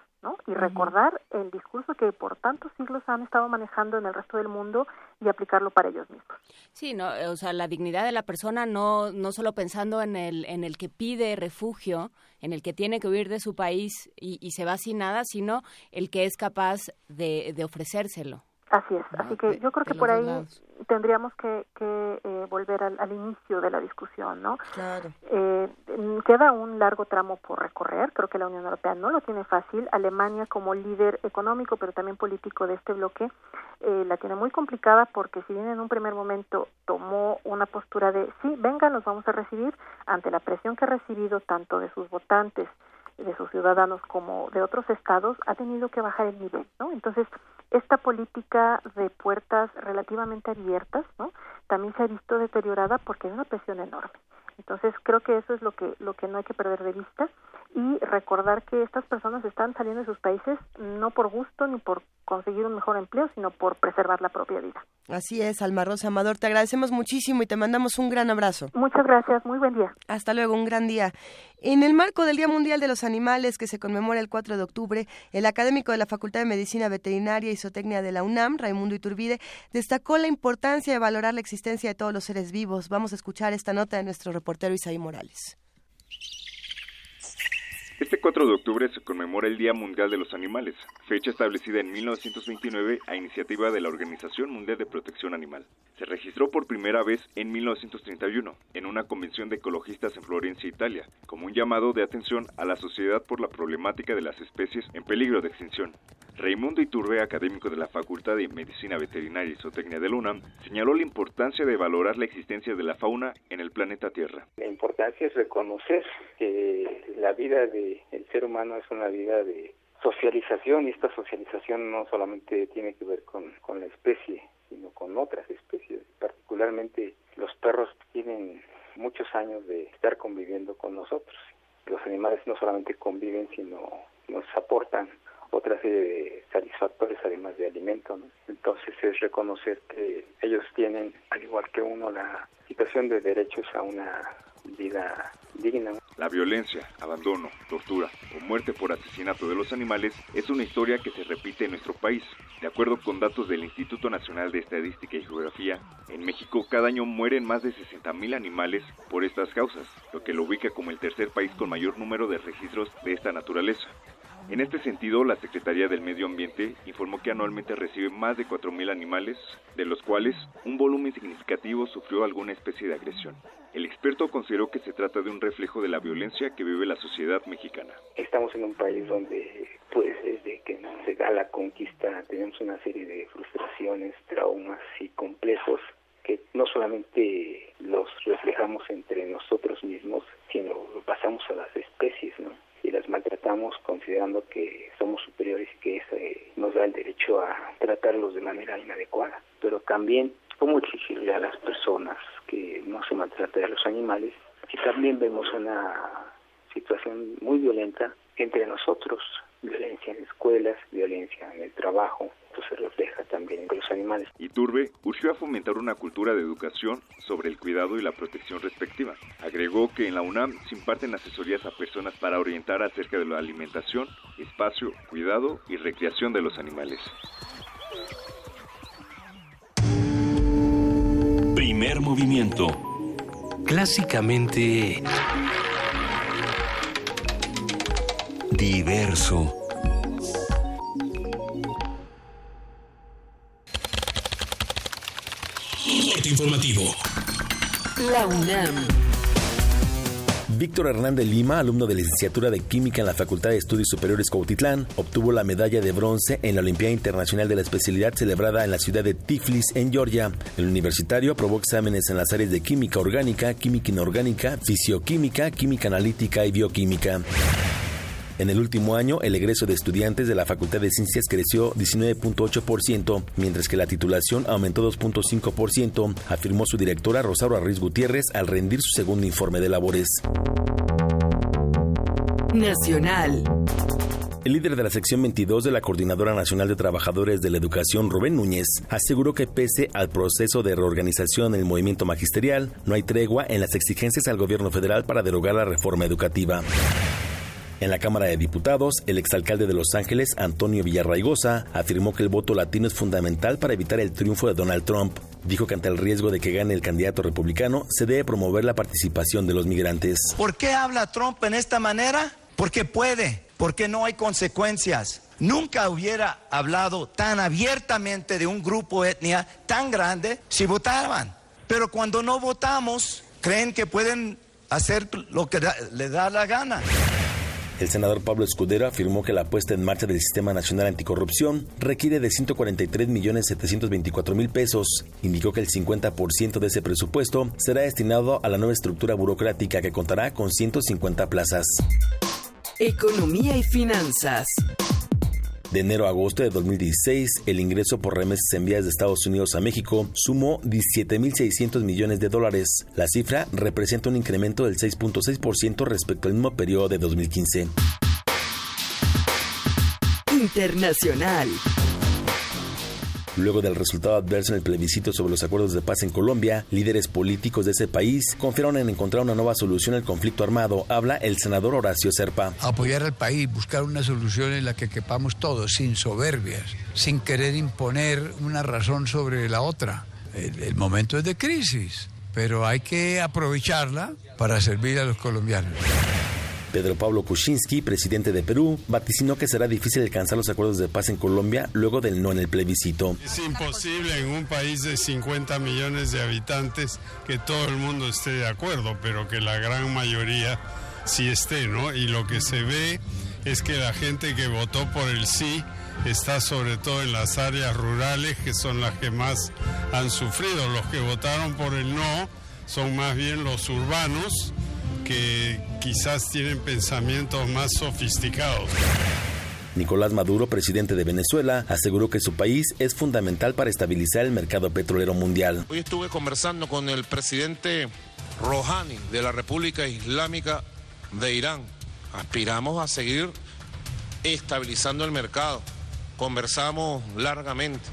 y recordar el discurso que por tantos siglos han estado manejando en el resto del mundo y aplicarlo para ellos mismos. Sí, no, o sea, la dignidad de la persona no no solo pensando en el en el que pide refugio, en el que tiene que huir de su país y, y se va sin nada, sino el que es capaz de, de ofrecérselo. Así es, así que yo creo que por ahí tendríamos que, que eh, volver al, al, inicio de la discusión, ¿no? Claro. Eh, queda un largo tramo por recorrer, creo que la Unión Europea no lo tiene fácil, Alemania como líder económico, pero también político de este bloque, eh, la tiene muy complicada porque si bien en un primer momento tomó una postura de sí, vengan, los vamos a recibir, ante la presión que ha recibido tanto de sus votantes, de sus ciudadanos como de otros estados, ha tenido que bajar el nivel, ¿no? Entonces, esta política de puertas relativamente abiertas, ¿no? También se ha visto deteriorada porque hay una presión enorme. Entonces creo que eso es lo que lo que no hay que perder de vista y recordar que estas personas están saliendo de sus países no por gusto ni por conseguir un mejor empleo, sino por preservar la propia vida. Así es, Alma Rosa Amador, te agradecemos muchísimo y te mandamos un gran abrazo. Muchas gracias, muy buen día. Hasta luego, un gran día. En el marco del Día Mundial de los Animales, que se conmemora el 4 de octubre, el académico de la Facultad de Medicina Veterinaria y Zootecnia de la UNAM, Raimundo Iturbide, destacó la importancia de valorar la existencia de todos los seres vivos. Vamos a escuchar esta nota de nuestro reportero Isaí Morales. Este 4 de octubre se conmemora el Día Mundial de los Animales, fecha establecida en 1929 a iniciativa de la Organización Mundial de Protección Animal. Se registró por primera vez en 1931 en una convención de ecologistas en Florencia, Italia, como un llamado de atención a la sociedad por la problemática de las especies en peligro de extinción. Raimundo Iturbe, académico de la Facultad de Medicina Veterinaria y Zootecnia de UNAM, señaló la importancia de valorar la existencia de la fauna en el planeta Tierra. La importancia es reconocer que la vida del ser humano es una vida de socialización y esta socialización no solamente tiene que ver con, con la especie, sino con otras especies. Particularmente los perros tienen muchos años de estar conviviendo con nosotros. Los animales no solamente conviven, sino nos aportan otra serie de satisfactores además de alimento. Entonces es reconocer que ellos tienen, al igual que uno, la situación de derechos a una vida digna. La violencia, abandono, tortura o muerte por asesinato de los animales es una historia que se repite en nuestro país. De acuerdo con datos del Instituto Nacional de Estadística y Geografía, en México cada año mueren más de 60.000 animales por estas causas, lo que lo ubica como el tercer país con mayor número de registros de esta naturaleza. En este sentido, la Secretaría del Medio Ambiente informó que anualmente recibe más de 4.000 animales, de los cuales un volumen significativo sufrió alguna especie de agresión. El experto consideró que se trata de un reflejo de la violencia que vive la sociedad mexicana. Estamos en un país donde, pues, desde que se da la conquista, tenemos una serie de frustraciones, traumas y complejos que no solamente los reflejamos entre nosotros mismos, sino pasamos a las especies, ¿no? Y las maltratamos considerando que somos superiores y que eso nos da el derecho a tratarlos de manera inadecuada. Pero también, ¿cómo exigirle a las personas que no se maltrate a los animales? Y también vemos una situación muy violenta entre nosotros, violencia en escuelas, violencia en el trabajo, se refleja también en los animales. Iturbe urgió a fomentar una cultura de educación sobre el cuidado y la protección respectiva. Agregó que en la UNAM se imparten asesorías a personas para orientar acerca de la alimentación, espacio, cuidado y recreación de los animales. Primer movimiento. Clásicamente... Diverso. Informativo. La UNAM. Víctor Hernández Lima, alumno de licenciatura de Química en la Facultad de Estudios Superiores Cuautitlán, obtuvo la medalla de bronce en la Olimpiada Internacional de la Especialidad celebrada en la ciudad de Tiflis, en Georgia. El universitario aprobó exámenes en las áreas de química orgánica, química inorgánica, fisioquímica, química analítica y bioquímica. En el último año, el egreso de estudiantes de la Facultad de Ciencias creció 19.8%, mientras que la titulación aumentó 2.5%, afirmó su directora Rosario Arriz Gutiérrez al rendir su segundo informe de labores. Nacional. El líder de la sección 22 de la Coordinadora Nacional de Trabajadores de la Educación, Rubén Núñez, aseguró que pese al proceso de reorganización en el movimiento magisterial, no hay tregua en las exigencias al gobierno federal para derogar la reforma educativa. En la Cámara de Diputados, el exalcalde de Los Ángeles, Antonio Villarraigosa, afirmó que el voto latino es fundamental para evitar el triunfo de Donald Trump. Dijo que ante el riesgo de que gane el candidato republicano, se debe promover la participación de los migrantes. ¿Por qué habla Trump en esta manera? Porque puede, porque no hay consecuencias. Nunca hubiera hablado tan abiertamente de un grupo etnia tan grande si votaban. Pero cuando no votamos, creen que pueden hacer lo que le da la gana. El senador Pablo Escudero afirmó que la puesta en marcha del Sistema Nacional Anticorrupción requiere de 143 millones 724 mil pesos. Indicó que el 50% de ese presupuesto será destinado a la nueva estructura burocrática que contará con 150 plazas. Economía y finanzas. De enero a agosto de 2016, el ingreso por remesas enviadas de Estados Unidos a México sumó 17.600 millones de dólares. La cifra representa un incremento del 6.6% respecto al mismo periodo de 2015. Internacional. Luego del resultado adverso en el plebiscito sobre los acuerdos de paz en Colombia, líderes políticos de ese país confiaron en encontrar una nueva solución al conflicto armado. Habla el senador Horacio Serpa. Apoyar al país, buscar una solución en la que quepamos todos, sin soberbias, sin querer imponer una razón sobre la otra. El, el momento es de crisis, pero hay que aprovecharla para servir a los colombianos. Pedro Pablo Kuczynski, presidente de Perú, vaticinó que será difícil alcanzar los acuerdos de paz en Colombia luego del no en el plebiscito. Es imposible en un país de 50 millones de habitantes que todo el mundo esté de acuerdo, pero que la gran mayoría sí esté, ¿no? Y lo que se ve es que la gente que votó por el sí está sobre todo en las áreas rurales, que son las que más han sufrido. Los que votaron por el no son más bien los urbanos que quizás tienen pensamientos más sofisticados. Nicolás Maduro, presidente de Venezuela, aseguró que su país es fundamental para estabilizar el mercado petrolero mundial. Hoy estuve conversando con el presidente Rouhani de la República Islámica de Irán. Aspiramos a seguir estabilizando el mercado. Conversamos largamente.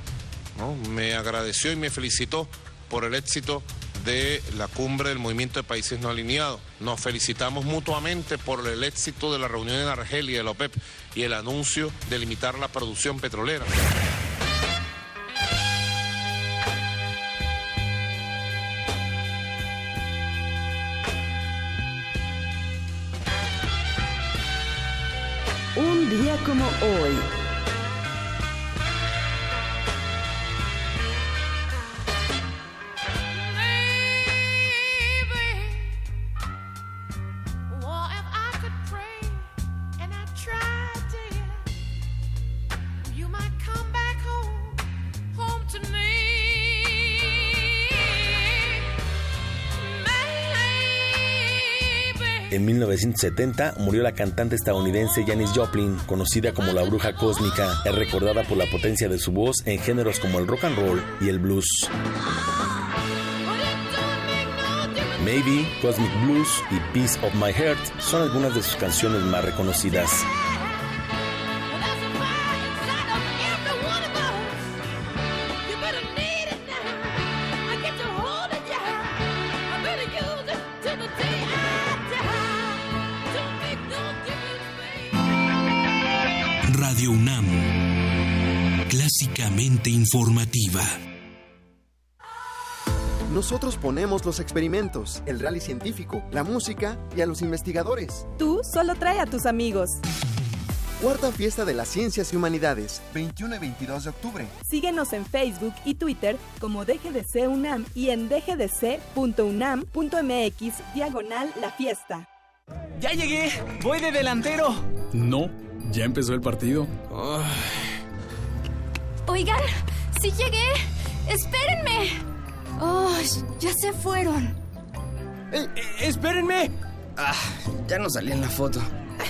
¿no? Me agradeció y me felicitó por el éxito de la cumbre del movimiento de países no alineados. Nos felicitamos mutuamente por el éxito de la reunión en Argelia de la OPEP y el anuncio de limitar la producción petrolera. Un día como hoy. 1970 murió la cantante estadounidense Janis Joplin, conocida como la bruja cósmica. Es recordada por la potencia de su voz en géneros como el rock and roll y el blues. Maybe, Cosmic Blues y Piece of My Heart son algunas de sus canciones más reconocidas. Informativa. Nosotros ponemos los experimentos, el rally científico, la música y a los investigadores. Tú solo trae a tus amigos. Cuarta Fiesta de las Ciencias y Humanidades, 21 y 22 de octubre. Síguenos en Facebook y Twitter como DGDC UNAM y en dgdc.unam.mx diagonal la fiesta. ¡Ya llegué! ¡Voy de delantero! No, ya empezó el partido. Oigan, sí llegué. Espérenme. ¡Oh! Ya se fueron. Eh, ¡Espérenme! Ah, ya no salí en la foto.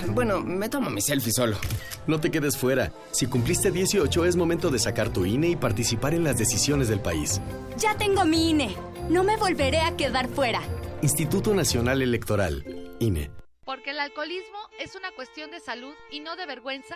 Bueno, me tomo mi selfie solo. No te quedes fuera. Si cumpliste 18 es momento de sacar tu INE y participar en las decisiones del país. Ya tengo mi INE. No me volveré a quedar fuera. Instituto Nacional Electoral, INE. Porque el alcoholismo es una cuestión de salud y no de vergüenza.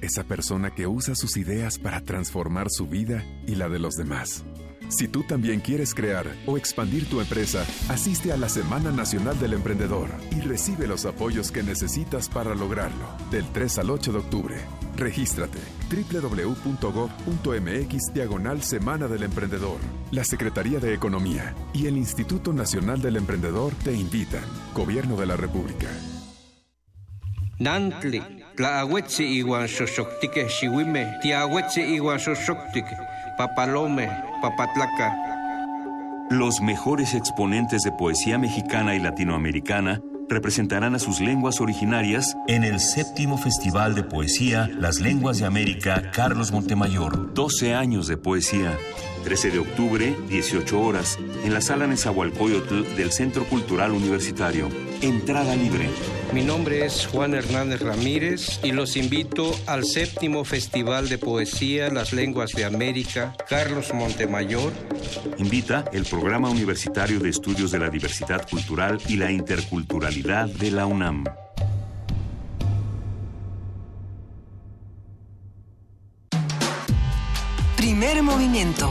esa persona que usa sus ideas para transformar su vida y la de los demás. Si tú también quieres crear o expandir tu empresa, asiste a la Semana Nacional del Emprendedor y recibe los apoyos que necesitas para lograrlo. Del 3 al 8 de octubre. Regístrate www.gov.mx diagonal Semana del Emprendedor. La Secretaría de Economía y el Instituto Nacional del Emprendedor te invitan. Gobierno de la República. Nantli, papalome, papatlaca. Los mejores exponentes de poesía mexicana y latinoamericana representarán a sus lenguas originarias en el séptimo Festival de Poesía Las Lenguas de América Carlos Montemayor. 12 años de poesía. 13 de octubre, 18 horas, en la sala Nezahualcóyotl del Centro Cultural Universitario. Entrada libre. Mi nombre es Juan Hernández Ramírez y los invito al séptimo Festival de Poesía Las Lenguas de América Carlos Montemayor. Invita el Programa Universitario de Estudios de la Diversidad Cultural y la Interculturalidad de la UNAM. Primer movimiento.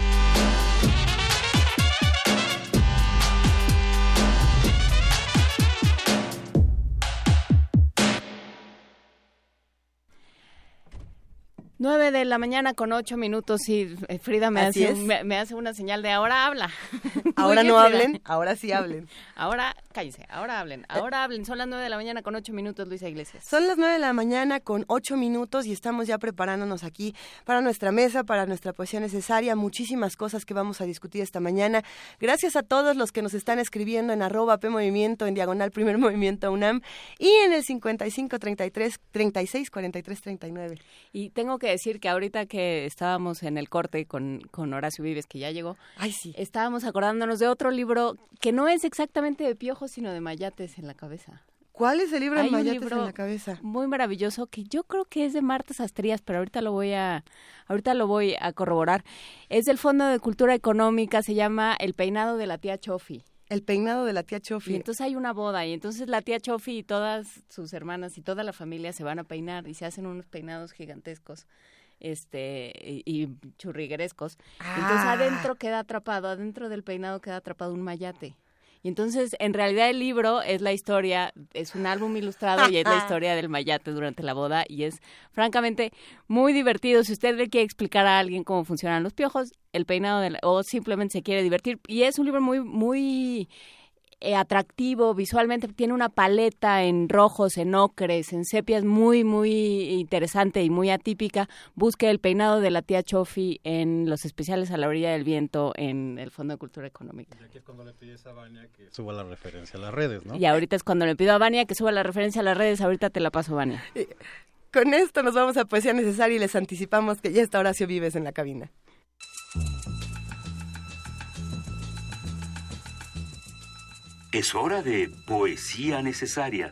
Nueve de la mañana con ocho minutos y eh, Frida me Así hace, me, me hace una señal de ahora habla. Ahora bien, no Frida. hablen, ahora sí hablen. Ahora cállense, ahora hablen, ahora hablen. Son las nueve de la mañana con ocho minutos, Luisa Iglesias. Son las 9 de la mañana con 8 minutos y estamos ya preparándonos aquí para nuestra mesa, para nuestra poesía necesaria, muchísimas cosas que vamos a discutir esta mañana. Gracias a todos los que nos están escribiendo en arroba P Movimiento, en diagonal Primer Movimiento UNAM y en el 55 33 36 43 39. Y tengo que decir que ahorita que estábamos en el corte con, con Horacio Vives, que ya llegó, Ay, sí. estábamos acordándonos de otro libro que no es exactamente de piojos, sino de mayates en la cabeza. ¿Cuál es el libro de un Mayates libro en la cabeza? Muy maravilloso que yo creo que es de Marta Sastrías, pero ahorita lo voy a ahorita lo voy a corroborar. Es del Fondo de Cultura Económica, se llama El peinado de la tía Chofi. El peinado de la tía Y Chofi. entonces hay una boda y entonces la tía Chofi y todas sus hermanas y toda la familia se van a peinar y se hacen unos peinados gigantescos este y, y churriguerescos. Entonces Ah. adentro queda atrapado, adentro del peinado queda atrapado un mayate. Y entonces, en realidad el libro es la historia, es un álbum ilustrado y es la historia del mayate durante la boda y es francamente muy divertido. Si usted le quiere explicar a alguien cómo funcionan los piojos, el peinado de la- o simplemente se quiere divertir y es un libro muy muy eh, atractivo visualmente, tiene una paleta en rojos, en ocres, en sepias muy, muy interesante y muy atípica. Busque el peinado de la tía Chofi en los especiales a la orilla del viento en el Fondo de Cultura Económica. Y aquí es cuando le pides a Vania que suba la referencia a las redes, ¿no? Y ahorita es cuando le pido a Vania que suba la referencia a las redes, ahorita te la paso, Vania. Con esto nos vamos a Poesía Necesaria y les anticipamos que ya está Horacio Vives en la cabina. Es hora de poesía necesaria.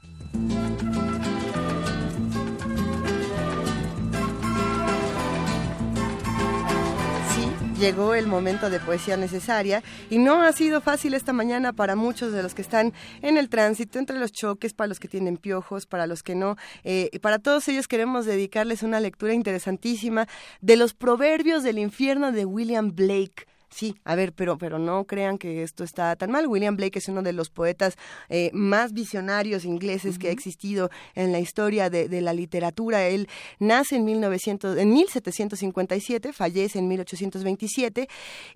llegó el momento de poesía necesaria y no ha sido fácil esta mañana para muchos de los que están en el tránsito, entre los choques, para los que tienen piojos, para los que no. Eh, para todos ellos queremos dedicarles una lectura interesantísima de los proverbios del infierno de William Blake. Sí, a ver, pero, pero no crean que esto está tan mal. William Blake es uno de los poetas eh, más visionarios ingleses que ha existido en la historia de, la literatura. Él nace en, 1900, en 1757, fallece en 1827,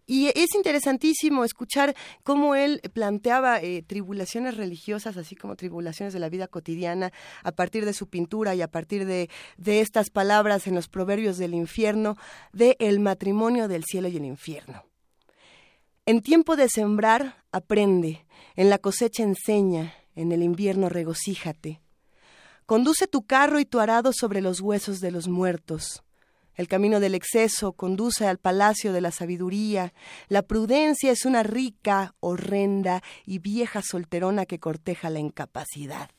y es interesantísimo escuchar cómo él planteaba eh, tribulaciones religiosas, así como tribulaciones de la vida cotidiana, a partir de su pintura y a partir de, de estas palabras en los proverbios del infierno, de el matrimonio del cielo y el infierno. En tiempo de sembrar, aprende, en la cosecha enseña, en el invierno regocíjate. Conduce tu carro y tu arado sobre los huesos de los muertos. El camino del exceso conduce al palacio de la sabiduría. La prudencia es una rica, horrenda y vieja solterona que corteja la incapacidad.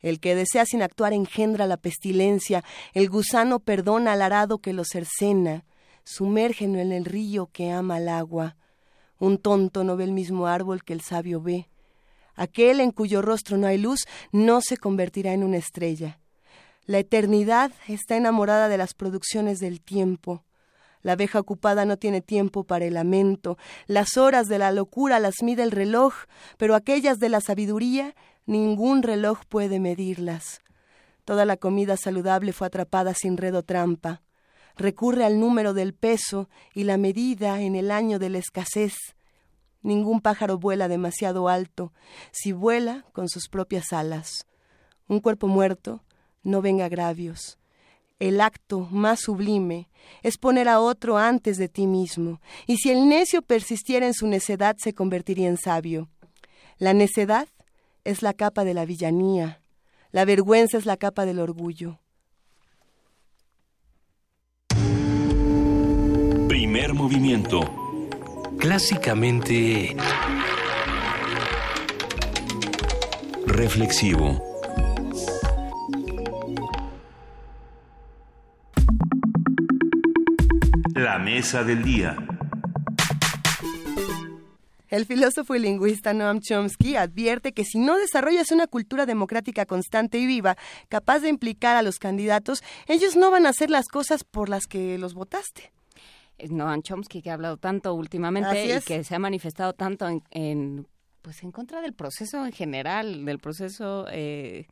El que desea sin actuar engendra la pestilencia. El gusano perdona al arado que lo cercena. Sumérgeno en el río que ama el agua. Un tonto no ve el mismo árbol que el sabio ve. Aquel en cuyo rostro no hay luz no se convertirá en una estrella. La eternidad está enamorada de las producciones del tiempo. La abeja ocupada no tiene tiempo para el lamento. Las horas de la locura las mide el reloj, pero aquellas de la sabiduría ningún reloj puede medirlas. Toda la comida saludable fue atrapada sin red o trampa recurre al número del peso y la medida en el año de la escasez. Ningún pájaro vuela demasiado alto, si vuela con sus propias alas. Un cuerpo muerto no venga agravios. El acto más sublime es poner a otro antes de ti mismo, y si el necio persistiera en su necedad se convertiría en sabio. La necedad es la capa de la villanía, la vergüenza es la capa del orgullo. Primer movimiento. Clásicamente... Reflexivo. La mesa del día. El filósofo y lingüista Noam Chomsky advierte que si no desarrollas una cultura democrática constante y viva, capaz de implicar a los candidatos, ellos no van a hacer las cosas por las que los votaste. Noam Chomsky, que ha hablado tanto últimamente y que se ha manifestado tanto en, pues en contra del proceso en general, del proceso eh,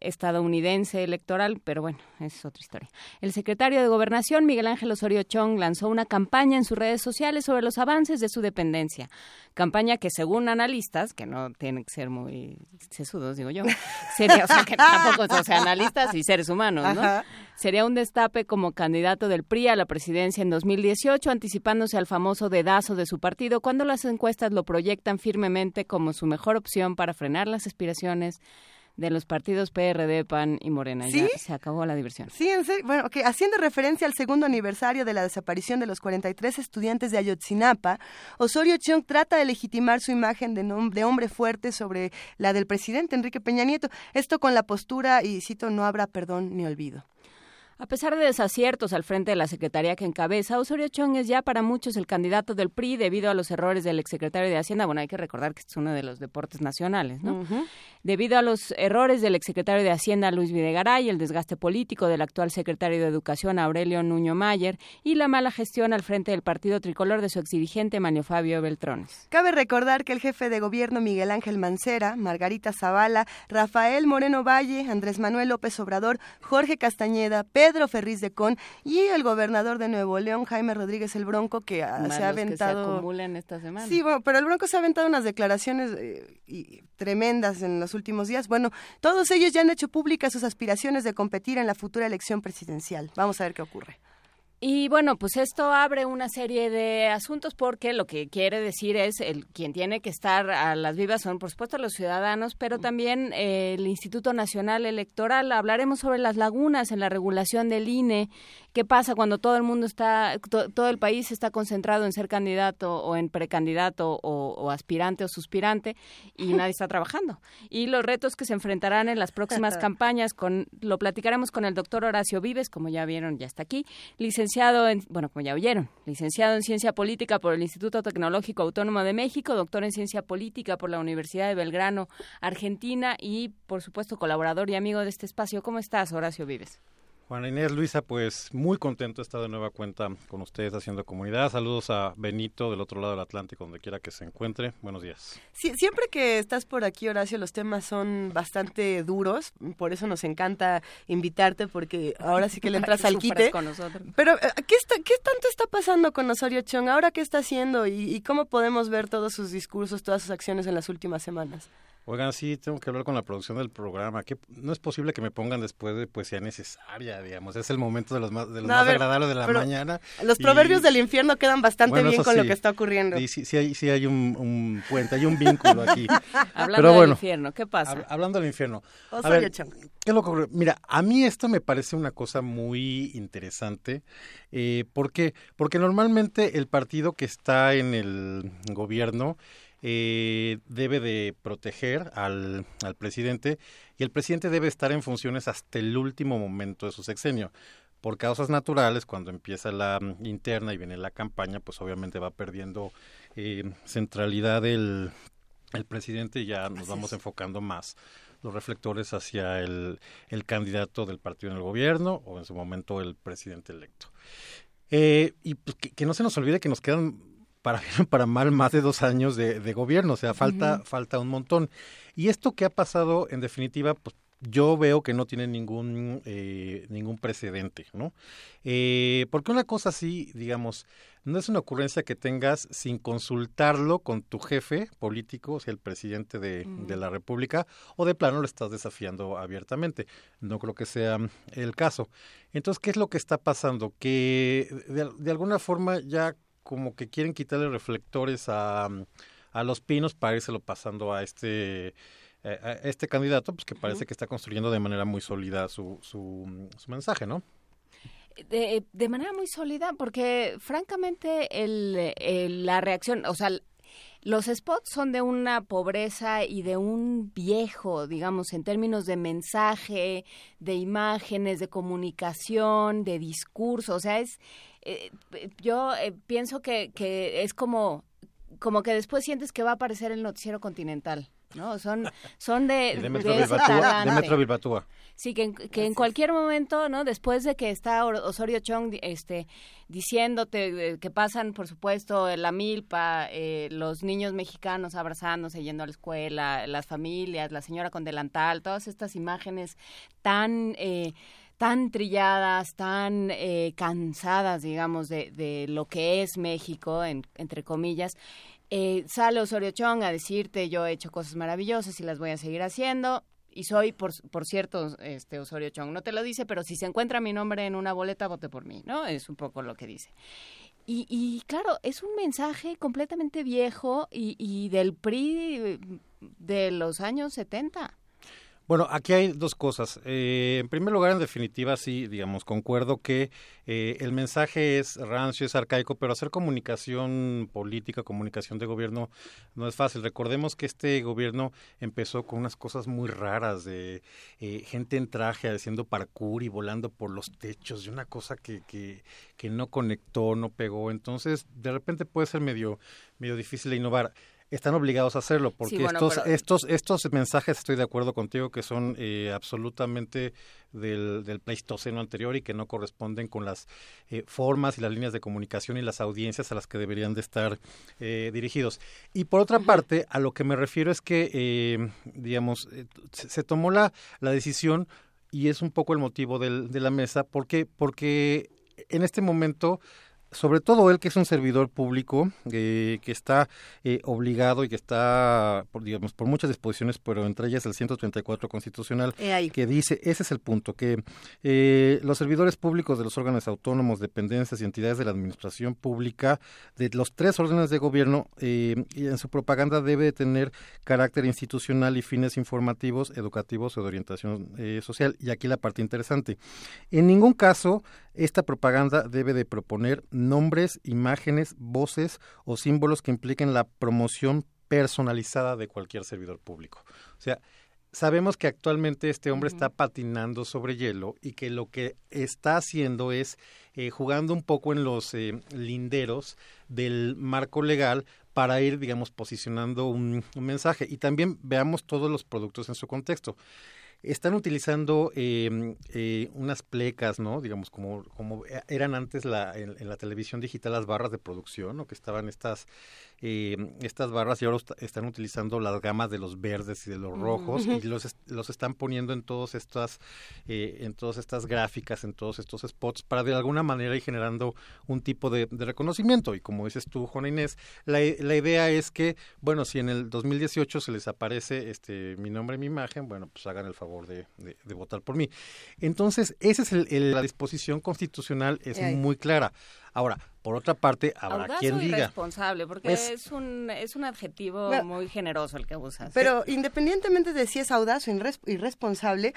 estadounidense electoral, pero bueno, es otra historia. El secretario de Gobernación, Miguel Ángel Osorio Chong, lanzó una campaña en sus redes sociales sobre los avances de su dependencia. Campaña que, según analistas, que no tienen que ser muy sesudos, digo yo, sería, o sea, que tampoco o sea, analistas y seres humanos, ¿no? Sería un destape como candidato del PRI a la presidencia en 2018, anticipándose al famoso dedazo de su partido, cuando las encuestas lo proyectan firmemente como su mejor opción para frenar las aspiraciones de los partidos PRD, PAN y Morena. ¿Sí? Ya se acabó la diversión. Sí, en serio. Bueno, okay. haciendo referencia al segundo aniversario de la desaparición de los 43 estudiantes de Ayotzinapa, Osorio Chong trata de legitimar su imagen de, de hombre fuerte sobre la del presidente Enrique Peña Nieto. Esto con la postura, y cito, no habrá perdón ni olvido. A pesar de desaciertos al frente de la Secretaría que encabeza, Osorio Chong es ya para muchos el candidato del PRI debido a los errores del exsecretario de Hacienda. Bueno, hay que recordar que es uno de los deportes nacionales, ¿no? Debido a los errores del exsecretario de Hacienda Luis Videgaray, el desgaste político del actual secretario de Educación Aurelio Nuño Mayer y la mala gestión al frente del partido tricolor de su exdirigente Manio Fabio Beltrones. Cabe recordar que el jefe de gobierno Miguel Ángel Mancera, Margarita Zavala, Rafael Moreno Valle, Andrés Manuel López Obrador, Jorge Castañeda, Pedro Ferriz de Con y el gobernador de Nuevo León, Jaime Rodríguez el Bronco, que ah, se ha aventado. Que se acumulan esta semana. Sí, bueno, pero el Bronco se ha aventado unas declaraciones eh, tremendas en los últimos días. Bueno, todos ellos ya han hecho públicas sus aspiraciones de competir en la futura elección presidencial. Vamos a ver qué ocurre. Y bueno, pues esto abre una serie de asuntos porque lo que quiere decir es el quien tiene que estar a las vivas son por supuesto los ciudadanos, pero también eh, el Instituto Nacional Electoral. Hablaremos sobre las lagunas en la regulación del INE, qué pasa cuando todo el mundo está, todo el país está concentrado en ser candidato o en precandidato o, o aspirante o suspirante y nadie está trabajando. Y los retos que se enfrentarán en las próximas campañas, con lo platicaremos con el doctor Horacio Vives, como ya vieron, ya está aquí, licenciado en, bueno, como ya oyeron, licenciado en Ciencia Política por el Instituto Tecnológico Autónomo de México, doctor en Ciencia Política por la Universidad de Belgrano, Argentina y, por supuesto, colaborador y amigo de este espacio. ¿Cómo estás, Horacio Vives? Juana Inés, Luisa, pues muy contento de estar de nueva cuenta con ustedes haciendo comunidad. Saludos a Benito del otro lado del Atlántico, donde quiera que se encuentre. Buenos días. Sí, siempre que estás por aquí, Horacio, los temas son bastante duros. Por eso nos encanta invitarte, porque ahora sí que le entras al quite. Con nosotros. Pero, eh, ¿qué, está, ¿qué tanto está pasando con Osorio Chong? ¿Ahora qué está haciendo? ¿Y, y cómo podemos ver todos sus discursos, todas sus acciones en las últimas semanas? Oigan, sí, tengo que hablar con la producción del programa. que No es posible que me pongan después de poesía necesaria, digamos. Es el momento de los más, de los más agradables de la mañana. Los proverbios del infierno quedan bastante bien con lo que está ocurriendo. Sí, sí, sí hay, sí hay un, un, puente, hay un vínculo aquí. hablando Pero del infierno, ¿qué pasa? Hab, hablando del infierno. A ver, ¿qué es lo que ocurre? Mira, a mí esto me parece una cosa muy interesante. Eh, ¿Por qué? Porque normalmente el partido que está en el gobierno eh, debe de proteger al, al, presidente y el presidente debe estar en funciones hasta el último momento de su sexenio. Por causas naturales, cuando empieza la interna y viene la campaña, pues obviamente va perdiendo eh, centralidad el, el presidente y ya nos Así vamos es. enfocando más los reflectores hacia el, el, candidato del partido en el gobierno o en su momento el presidente electo. Eh, y pues, que, que no se nos olvide que nos quedan para bien para mal más de dos años de, de gobierno, o sea, falta, uh -huh. falta un montón. Y esto que ha pasado, en definitiva, pues yo veo que no tiene ningún eh, ningún precedente, ¿no? Eh, porque una cosa así, digamos, no es una ocurrencia que tengas sin consultarlo con tu jefe político, o sea, el presidente de, de la República, o de plano lo estás desafiando abiertamente. No creo que sea el caso. Entonces, ¿qué es lo que está pasando? Que de, de alguna forma ya como que quieren quitarle reflectores a, a los pinos para lo pasando a este a este candidato pues que parece uh -huh. que está construyendo de manera muy sólida su, su, su mensaje, ¿no? De, de, manera muy sólida, porque francamente el, el, la reacción, o sea, los spots son de una pobreza y de un viejo, digamos, en términos de mensaje, de imágenes, de comunicación, de discurso. O sea, es. Eh, yo eh, pienso que, que es como, como que después sientes que va a aparecer el noticiero continental. ¿no? Son, son de, de, Metro, de, Bilbatúa, de Metro Bilbatúa. Sí, que, que en cualquier momento, ¿no? Después de que está Osorio Chong este, diciéndote eh, que pasan, por supuesto, la milpa, eh, los niños mexicanos abrazándose, yendo a la escuela, las familias, la señora con delantal, todas estas imágenes tan... Eh, tan trilladas, tan eh, cansadas, digamos, de, de, lo que es México, en, entre comillas, eh, sale Osorio Chong a decirte yo he hecho cosas maravillosas y las voy a seguir haciendo y soy por, por cierto este Osorio Chong. No te lo dice pero si se encuentra mi nombre en una boleta vote por mí no es un poco lo que dice. Y, y claro es un mensaje completamente viejo y, y del PRI de los años 70 bueno, aquí hay dos cosas. Eh, en primer lugar, en definitiva, sí, digamos, concuerdo que eh, el mensaje es rancio, es arcaico, pero hacer comunicación política, comunicación de gobierno, no es fácil. Recordemos que este gobierno empezó con unas cosas muy raras de eh, gente en traje haciendo parkour y volando por los techos, y una cosa que, que, que no conectó, no pegó. Entonces, de repente puede ser medio, medio difícil de innovar están obligados a hacerlo porque sí, bueno, estos pero... estos estos mensajes estoy de acuerdo contigo que son eh, absolutamente del, del, pleistoceno anterior y que no corresponden con las eh, formas y las líneas de comunicación y las audiencias a las que deberían de estar eh, dirigidos. Y por otra parte a lo que me refiero es que eh, digamos se, se, tomó la la decisión y es un poco el motivo del, de la mesa porque porque en este momento sobre todo él que es un servidor público eh, que está eh, obligado y que está por, digamos por muchas disposiciones pero entre ellas el 134 constitucional que dice ese es el punto que eh, los servidores públicos de los órganos autónomos dependencias y entidades de la administración pública de los tres órdenes de gobierno en su propaganda debe tener carácter institucional y fines informativos educativos o de orientación social. Y aquí la parte interesante. En ningún caso esta propaganda debe de proponer nombres, imágenes, voces o símbolos que impliquen la promoción personalizada de cualquier servidor público. O sea, sabemos que actualmente este hombre está patinando sobre hielo y que lo que está haciendo es eh, jugando un poco en los eh, linderos del marco legal para ir, digamos, posicionando un, mensaje. Y también veamos todos los productos en su contexto están utilizando em, eh, unas plecas, ¿no? Digamos, como, como eran antes la, en, la televisión digital las barras de producción, ¿no? Que estaban estas, eh, estas barras y ahora están utilizando las gamas de los verdes y de los rojos y los, los están poniendo en todas estas, eh, en todas estas gráficas, en todos estos spots para de alguna manera ir generando un tipo de, reconocimiento. Y como dices tú, Juana Inés, la, la idea es que, bueno, si en el 2018 se les aparece este mi nombre y mi imagen, bueno, pues hagan el favor de, de, votar por mí. Entonces, esa es el, la disposición constitucional, es muy clara. Ahora, por otra parte, habrá quien diga. irresponsable, porque es, un, es un adjetivo muy generoso el que usas. Pero independientemente de si es audaz o irresponsable,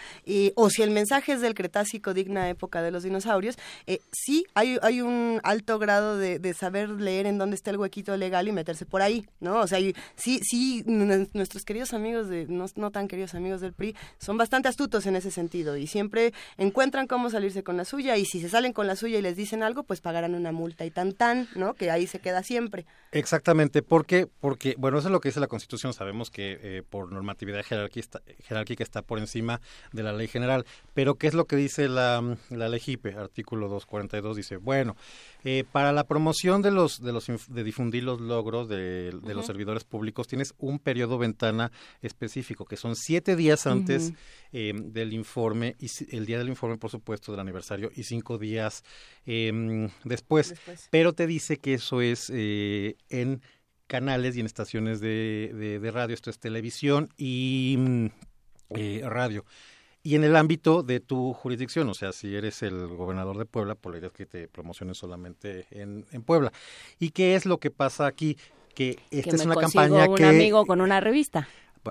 o si el mensaje es del Cretácico, digna época de los dinosaurios, eh, sí hay, hay un alto grado de, saber leer en dónde está el huequito legal y meterse por ahí, ¿no? O sea, sí, sí, nuestros queridos amigos, de no, no tan queridos amigos del PRI, son bastante astutos en ese sentido y siempre encuentran cómo salirse con la suya y si se salen con la suya y les dicen algo, pues pagarán una multa y tan tan, ¿no? Que ahí se queda siempre. Exactamente, porque, porque bueno, eso es lo que dice la Constitución, sabemos que eh, por normatividad jerárquica, jerárquica está por encima de la ley general, pero ¿qué es lo que dice la, la ley JIPE? Artículo 242 dice, bueno, eh, para la promoción de los de los de difundir los logros de, los servidores públicos tienes un periodo ventana específico que son siete días antes eh, del informe y el día del informe por supuesto del aniversario y cinco días em, después. Pero te dice que eso es eh, en canales y en estaciones de, de, radio, esto es televisión y mm, radio y en el ámbito de tu jurisdicción, o sea, si eres el gobernador de Puebla, por la idea es que te promociones solamente en, en Puebla. ¿Y qué es lo que pasa aquí? Que esta es una campaña un que... amigo con una revista.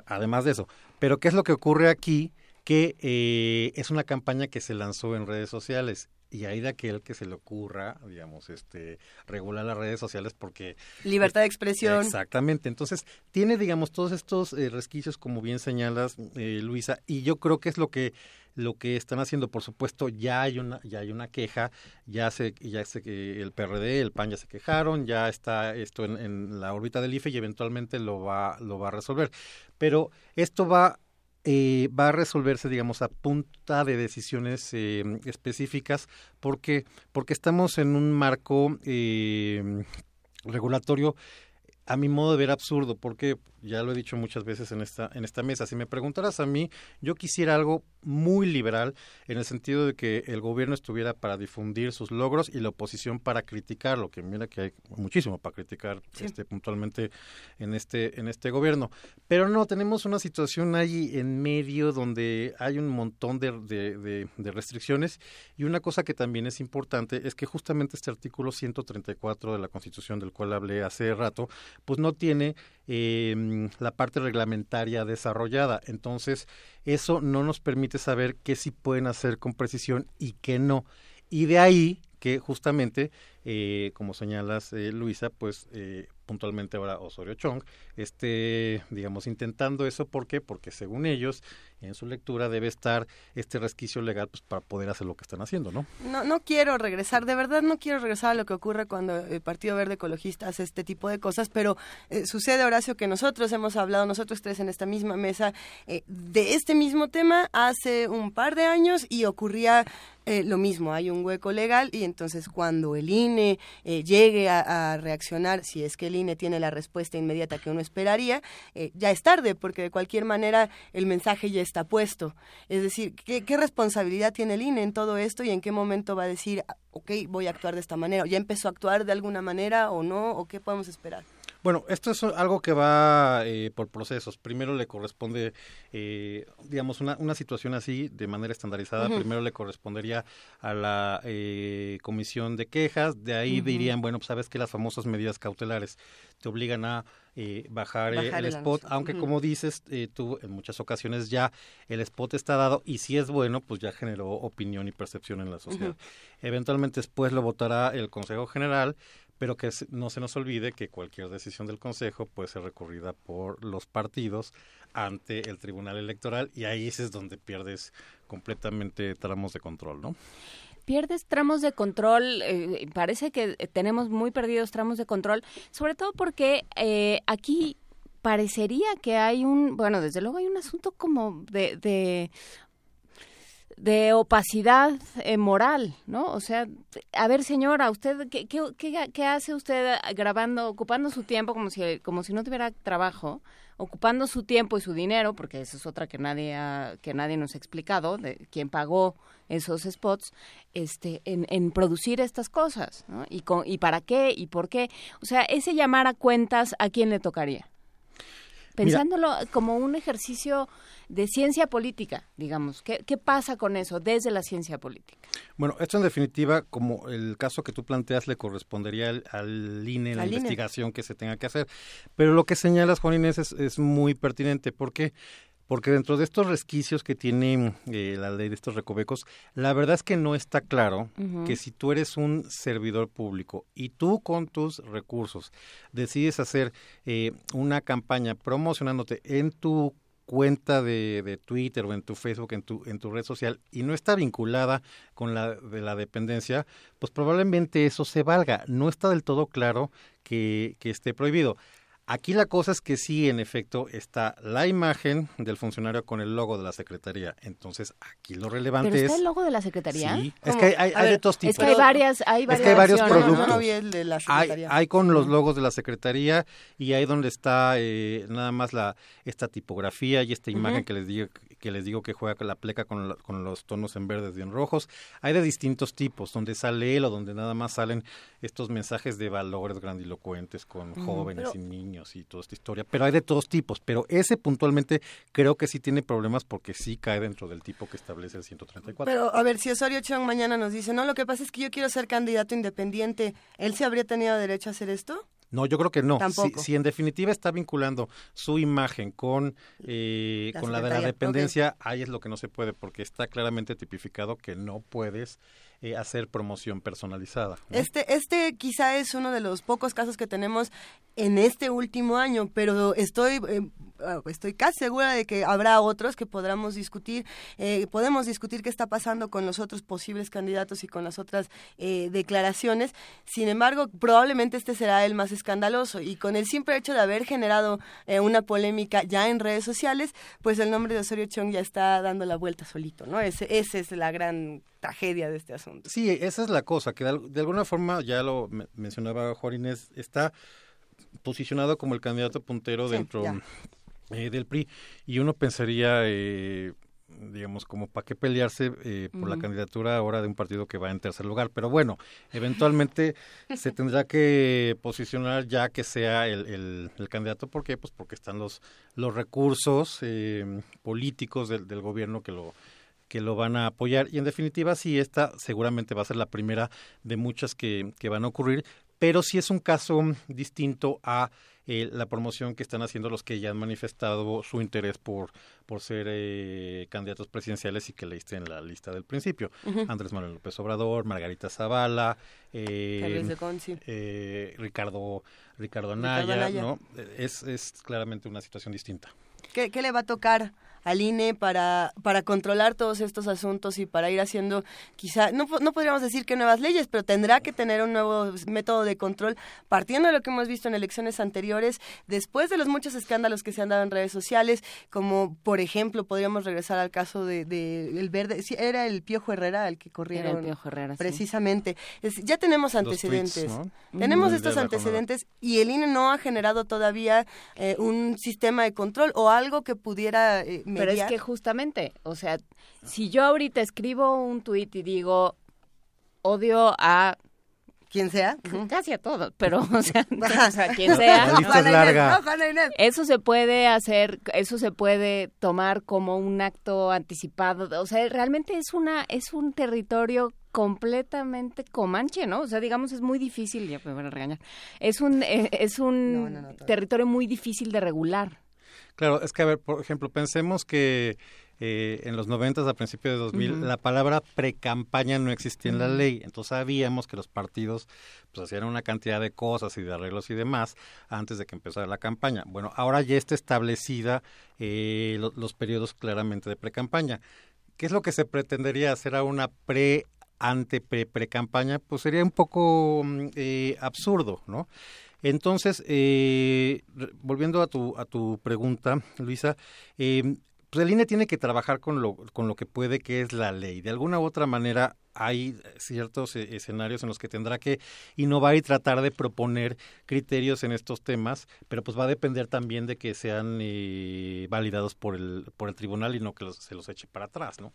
Además de eso. Pero ¿qué es lo que ocurre aquí? Que eh, es una campaña que se lanzó en redes sociales y hay de aquel que se le ocurra, digamos, este, regular las redes sociales porque... Libertad de expresión. Exactamente. Entonces, tiene, digamos, todos estos eh, resquicios, como bien señalas, eh, Luisa, y yo creo que es lo que lo que están haciendo, por supuesto, ya hay una ya hay una queja, ya se ya que el PRD, el PAN ya se quejaron, ya está esto en, en la órbita del IFE y eventualmente lo va lo va a resolver. Pero esto va eh, va a resolverse, digamos, a punta de decisiones eh, específicas, porque porque estamos en un marco eh, regulatorio a mi modo de ver absurdo, porque ya lo he dicho muchas veces en esta, en esta mesa, si me preguntaras a mí, yo quisiera algo muy liberal en el sentido de que el gobierno estuviera para difundir sus logros y la oposición para criticarlo, que mira que hay muchísimo para criticar este puntualmente en este, en este gobierno. Pero no, tenemos una situación ahí en medio donde hay un montón de, de, de restricciones y una cosa que también es importante es que justamente este artículo 134 de la Constitución del cual hablé hace rato, pues no tiene eh, la parte reglamentaria desarrollada. Entonces, eso no nos permite saber qué sí pueden hacer con precisión y qué no. Y de ahí que justamente, eh, como señalas, eh, Luisa, pues eh, puntualmente ahora Osorio Chong, esté, digamos, intentando eso. ¿Por qué? Porque según ellos, en su lectura debe estar este resquicio legal pues, para poder hacer lo que están haciendo, ¿no? No, no quiero regresar, de verdad no quiero regresar a lo que ocurre cuando el Partido Verde Ecologista hace este tipo de cosas, pero eh, sucede, Horacio, que nosotros hemos hablado, nosotros tres en esta misma mesa, eh, de este mismo tema hace un par de años y ocurría eh, lo mismo, hay un hueco legal y entonces cuando el INE llegue a, reaccionar, si es que el INE tiene la respuesta inmediata que uno esperaría, ya es tarde, porque de cualquier manera el mensaje ya está puesto. Es decir, ¿qué, ¿qué, responsabilidad tiene el INE en todo esto y en qué momento va a decir, ok, voy a actuar de esta manera? ¿O ¿Ya empezó a actuar de alguna manera o no? ¿O qué podemos esperar? Bueno, esto es algo que va eh, por procesos. Primero le corresponde, eh, digamos, una, una, situación así de manera estandarizada. Primero le correspondería a la eh, comisión de quejas. De ahí dirían, bueno, pues sabes que las famosas medidas cautelares te obligan a bajar, el, spot, aunque como dices tú, en muchas ocasiones ya el spot está dado y si es bueno, pues ya generó opinión y percepción en la sociedad. Eventualmente después lo votará el Consejo General pero que no se nos olvide que cualquier decisión del Consejo puede ser recurrida por los partidos ante el Tribunal Electoral y ahí es donde pierdes completamente tramos de control, ¿no? pierdes tramos de control, eh, parece que tenemos muy perdidos tramos de control, sobre todo porque eh, aquí parecería que hay un, bueno, desde luego hay un asunto como de, de de opacidad eh, moral, ¿no? O sea, a ver, señora, usted qué, qué, qué, hace usted grabando, ocupando su tiempo como si como si no tuviera trabajo, ocupando su tiempo y su dinero, porque esa es otra que nadie ha, que nadie nos ha explicado de quién pagó esos spots, este, en, en producir estas cosas, ¿no? Y con, y para qué y por qué, o sea, ese llamar a cuentas, ¿a quién le tocaría? Pensándolo como un ejercicio de ciencia política, digamos. ¿Qué, ¿Qué pasa con eso desde la ciencia política? Bueno, esto en definitiva, como el caso que tú planteas, le correspondería al, al INE la investigación que se tenga que hacer. Pero lo que señalas, Juan Inés, es, es muy pertinente porque porque dentro de estos resquicios que tiene eh, la ley de estos recovecos, la verdad es que no está claro que si tú eres un servidor público y tú con tus recursos decides hacer eh, una campaña promocionándote en tu cuenta de, de, Twitter o en tu Facebook, en tu, en tu red social, y no está vinculada con la de la dependencia, pues probablemente eso se valga. No está del todo claro que, que esté prohibido. Aquí la cosa es que sí, en efecto, está la imagen del funcionario con el logo de la Secretaría. Entonces, aquí lo relevante ¿Pero está el logo de la Secretaría? Sí, es que hay, hay, de todos tipos. Es que hay varias, hay varias es que hay varios productos. No, el de la Secretaría. Hay, con los logos de la Secretaría y ahí donde está eh, nada más la esta tipografía y esta imagen que les digo que les digo que juega la pleca con, con los tonos en verdes y en rojos. Hay de distintos tipos, donde sale él o donde nada más salen estos mensajes de valores grandilocuentes con jóvenes y niños y toda esta historia. Pero hay de todos tipos. Pero ese puntualmente creo que sí tiene problemas porque sí cae dentro del tipo que establece el 134. Pero a ver, si Osorio Chong mañana nos dice, no, lo que pasa es que yo quiero ser candidato independiente, ¿él se habría tenido derecho a hacer esto? No, yo creo que no. Si, en definitiva está vinculando su imagen con, eh, la con la de la dependencia, ahí es lo que no se puede, porque está claramente tipificado que no puedes eh, hacer promoción personalizada. Este, este quizá es uno de los pocos casos que tenemos en este último año, pero estoy eh, Ah, estoy casi segura de que habrá otros que podamos discutir, eh, podemos discutir qué está pasando con los otros posibles candidatos y con las otras eh, declaraciones. Sin embargo, probablemente este será el más escandaloso y con el simple hecho de haber generado eh, una polémica ya en redes sociales, pues el nombre de Osorio Chong ya está dando la vuelta solito, ¿no? Ese, esa es la gran tragedia de este asunto. Sí, esa es la cosa, que de, alguna forma, ya lo mencionaba Juan está posicionado como el candidato puntero dentro eh, del PRI y uno pensaría eh, digamos como para qué pelearse eh, por la candidatura ahora de un partido que va en tercer lugar pero bueno eventualmente se tendrá que posicionar ya que sea el, el, candidato. ¿por qué? pues porque están los los recursos políticos del, del gobierno que lo que lo van a apoyar y en definitiva sí esta seguramente va a ser la primera de muchas que, que van a ocurrir pero sí es un caso distinto a eh, la promoción que están haciendo los que ya han manifestado su interés por, por ser eh, candidatos presidenciales y que leíste en la lista del principio. Andrés Manuel López Obrador, Margarita Zavala, eh, eh, Ricardo, Ricardo Anaya, ¿no? Es, es claramente una situación distinta. ¿Qué, ¿Qué, le va a tocar al INE para, para controlar todos estos asuntos y para ir haciendo quizá, no, no podríamos decir que nuevas leyes, pero tendrá que tener un nuevo método de control partiendo de lo que hemos visto en elecciones anteriores, después de los muchos escándalos que se han dado en redes sociales, como por ejemplo podríamos regresar al caso de, de el verde, sí, era el Piojo Herrera el que corrieron. Era el Piojo Herrera, sí. Precisamente. Es- ya tenemos antecedentes. tweets, ¿no? Tenemos Mm. estos antecedentes y el INE no ha generado todavía eh, un sistema de control o algo que pudiera eh, Pero es que justamente, o sea, si yo ahorita escribo un tuit y digo odio a quien sea, casi a todos, pero o sea, o sea, quien sea, larga. Eso se puede hacer, eso se puede tomar como un acto anticipado, o sea, realmente es una es un territorio completamente comanche, ¿no? O sea, digamos es muy difícil, ya me van a regañar. Es un eh, es un territorio muy difícil de regular. Claro, es que, a ver, por ejemplo, pensemos que eh, en los 90, a principios de 2000, Ujú. la palabra pre-campaña no existía en la ley. Entonces sabíamos que los partidos pues, hacían una cantidad de cosas y de arreglos y demás antes de que empezara la campaña. Bueno, ahora ya está establecida eh, lo- los periodos claramente de pre-campaña. ¿Qué es lo que se pretendería hacer a una pre ante pre pre-campaña? Pues sería un poco mm, eh, absurdo, ¿no? Entonces, eh, volviendo a tu, a tu pregunta, Luisa, eh, pues el INE tiene que trabajar con lo, con lo que puede, que es la ley. De alguna u otra manera hay ciertos eh, escenarios en los que tendrá que innovar y tratar de proponer criterios en estos temas, pero pues va a depender también de que sean eh, validados por el, por el tribunal y no que los- se los eche para atrás, ¿no?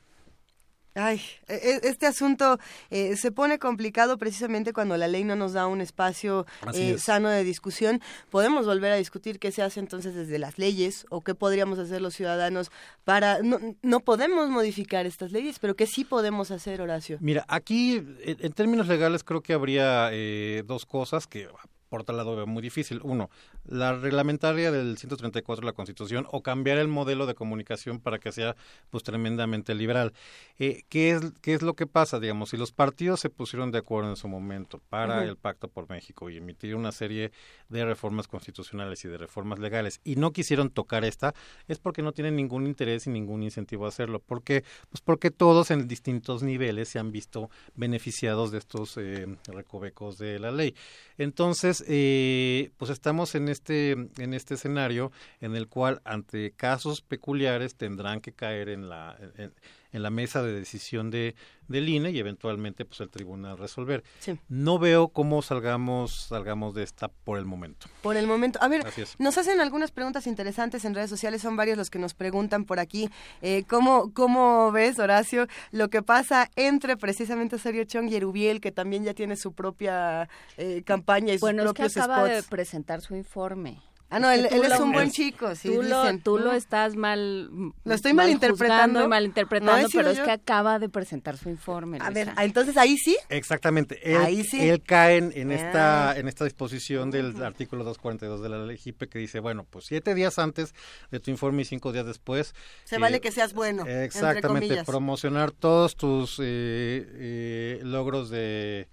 Ay, e- e- este asunto eh, se pone complicado precisamente cuando la ley no nos da un espacio eh, es. sano de discusión. Podemos volver a discutir qué se hace entonces desde las leyes o qué podríamos hacer los ciudadanos para... No, no podemos modificar estas leyes, pero qué sí podemos hacer, Horacio. Mira, aquí en, en términos legales creo que habría eh, dos cosas que por otro lado veo muy difícil. Uno, la reglamentaria del 134 de la Constitución o cambiar el modelo de comunicación para que sea pues tremendamente liberal. Eh, ¿qué, es, ¿Qué es lo que pasa? Digamos, si los partidos se pusieron de acuerdo en su momento para el Pacto por México y emitir una serie de reformas constitucionales y de reformas legales y no quisieron tocar esta, es porque no tienen ningún interés y ningún incentivo a hacerlo. ¿Por qué? Pues porque todos en distintos niveles se han visto beneficiados de estos eh, recovecos de la ley. Entonces, eh, pues estamos en este, en este escenario en el cual ante casos peculiares tendrán que caer en la, en, en la mesa de decisión de, del INE y eventualmente pues el tribunal resolver. Sí. No veo cómo salgamos, salgamos de esta por el momento. Por el momento. A ver, nos hacen algunas preguntas interesantes en redes sociales, son varios los que nos preguntan por aquí. Eh, ¿cómo, ¿Cómo ves, Horacio, lo que pasa entre precisamente Osorio Chong y Erubiel, que también ya tiene su propia eh, campaña y sus Bueno, es que propios acaba de spots? presentar su informe. Ah, no, Es él, que él tú es un buen chico, sí, tú, lo, dicen. tú lo Mm. estás mal. Lo estoy mal malinterpretando. y malinterpretando, No pero es que acaba de presentar su informe. A ver, ah, entonces ahí sí. Exactamente. Él, Ahí sí. él cae en, en Ah. esta, en esta disposición del artículo 242 de la ley JIPE que dice, bueno, pues siete días antes de tu informe y cinco días después. Se eh, vale que seas bueno. Exactamente, promocionar todos tus eh, eh, logros de,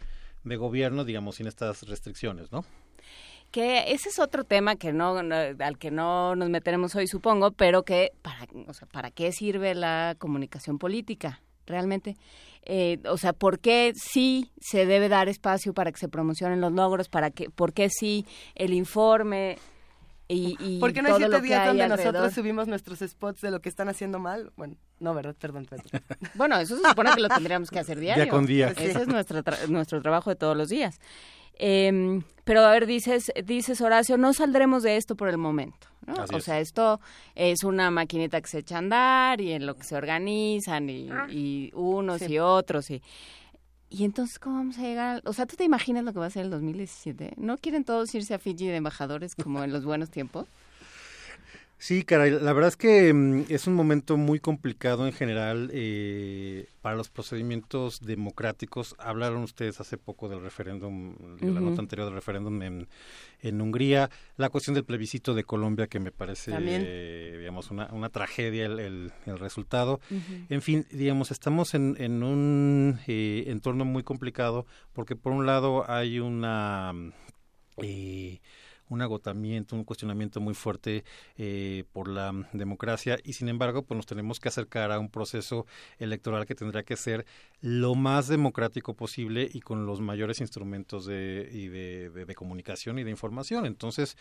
de gobierno, digamos, sin estas restricciones, ¿no? Que ese es otro tema que no, no- al que no nos meteremos hoy, supongo, pero que para, o sea, ¿para qué sirve la comunicación política? Realmente, Eh, o sea, ¿por qué sí se debe dar espacio para que se promocionen los logros? ¿Para que, ¿Por qué sí el informe y, y ¿Por qué no hay siete días donde alrededor? nosotros subimos nuestros spots de lo que están haciendo mal? Bueno, no, ¿verdad? Perdón, perdón. Bueno, eso se supone que lo tendríamos que hacer diario. con día. Ese es nuestro, tra- nuestro trabajo de todos los días. Em, pero a ver, dices, dices Horacio, no saldremos de esto por el momento. ¿no? O es. sea, esto es una maquinita que se echa a andar y en lo que se organizan y, y unos Sí. y otros y... Y entonces, ¿cómo vamos a llegar? al- O sea, ¿tú te imaginas lo que va a ser el 2017? ¿No quieren todos irse a Fiji de embajadores como en los buenos tiempos? Sí, caray, la verdad es que mm, es un momento muy complicado en general eh, para los procedimientos democráticos. Hablaron ustedes hace poco del referéndum, de la nota anterior del referéndum en, en Hungría, la cuestión del plebiscito de Colombia que me parece, eh, digamos, una, una tragedia el, el- el resultado. En fin, digamos, estamos en, en un eh, entorno muy complicado porque por un lado hay una... eh, un agotamiento, un cuestionamiento muy fuerte eh, por la democracia y sin embargo pues nos tenemos que acercar a un proceso electoral que tendrá que ser lo más democrático posible y con los mayores instrumentos de, y de, de comunicación y de información. Entonces,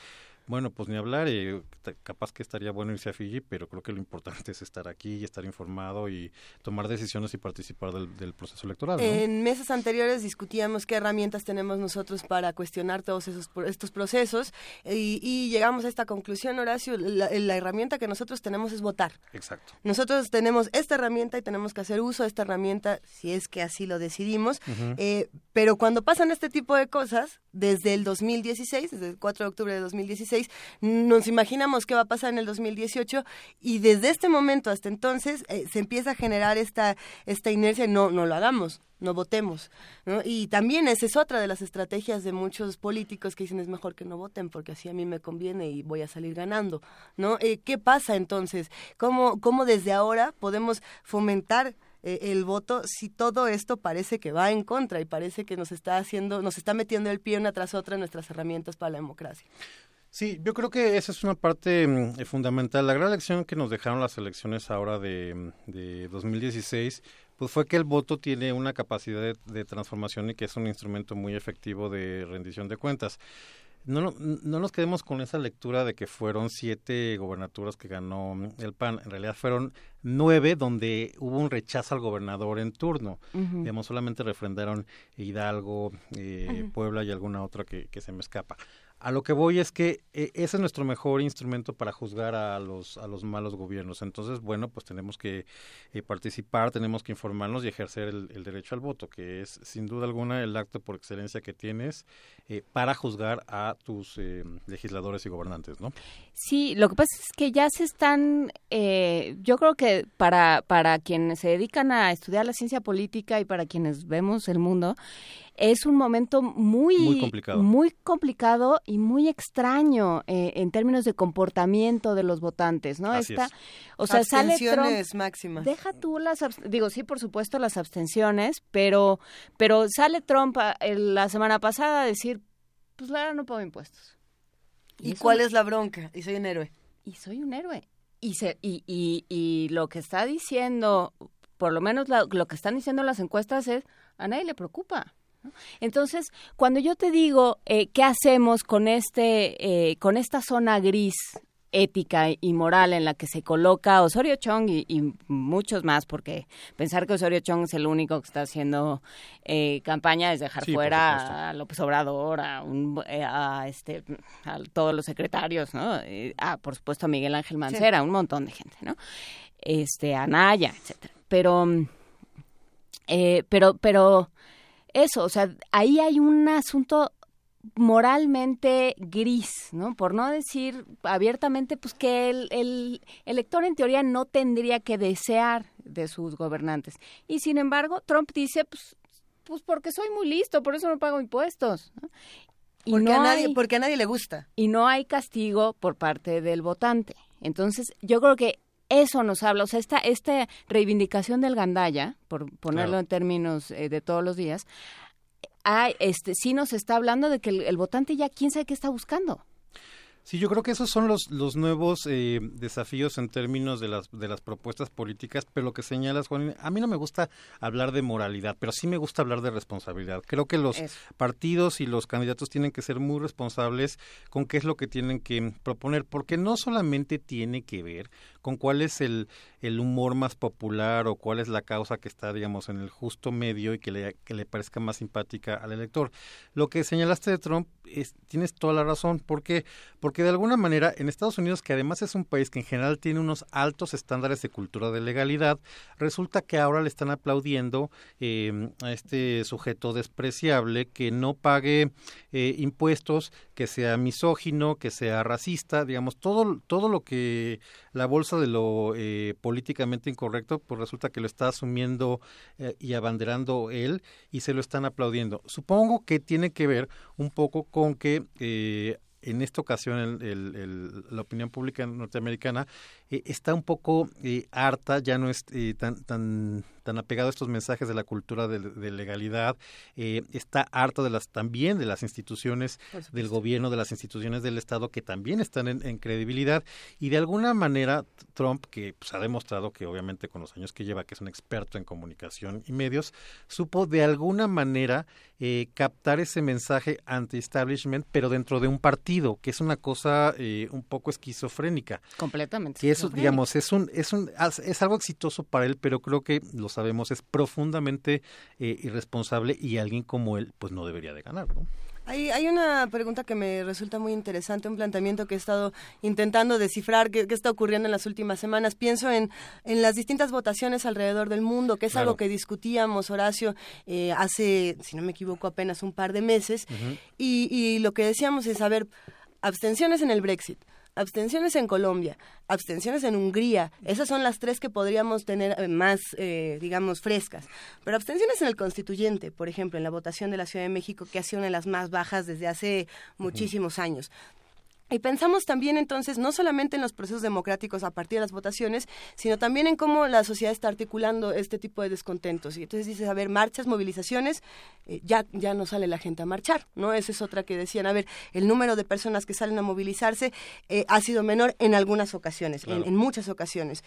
bueno, pues ni hablar, eh, capaz que estaría bueno irse a Fiji, pero creo que lo importante es estar aquí y estar informado y tomar decisiones y participar del, proceso electoral. En meses anteriores discutíamos qué herramientas tenemos nosotros para cuestionar todos esos estos procesos y, llegamos a esta conclusión, Horacio, la, herramienta que nosotros tenemos es votar. Exacto. Nosotros tenemos esta herramienta y tenemos que hacer uso de esta herramienta si es que así lo decidimos, eh, pero cuando pasan este tipo de cosas, desde el 2016, desde el 4 de octubre de 2016, nos imaginamos qué va a pasar en el 2018 y desde este momento hasta entonces eh, se empieza a generar esta, esta inercia, no, no lo hagamos, no votemos. Y también esa es otra de las estrategias de muchos políticos que dicen es mejor que no voten porque así a mí me conviene y voy a salir ganando. ¿no? Eh, ¿Qué pasa entonces? ¿Cómo, ¿Cómo desde ahora podemos fomentar eh, el voto si todo esto parece que va en contra y parece que nos está haciendo, nos está metiendo el pie una tras otra en nuestras herramientas para la democracia? Sí, yo creo que esa es una parte mm, fundamental. La gran lección que nos dejaron las elecciones ahora de, mm, de 2016 pues fue que el voto tiene una capacidad de, transformación y que es un instrumento muy efectivo de rendición de cuentas. No, no nos quedemos con esa lectura de que fueron siete gobernaturas que ganó mm, el PAN. En realidad fueron nueve donde hubo un rechazo al gobernador en turno. Digamos, solamente refrendaron Hidalgo, eh, Puebla y alguna otra que, que se me escapa. A lo que voy es que eh, ese es nuestro mejor instrumento para juzgar a los, a los malos gobiernos. Entonces, bueno, pues tenemos que eh, participar, tenemos que informarnos y ejercer el, derecho al voto, que es sin duda alguna el acto por excelencia que tienes eh, para juzgar a tus legisladores y gobernantes, ¿no? Sí, lo que pasa es que ya se están, yo creo que para, para quienes se dedican a estudiar la ciencia política y para quienes vemos el mundo, es un momento muy, muy complicado. y muy extraño eh, en términos de comportamiento de los votantes, ¿no? Esta, O sea, sale Trump, máximas. Deja tú las, digo, sí, por supuesto, las abstenciones, pero, pero sale Trump ah, la semana pasada a decir, pues la no pago impuestos. ¿Y, cuál es la bronca? Y soy un héroe. Y soy un héroe. Y, se, y, y, y lo que está diciendo, por lo menos lo que están diciendo las encuestas es, a nadie le preocupa. Entonces, cuando yo te digo eh, qué hacemos con este, eh, con esta zona gris ética y moral en la que se coloca Osorio Chong y, muchos más, porque pensar que Osorio Chong es el único que está haciendo eh, campaña es dejar fuera a López Obrador, a, un, a, este, a todos los secretarios, ¿no? a, por supuesto, a Miguel Ángel Mancera, un montón de gente, ¿no? Este, a Naya, etcétera. Pero, pero, pero eso, o sea, ahí hay un asunto moralmente gris, ¿no? Por no decir abiertamente, pues que el, el, elector en teoría no tendría que desear de sus gobernantes. Y sin embargo, Trump dice, pues, pues porque soy muy listo, por eso no pago impuestos. Y porque, a nadie, porque a nadie le gusta. Y no hay castigo por parte del votante. Entonces, yo creo que eso nos habla, o sea, esta, esta reivindicación del gandaya, por ponerlo en términos eh, de todos los días, hay, este, sí nos está hablando de que el, el, votante ya quién sabe qué está buscando. Sí, yo creo que esos son los, los nuevos eh, desafíos en términos de las, de las propuestas políticas, pero lo que señalas, Juan, a mí no me gusta hablar de moralidad, pero sí me gusta hablar de responsabilidad. Creo que los partidos y los candidatos tienen que ser muy responsables con qué es lo que tienen que proponer, porque no solamente tiene que ver con cuál es el, el humor más popular o cuál es la causa que está, digamos, en el justo medio y que le, que le parezca más simpática al elector. Lo que señalaste de Trump, es, tienes toda la razón. ¿Por qué? Porque de alguna manera en Estados Unidos, que además es un país que en general tiene unos altos estándares de cultura de legalidad, resulta que ahora le están aplaudiendo eh, a este sujeto despreciable que no pague eh, impuestos, que sea misógino, que sea racista, digamos, todo, todo lo que la bolsa de lo eh, políticamente incorrecto, pues resulta que lo está asumiendo eh, y abanderando él y se lo están aplaudiendo. Supongo que tiene que ver un poco con que eh, en esta ocasión el, la opinión pública norteamericana está un poco harta, ya no es tan, tan tan apegado a estos mensajes de la cultura de, legalidad, eh, está harto de las también de las instituciones del gobierno, de las instituciones del Estado que también están en, credibilidad y de alguna manera Trump, que pues, ha demostrado que obviamente con los años que lleva, que es un experto en comunicación y medios, supo de alguna manera eh, captar ese mensaje anti-establishment, pero dentro de un partido, que es una cosa eh, un poco esquizofrénica. Completamente. Que eso, digamos, es un, es un, es algo exitoso para él, pero creo que lo sabemos, es profundamente eh, irresponsable y alguien como él, pues no debería de ganar, ¿no? Hay, hay una pregunta que me resulta muy interesante, un planteamiento que he estado intentando descifrar, qué, está ocurriendo en las últimas semanas. Pienso en, en las distintas votaciones alrededor del mundo, que es algo que discutíamos, Horacio, eh, hace, si no me equivoco, apenas un par de meses. y, y lo que decíamos es, a ver, abstenciones en el Brexit abstenciones en Colombia, abstenciones en Hungría, esas son las tres que podríamos tener eh, más, eh, digamos, frescas. Pero abstenciones en el constituyente, por ejemplo, en la votación de la Ciudad de México, que ha sido una de las más bajas desde hace muchísimos años. Y pensamos también entonces no solamente en los procesos democráticos a partir de las votaciones, sino también en cómo la sociedad está articulando este tipo de descontentos. Y entonces dices, a ver, marchas, movilizaciones, eh, ya, ya no sale la gente a marchar, ¿no? Esa es otra que decían, a ver, el número de personas que salen a movilizarse eh, ha sido menor en algunas ocasiones, en, muchas ocasiones.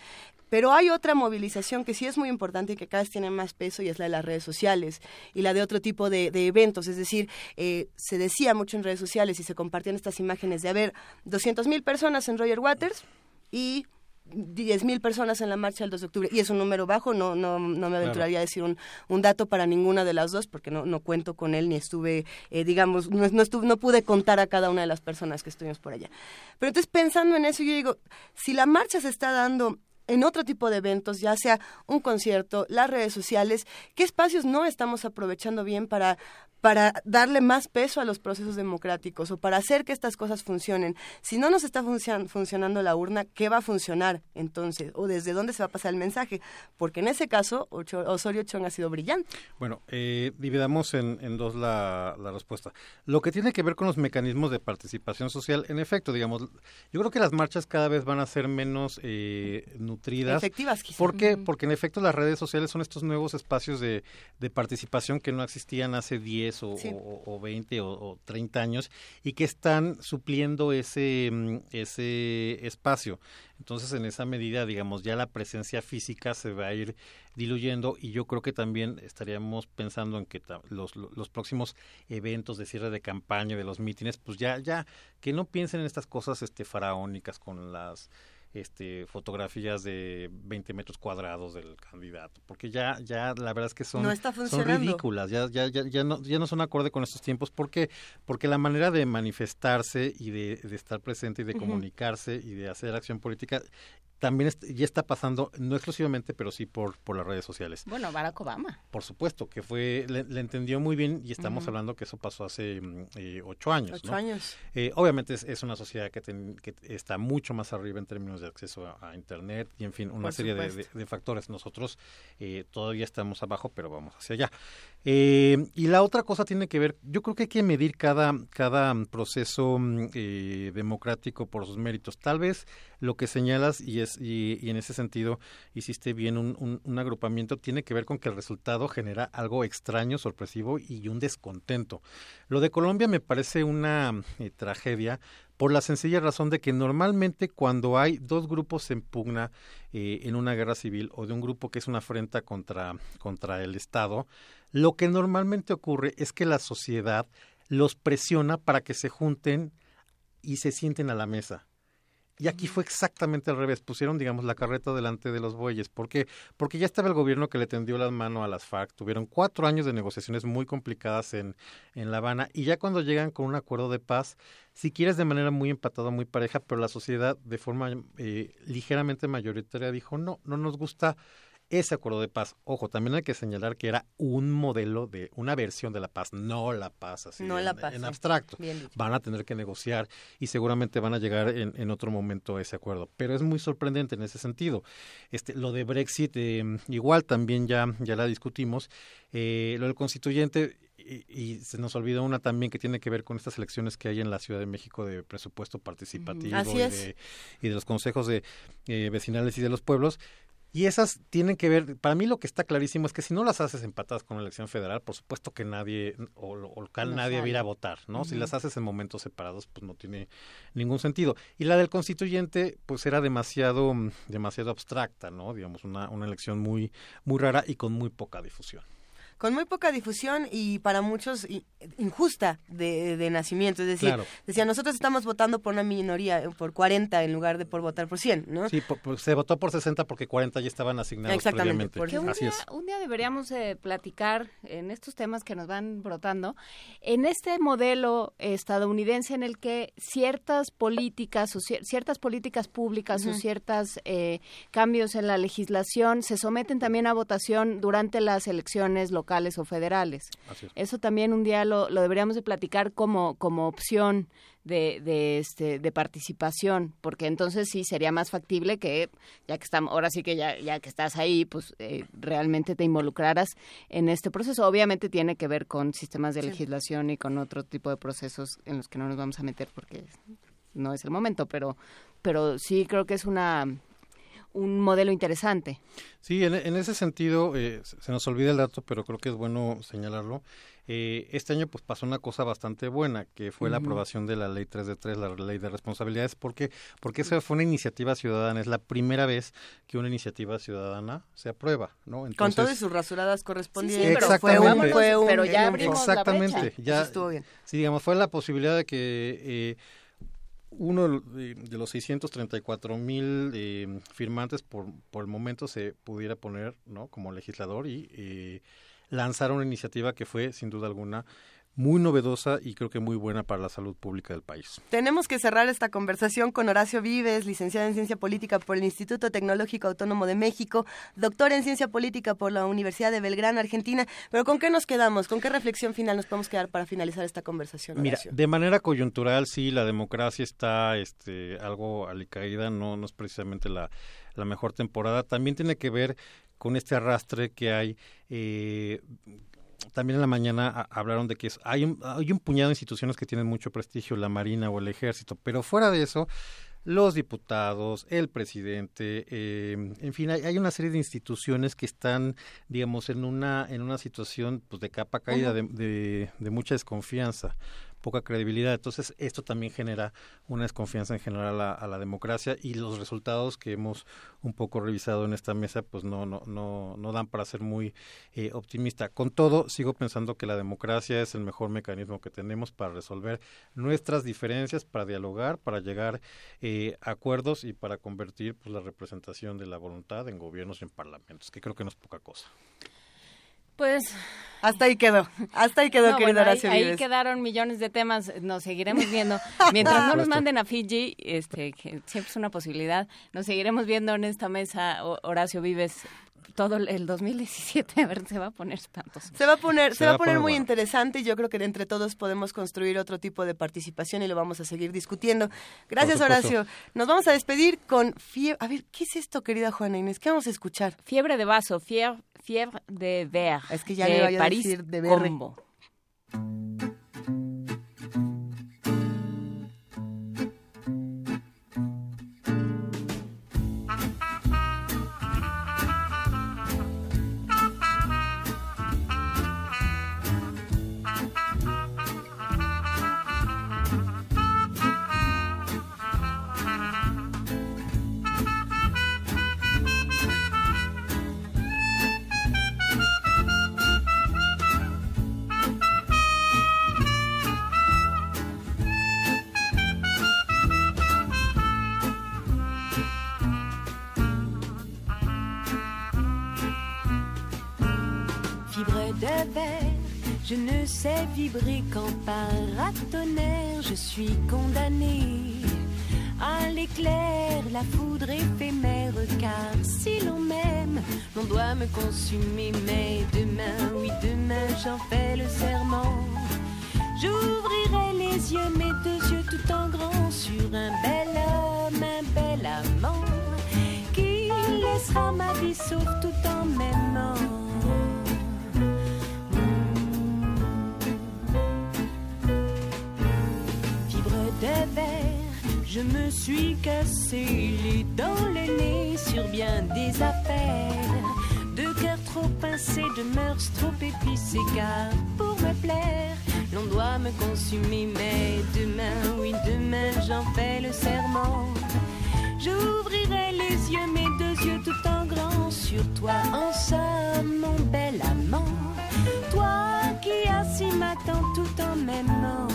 Pero hay otra movilización que sí es muy importante y que cada vez tiene más peso y es la de las redes sociales y la de otro tipo de, eventos. Es decir, eh, se decía mucho en redes sociales y se compartían estas imágenes de, a ver, 200 mil personas en Roger Waters y 10 mil personas en la marcha del 2 de octubre y es un número bajo, no no, no me aventuraría a decir un, un, dato para ninguna de las dos porque no, no cuento con él ni estuve, eh, digamos, no, no, estuve, no pude contar a cada una de las personas que estuvimos por allá. Pero entonces pensando en eso yo digo, si la marcha se está dando en otro tipo de eventos, ya sea un concierto, las redes sociales, qué espacios no estamos aprovechando bien para, para darle más peso a los procesos democráticos o para hacer que estas cosas funcionen. Si no nos está funcionando la urna, ¿qué va a funcionar entonces? ¿O desde dónde se va a pasar el mensaje? Porque en ese caso, Osorio Chong ha sido brillante. Bueno, eh, dividamos en, dos la, respuesta. Lo que tiene que ver con los mecanismos de participación social, en efecto, digamos, yo creo que las marchas cada vez van a ser menos eh, nutridas. Efectivas, quizás. ¿Por qué? Porque en efecto las redes sociales son estos nuevos espacios de, de participación que no existían hace 10 o, o, 20 o, 30 años y que están supliendo ese, mm, ese espacio. Entonces, en esa medida, digamos, ya la presencia física se va a ir diluyendo y yo creo que también estaríamos pensando en que los, los próximos eventos de cierre de campaña, de los mítines, pues ya, ya, que no piensen en estas cosas este, faraónicas con las este, fotografías de 20 metros cuadrados del candidato, porque ya, ya la verdad es que son, son ridículas, ya, ya, ya, ya, no, ya no son acorde con estos tiempos, porque porque la manera de manifestarse y de, estar presente y de comunicarse y de hacer acción política también ya está pasando, no exclusivamente, pero sí por, por las redes sociales. Bueno, Barack Obama. Por supuesto, que fue, le, entendió muy bien y estamos hablando que eso pasó hace mm, eh, ocho años. Ocho años. Eh, obviamente es, una sociedad que, que, está mucho más arriba en términos de acceso a, Internet y, en fin, una serie de, factores. Nosotros eh, todavía estamos abajo, pero vamos hacia allá. y la otra cosa tiene que ver, yo creo que hay que medir cada, cada proceso mm, democrático por sus méritos. Tal vez lo que señalas y es y, en ese sentido hiciste bien un, un, agrupamiento, tiene que ver con que el resultado genera algo extraño, sorpresivo y un descontento. Lo de Colombia me parece una eh, tragedia por la sencilla razón de que normalmente cuando hay dos grupos en pugna eh, en una guerra civil o de un grupo que es una afrenta contra, contra el Estado, lo que normalmente ocurre es que la sociedad los presiona para que se junten y se sienten a la mesa. Y aquí fue exactamente al revés. Pusieron, digamos, la carreta delante de los bueyes. ¿Por qué? Porque ya estaba el gobierno que le tendió la mano a las FARC. Tuvieron cuatro años de negociaciones muy complicadas en, en La Habana. Y ya cuando llegan con un acuerdo de paz, si quieres de manera muy empatada, muy pareja, pero la sociedad de forma eh, ligeramente mayoritaria dijo, no, no nos gusta ese acuerdo de paz. Ojo, también hay que señalar que era un modelo de una versión de la paz, no la paz así no en, la paz, en abstracto. Van a tener que negociar y seguramente van a llegar en, en, otro momento a ese acuerdo. Pero es muy sorprendente en ese sentido. Este, lo de Brexit, eh, igual también ya, ya la discutimos. Eh, lo del constituyente, y, se nos olvida una también que tiene que ver con estas elecciones que hay en la Ciudad de México de presupuesto participativo y, de, y, de, los consejos de eh, vecinales y de los pueblos Y esas tienen que ver, para mí lo que está clarísimo es que si no las haces empatadas con la elección federal, por supuesto que nadie o, local No nadie va a ir a votar, ¿no? Si las haces en momentos separados, pues no tiene ningún sentido. Y la del constituyente, pues era demasiado, mm, demasiado abstracta, ¿no? Digamos, una, una elección muy, muy rara y con muy poca difusión. Con muy poca difusión y para muchos injusta de, de nacimiento. Es decir, Claro. decía, nosotros estamos votando por una minoría, eh, por 40 en lugar de por votar por 100, ¿no? Sí, por- por- se votó por 60 porque 40 ya estaban asignados Exactamente, previamente. por Que un Así día, es. un día deberíamos eh, platicar en estos temas que nos van brotando, en este modelo estadounidense en el que ciertas políticas o cier- ciertas políticas públicas o ciertos cambios en la legislación se someten también a votación durante las elecciones locales o federales. Así es. Eso también un día lo, lo deberíamos de platicar como, como opción de, de, este, de participación, porque entonces sí sería más factible que, ya que estamos, ahora sí que ya, ya que estás ahí, pues eh, realmente te involucraras en este proceso. Obviamente tiene que ver con sistemas de Sí. legislación y con otro tipo de procesos en los que no nos vamos a meter porque no es el momento, pero, pero sí creo que es una un modelo interesante. Sí, en, en ese sentido, eh, se nos olvida el dato, pero creo que es bueno señalarlo. Eh, este año pues pasó una cosa bastante buena, que fue la aprobación de la ley 3 de 3, la ley de responsabilidades, porque porque esa fue una iniciativa ciudadana, es la primera vez que una iniciativa ciudadana se aprueba, ¿no? con todas sus rasuradas correspondientes. pero fue un, Exactamente. fue un Pero ya abrimos la Exactamente, brecha. ya Eso estuvo bien. Sí, digamos, fue la posibilidad de que eh, uno de, los 634 mil eh, firmantes por, por el momento se pudiera poner ¿no? como legislador y eh, lanzar una iniciativa que fue, sin duda alguna, muy novedosa y creo que muy buena para la salud pública del país. Tenemos que cerrar esta conversación con Horacio Vives, licenciado en Ciencia Política por el Instituto Tecnológico Autónomo de México, doctor en Ciencia Política por la Universidad de Belgrano, Argentina. Pero ¿con qué nos quedamos? ¿Con qué reflexión final nos podemos quedar para finalizar esta conversación, Mira, Horacio? de manera coyuntural, sí, la democracia está este, algo alicaída, no, no es precisamente la, la mejor temporada. También tiene que ver con este arrastre que hay. eh, también en la mañana a- hablaron de que es- hay, un, hay un puñado de instituciones que tienen mucho prestigio, la Marina o el Ejército, pero fuera de eso, los diputados, el presidente, eh, en fin, hay, hay una serie de instituciones que están, digamos, en una en una situación pues de capa caída, de, de mucha desconfianza, poca credibilidad. Entonces, esto también genera una desconfianza en general a la, democracia y los resultados que hemos un poco revisado en esta mesa, pues no no no no dan para ser muy eh, optimista. Con todo, sigo pensando que la democracia es el mejor mecanismo que tenemos para resolver nuestras diferencias, para dialogar, para llegar eh, a acuerdos y para convertir pues, la representación de la voluntad en gobiernos y en parlamentos, que creo que no es poca cosa. Pues hasta ahí quedó, hasta ahí quedó, No, querido bueno, ahí, Horacio ahí Vives. quedaron millones de temas, nos seguiremos viendo. Mientras no nos manden a Fiji, este, que siempre es una posibilidad, nos seguiremos viendo en esta mesa, Ho- Horacio Vives, todo el 2017, a ver, se va a poner espantoso. Se va a poner, se, va a poner muy interesante y yo creo que entre todos podemos construir otro tipo de participación y lo vamos a seguir discutiendo. Gracias. Horacio. Nos vamos a despedir con fiebre. A ver, ¿qué es esto, querida Juana Inés? ¿Qué vamos a escuchar? Fiebre de vaso, fiebre, fiebre de ver. Es que ya de le a París decir de berre. Combo. Je ne sais vibrer qu'en paratonnerre. Je suis condamné à l'éclair, la foudre éphémère. Car si l'on m'aime, l'on doit me consumer. Mais demain, oui, demain, j'en fais le serment. J'ouvrirai les yeux, mes deux yeux tout en grand, sur un bel homme, un bel amant, qui laissera ma vie sauf tout en m'aimant. Je me suis cassé les dents, le nez sur bien des affaires. De cœur trop pincé, de mœurs trop épicées, car pour me plaire, l'on doit me consumer. Mais demain, oui, demain, j'en fais le serment. J'ouvrirai les yeux, mes deux yeux tout en grand sur toi. En somme, mon bel amant, toi qui as si m'attends tout en m'aimant.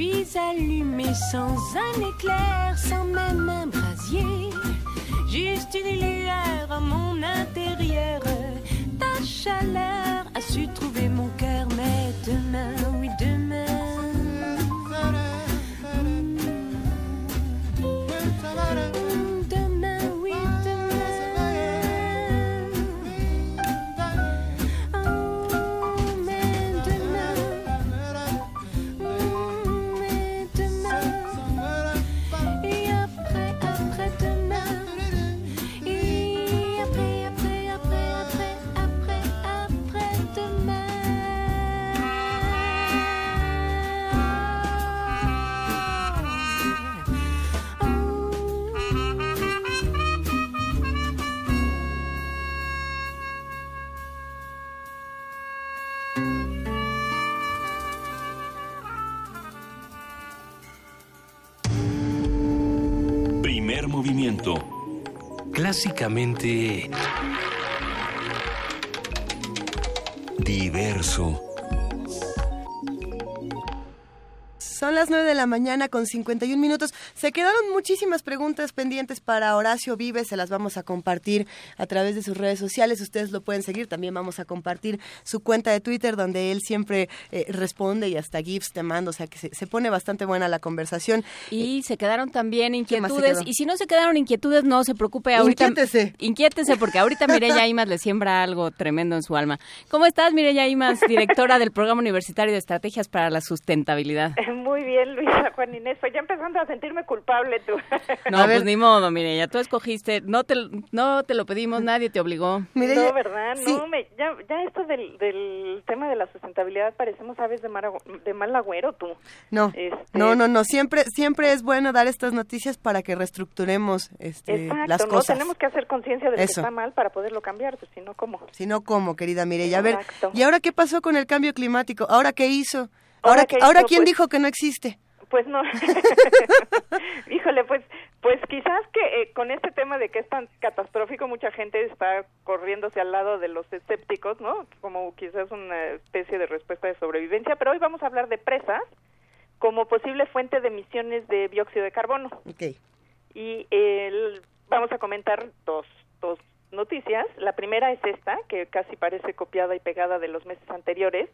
Suis allumée sans un éclair, sans même un brasier. Juste une lueur Clásicamente... Diverso. Son las 9 de la mañana con 51 minutos. Se quedaron muchísimas preguntas pendientes para Horacio Vives. Se las vamos a compartir a través de sus redes sociales. Ustedes lo pueden seguir. También vamos a compartir su cuenta de Twitter donde él siempre eh, responde y hasta GIFs te manda. O sea que se, se pone bastante buena la conversación. Y se quedaron también inquietudes. Y si no se quedaron inquietudes, no se preocupe. Ahorita, Inquiétese. Inquiétese, porque ahorita Mireya Imas le siembra algo tremendo en su alma. ¿Cómo estás, Mireya Imas, directora del Programa Universitario de Estrategias para la Sustentabilidad? Muy bien, Luisa Juan Inés. Pues ya empezando a sentirme culpable tú. No, pues ni modo, Mireya. Tú escogiste, no te, no te lo pedimos, nadie te obligó. no, ¿verdad? No, me, ya, ya esto del, del tema de la sustentabilidad parecemos aves de, mar, agu- de mal agüero, tú. No, Este- no, no, no. Siempre, siempre es bueno dar estas noticias para que reestructuremos este, Exacto, las ¿no? cosas. Tenemos que hacer conciencia de lo Eso. que está mal para poderlo cambiar, pues si no, ¿cómo? Si no, ¿cómo, querida Mireya? A ver, Exacto. ¿y ahora qué pasó con el cambio climático? ¿Ahora qué hizo? ¿Ahora ¿Ahora, qué ahora hizo? quién Pues- dijo que no existe? Pues no. Híjole, pues pues quizás que eh, con este tema de que es tan catastrófico mucha gente está corriéndose al lado de los escépticos, ¿no? Como quizás una especie de respuesta de sobrevivencia, pero hoy vamos a hablar de presas como posible fuente de emisiones de dióxido de carbono. Ok. Y el- vamos a comentar dos, dos noticias. La primera es esta, que casi parece copiada y pegada de los meses anteriores,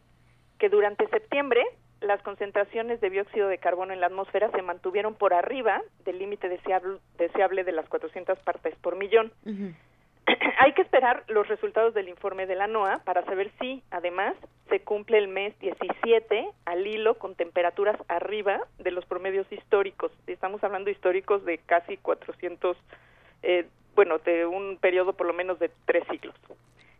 que durante septiembre las concentraciones de dióxido de carbono en la atmósfera se mantuvieron por arriba del límite deseable, deseable de las 400 partes por millón. Hay que esperar los resultados del informe de la NOAA para saber si, además, se cumple el mes 17 al hilo con temperaturas arriba de los promedios históricos. Estamos hablando históricos de casi 400, eh, bueno, de un periodo por lo menos de tres siglos.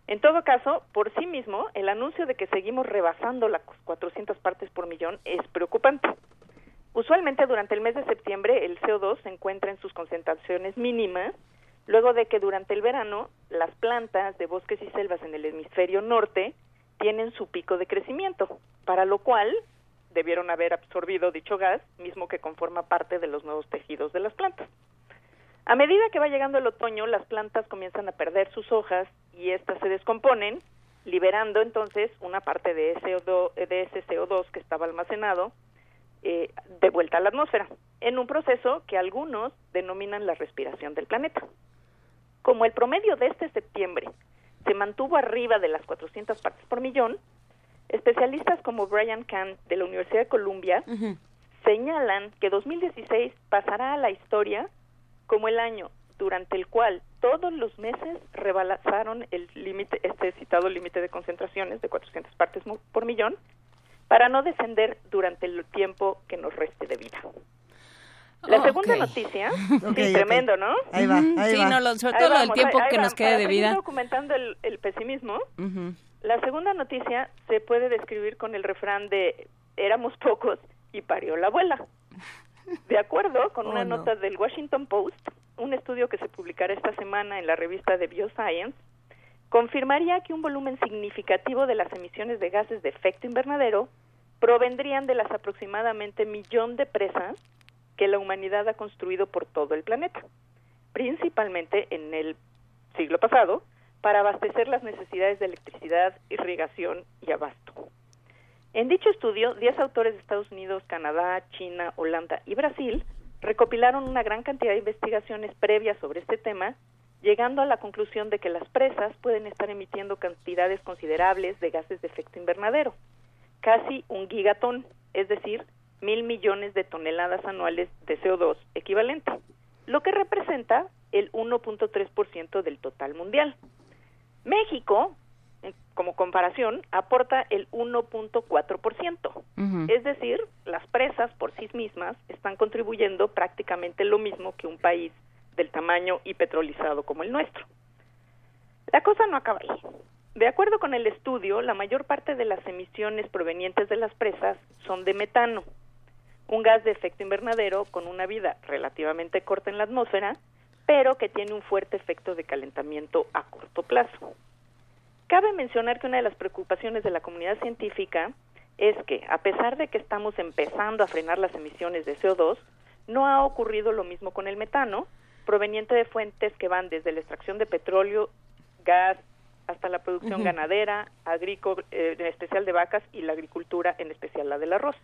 En todo caso, por sí mismo, el anuncio de que seguimos rebasando las 400 partes por millón es preocupante. Usualmente durante el mes de septiembre el CO2 se encuentra en sus concentraciones mínimas, luego de que durante el verano las plantas de bosques y selvas en el hemisferio norte tienen su pico de crecimiento, para lo cual debieron haber absorbido dicho gas, mismo que conforma parte de los nuevos tejidos de las plantas. A medida que va llegando el otoño, las plantas comienzan a perder sus hojas y éstas se descomponen, liberando entonces una parte de ese, CO2, de ese CO2 que estaba almacenado eh, de vuelta a la atmósfera. en un proceso que algunos denominan la respiración del planeta. Como el promedio de este septiembre se mantuvo arriba de las 400 partes por millón, especialistas como Brian Kahn de la Universidad de Columbia señalan que 2016 pasará a la historia como el año durante el cual todos los meses rebalazaron el límite, este citado límite de concentraciones de 400 partes mu- por millón, para no descender durante el tiempo que nos reste de vida. La Oh, segunda noticia, Ok, sí, tremendo, ¿no? Ahí va, ahí sí, va. no, lo- sobre todo vamos, tiempo ahí- que nos quede de vida. documentando el, el pesimismo, la segunda noticia se puede describir con el refrán de éramos pocos y parió la abuela. De acuerdo con Oh, una no. nota del Washington Post, un estudio que se publicará esta semana en la revista de Bioscience confirmaría que un volumen significativo de las emisiones de gases de efecto invernadero provendrían de las aproximadamente millón de presas que la humanidad ha construido por todo el planeta, principalmente en el siglo pasado, para abastecer las necesidades de electricidad, irrigación y abasto. En dicho estudio, 10 autores de Estados Unidos, Canadá, China, Holanda y Brasil recopilaron una gran cantidad de investigaciones previas sobre este tema, llegando a la conclusión de que las presas pueden estar emitiendo cantidades considerables de gases de efecto invernadero, casi un gigatón, es decir, mil millones de toneladas anuales de CO2 equivalente, lo que representa el 1.3% del total mundial. México, como comparación, aporta el 1.4%. Ujú. Es decir, las presas por sí mismas están contribuyendo prácticamente lo mismo que un país del tamaño y petrolizado como el nuestro. La cosa no acaba ahí. De acuerdo con el estudio, la mayor parte de las emisiones provenientes de las presas son de metano, un gas de efecto invernadero con una vida relativamente corta en la atmósfera, pero que tiene un fuerte efecto de calentamiento a corto plazo. Cabe mencionar que una de las preocupaciones de la comunidad científica es que, a pesar de que estamos empezando a frenar las emisiones de CO2, no ha ocurrido lo mismo con el metano, proveniente de fuentes que van desde la extracción de petróleo, gas, hasta la producción ganadera, agrícola, eh, en especial de vacas, y la agricultura, en especial la del arroz.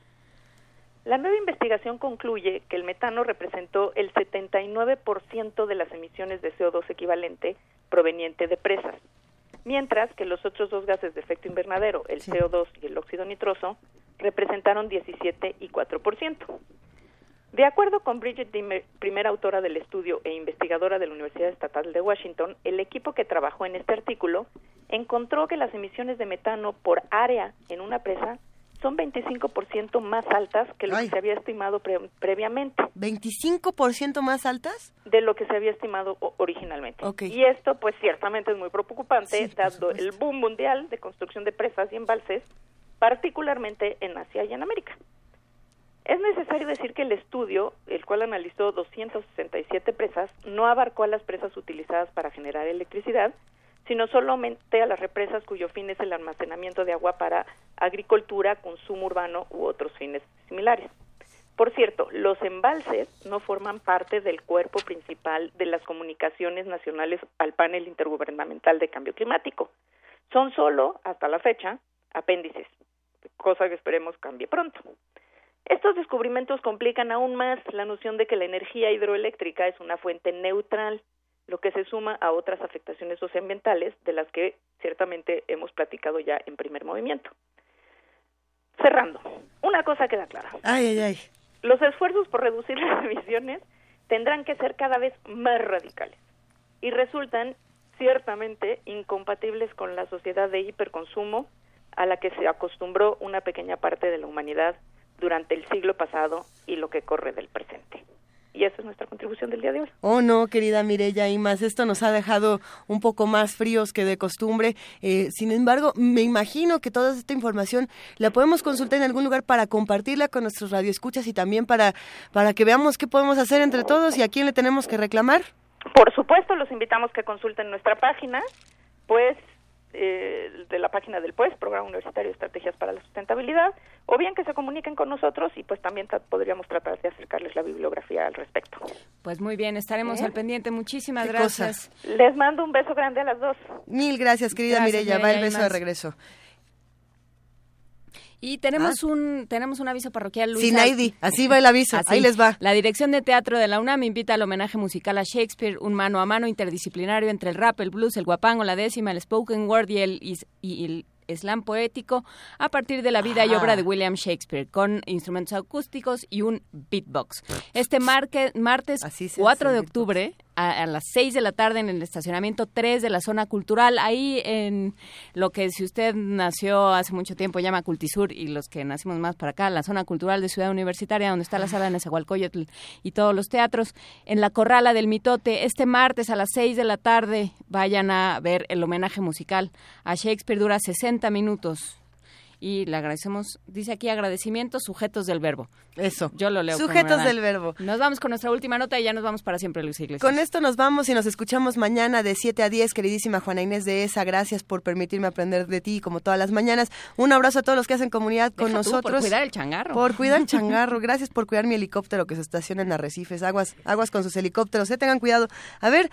La nueva investigación concluye que el metano representó el 79% de las emisiones de CO2 equivalente proveniente de presas, mientras que los otros dos gases de efecto invernadero, el CO2 y el óxido nitroso, representaron 17 y 4%. De acuerdo con Bridget Dimmer, primera autora del estudio e investigadora de la Universidad Estatal de Washington, el equipo que trabajó en este artículo encontró que las emisiones de metano por área en una presa son 25% más altas que lo Ay. que se había estimado pre- previamente, ¿25% más altas? de lo que se había estimado originalmente. Y esto, pues, ciertamente es muy preocupante, Sí, dado el boom mundial de construcción de presas y embalses, particularmente en Asia y en América. Es necesario decir que el estudio, el cual analizó 267 presas, no abarcó a las presas utilizadas para generar electricidad, sino solamente a las represas cuyo fin es el almacenamiento de agua para agricultura, consumo urbano u otros fines similares. Por cierto, los embalses no forman parte del cuerpo principal de las comunicaciones nacionales al panel intergubernamental de cambio climático. Son solo, hasta la fecha, apéndices, cosa que esperemos cambie pronto. Estos descubrimientos complican aún más la noción de que la energía hidroeléctrica es una fuente neutral, lo que se suma a otras afectaciones socioambientales de las que ciertamente hemos platicado ya en primer movimiento. Cerrando, una cosa queda clara. Ay, ay, ay. Los esfuerzos por reducir las emisiones tendrán que ser cada vez más radicales y resultan ciertamente incompatibles con la sociedad de hiperconsumo a la que se acostumbró una pequeña parte de la humanidad durante el siglo pasado y lo que corre del presente. Y esa es nuestra contribución del día de hoy. Oh, no, querida Mirella, y más esto nos ha dejado un poco más fríos que de costumbre. Eh, sin embargo, me imagino que toda esta información la podemos consultar en algún lugar para compartirla con nuestros radioescuchas y también para, para que veamos qué podemos hacer entre todos y a quién le tenemos que reclamar. Por supuesto, los invitamos que consulten nuestra página, pues eh, de la página del PUES, Programa Universitario de Estrategias para la Sustentabilidad, o bien que se comuniquen con nosotros y pues también ta- podríamos tratar de acercarles la bibliografía al respecto. Pues muy bien, estaremos ¿Eh? al pendiente. Muchísimas gracias. Les mando un beso grande a las dos. Mil gracias, querida Mirella. Va el Mireya, beso de regreso. Y tenemos un tenemos un aviso parroquial, Luisa. Sin ID, así va el aviso, Así. ahí les va. La Dirección de Teatro de la UNAM invita al homenaje musical a Shakespeare, un mano a mano interdisciplinario entre el rap, el blues, el guapango, la décima, el spoken word y el, y el slam poético a partir de la vida y Ah. obra de William Shakespeare, con instrumentos acústicos y un beatbox. Este marque- martes 4 de octubre, a, a las 6 de la tarde, en el estacionamiento 3 de la zona cultural, ahí en lo que si usted nació hace mucho tiempo llama Cultisur y los que nacimos más para acá, la zona cultural de Ciudad Universitaria, donde está la sala de Nezahualcóyotl y todos los teatros, en la Corrala del Mitote, este martes a las 6 de la tarde, vayan a ver el homenaje musical a Shakespeare, dura 60 minutos. Y le agradecemos, dice aquí agradecimientos, sujetos del verbo. Eso. Yo lo leo. Sujetos del verbo. Nos vamos con nuestra última nota y ya nos vamos para siempre, Luis Iglesias. Con esto nos vamos y nos escuchamos mañana de 7 a 10, queridísima Juana Inés de ESA. Gracias por permitirme aprender de ti como todas las mañanas. Un abrazo a todos los que hacen comunidad con Deja tú, nosotros. por cuidar el changarro. Por cuidar el changarro. Gracias por cuidar mi helicóptero que se estaciona en arrecifes. Aguas, aguas con sus helicópteros. Eh, tengan cuidado. A ver,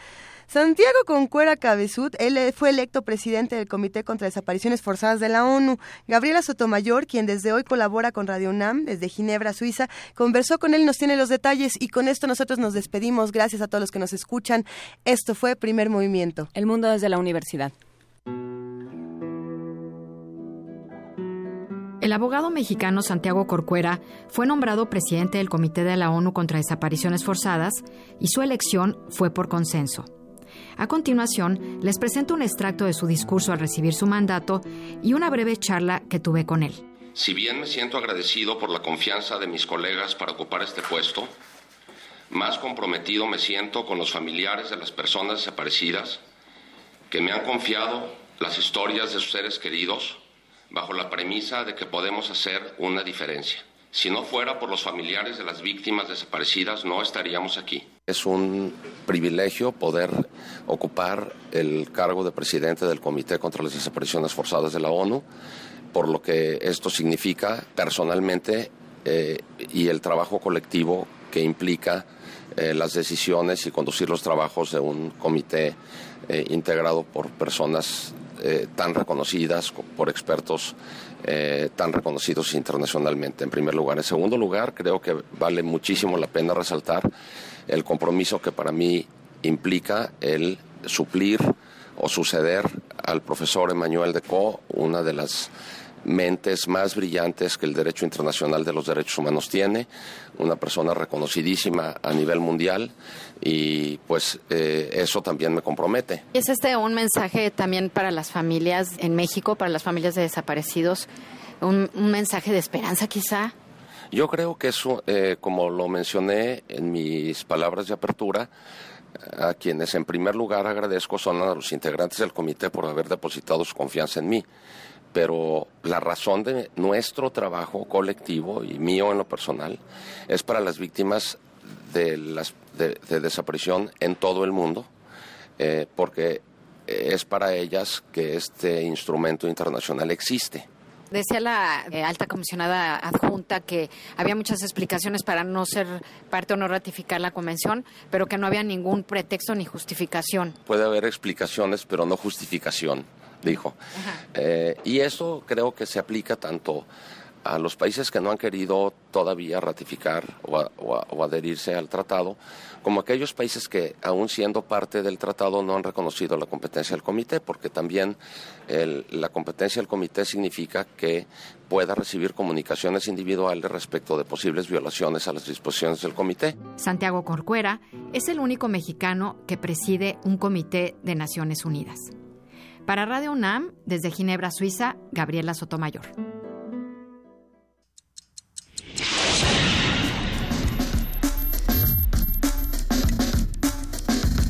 Santiago Concuera Cabezud, él eh, fue electo presidente del Comité contra Desapariciones Forzadas de la ONU. Gabriela Sotomayor, quien desde hoy colabora con Radio UNAM desde Ginebra, Suiza, conversó con él y nos tiene los detalles. Y con esto nosotros nos despedimos. Gracias a todos los que nos escuchan. Esto fue Primer Movimiento. El mundo desde la universidad. El abogado mexicano Santiago Corcuera fue nombrado presidente del Comité de la ONU contra Desapariciones Forzadas y su elección fue por consenso. A continuación, les presento un extracto de su discurso al recibir su mandato y una breve charla que tuve con él. Si bien me siento agradecido por la confianza de mis colegas para ocupar este puesto, más comprometido me siento con los familiares de las personas desaparecidas que me han confiado las historias de sus seres queridos bajo la premisa de que podemos hacer una diferencia. Si no fuera por los familiares de las víctimas desaparecidas, no estaríamos aquí. Es un privilegio poder ocupar el cargo de presidente del Comité contra las Desapariciones Forzadas de la ONU, por lo que esto significa personalmente eh, y el trabajo colectivo que implica eh, las decisiones y conducir los trabajos de un comité eh, integrado por personas tan reconocidas, co- por expertos eh, tan reconocidos internacionalmente, en primer lugar. En segundo lugar, creo que vale muchísimo la pena resaltar el compromiso que para mí implica el suplir o suceder al profesor Emmanuel Decaux, una de las mentes más brillantes que el derecho internacional de los derechos humanos tiene, una persona reconocidísima a nivel mundial y pues eh, eso también me compromete. ¿Es este un mensaje también para las familias en México, para las familias de desaparecidos? ¿Un, un mensaje de esperanza quizá? Yo creo que eso, eh, como lo mencioné en mis palabras de apertura, a quienes en primer lugar agradezco son a los integrantes del comité por haber depositado su confianza en mí. Pero la razón de nuestro trabajo colectivo y mío en lo personal es para las víctimas de, las, de, de desaparición en todo el mundo, eh, porque es para ellas que este instrumento internacional existe. Decía la eh, alta comisionada adjunta que había muchas explicaciones para no ser parte o no ratificar la convención, pero que no había ningún pretexto ni justificación. Puede haber explicaciones, pero no justificación, dijo. Eh, y eso creo que se aplica tanto a los países que no han querido todavía ratificar o, adherirse al tratado, como aquellos países que, aún siendo parte del tratado, no han reconocido la competencia del comité, porque también la competencia del comité significa que pueda recibir comunicaciones individuales respecto de posibles violaciones a las disposiciones del comité. Santiago Corcuera es el único mexicano que preside un comité de Naciones Unidas. Para Radio UNAM, desde Ginebra, Suiza, Gabriela Sotomayor.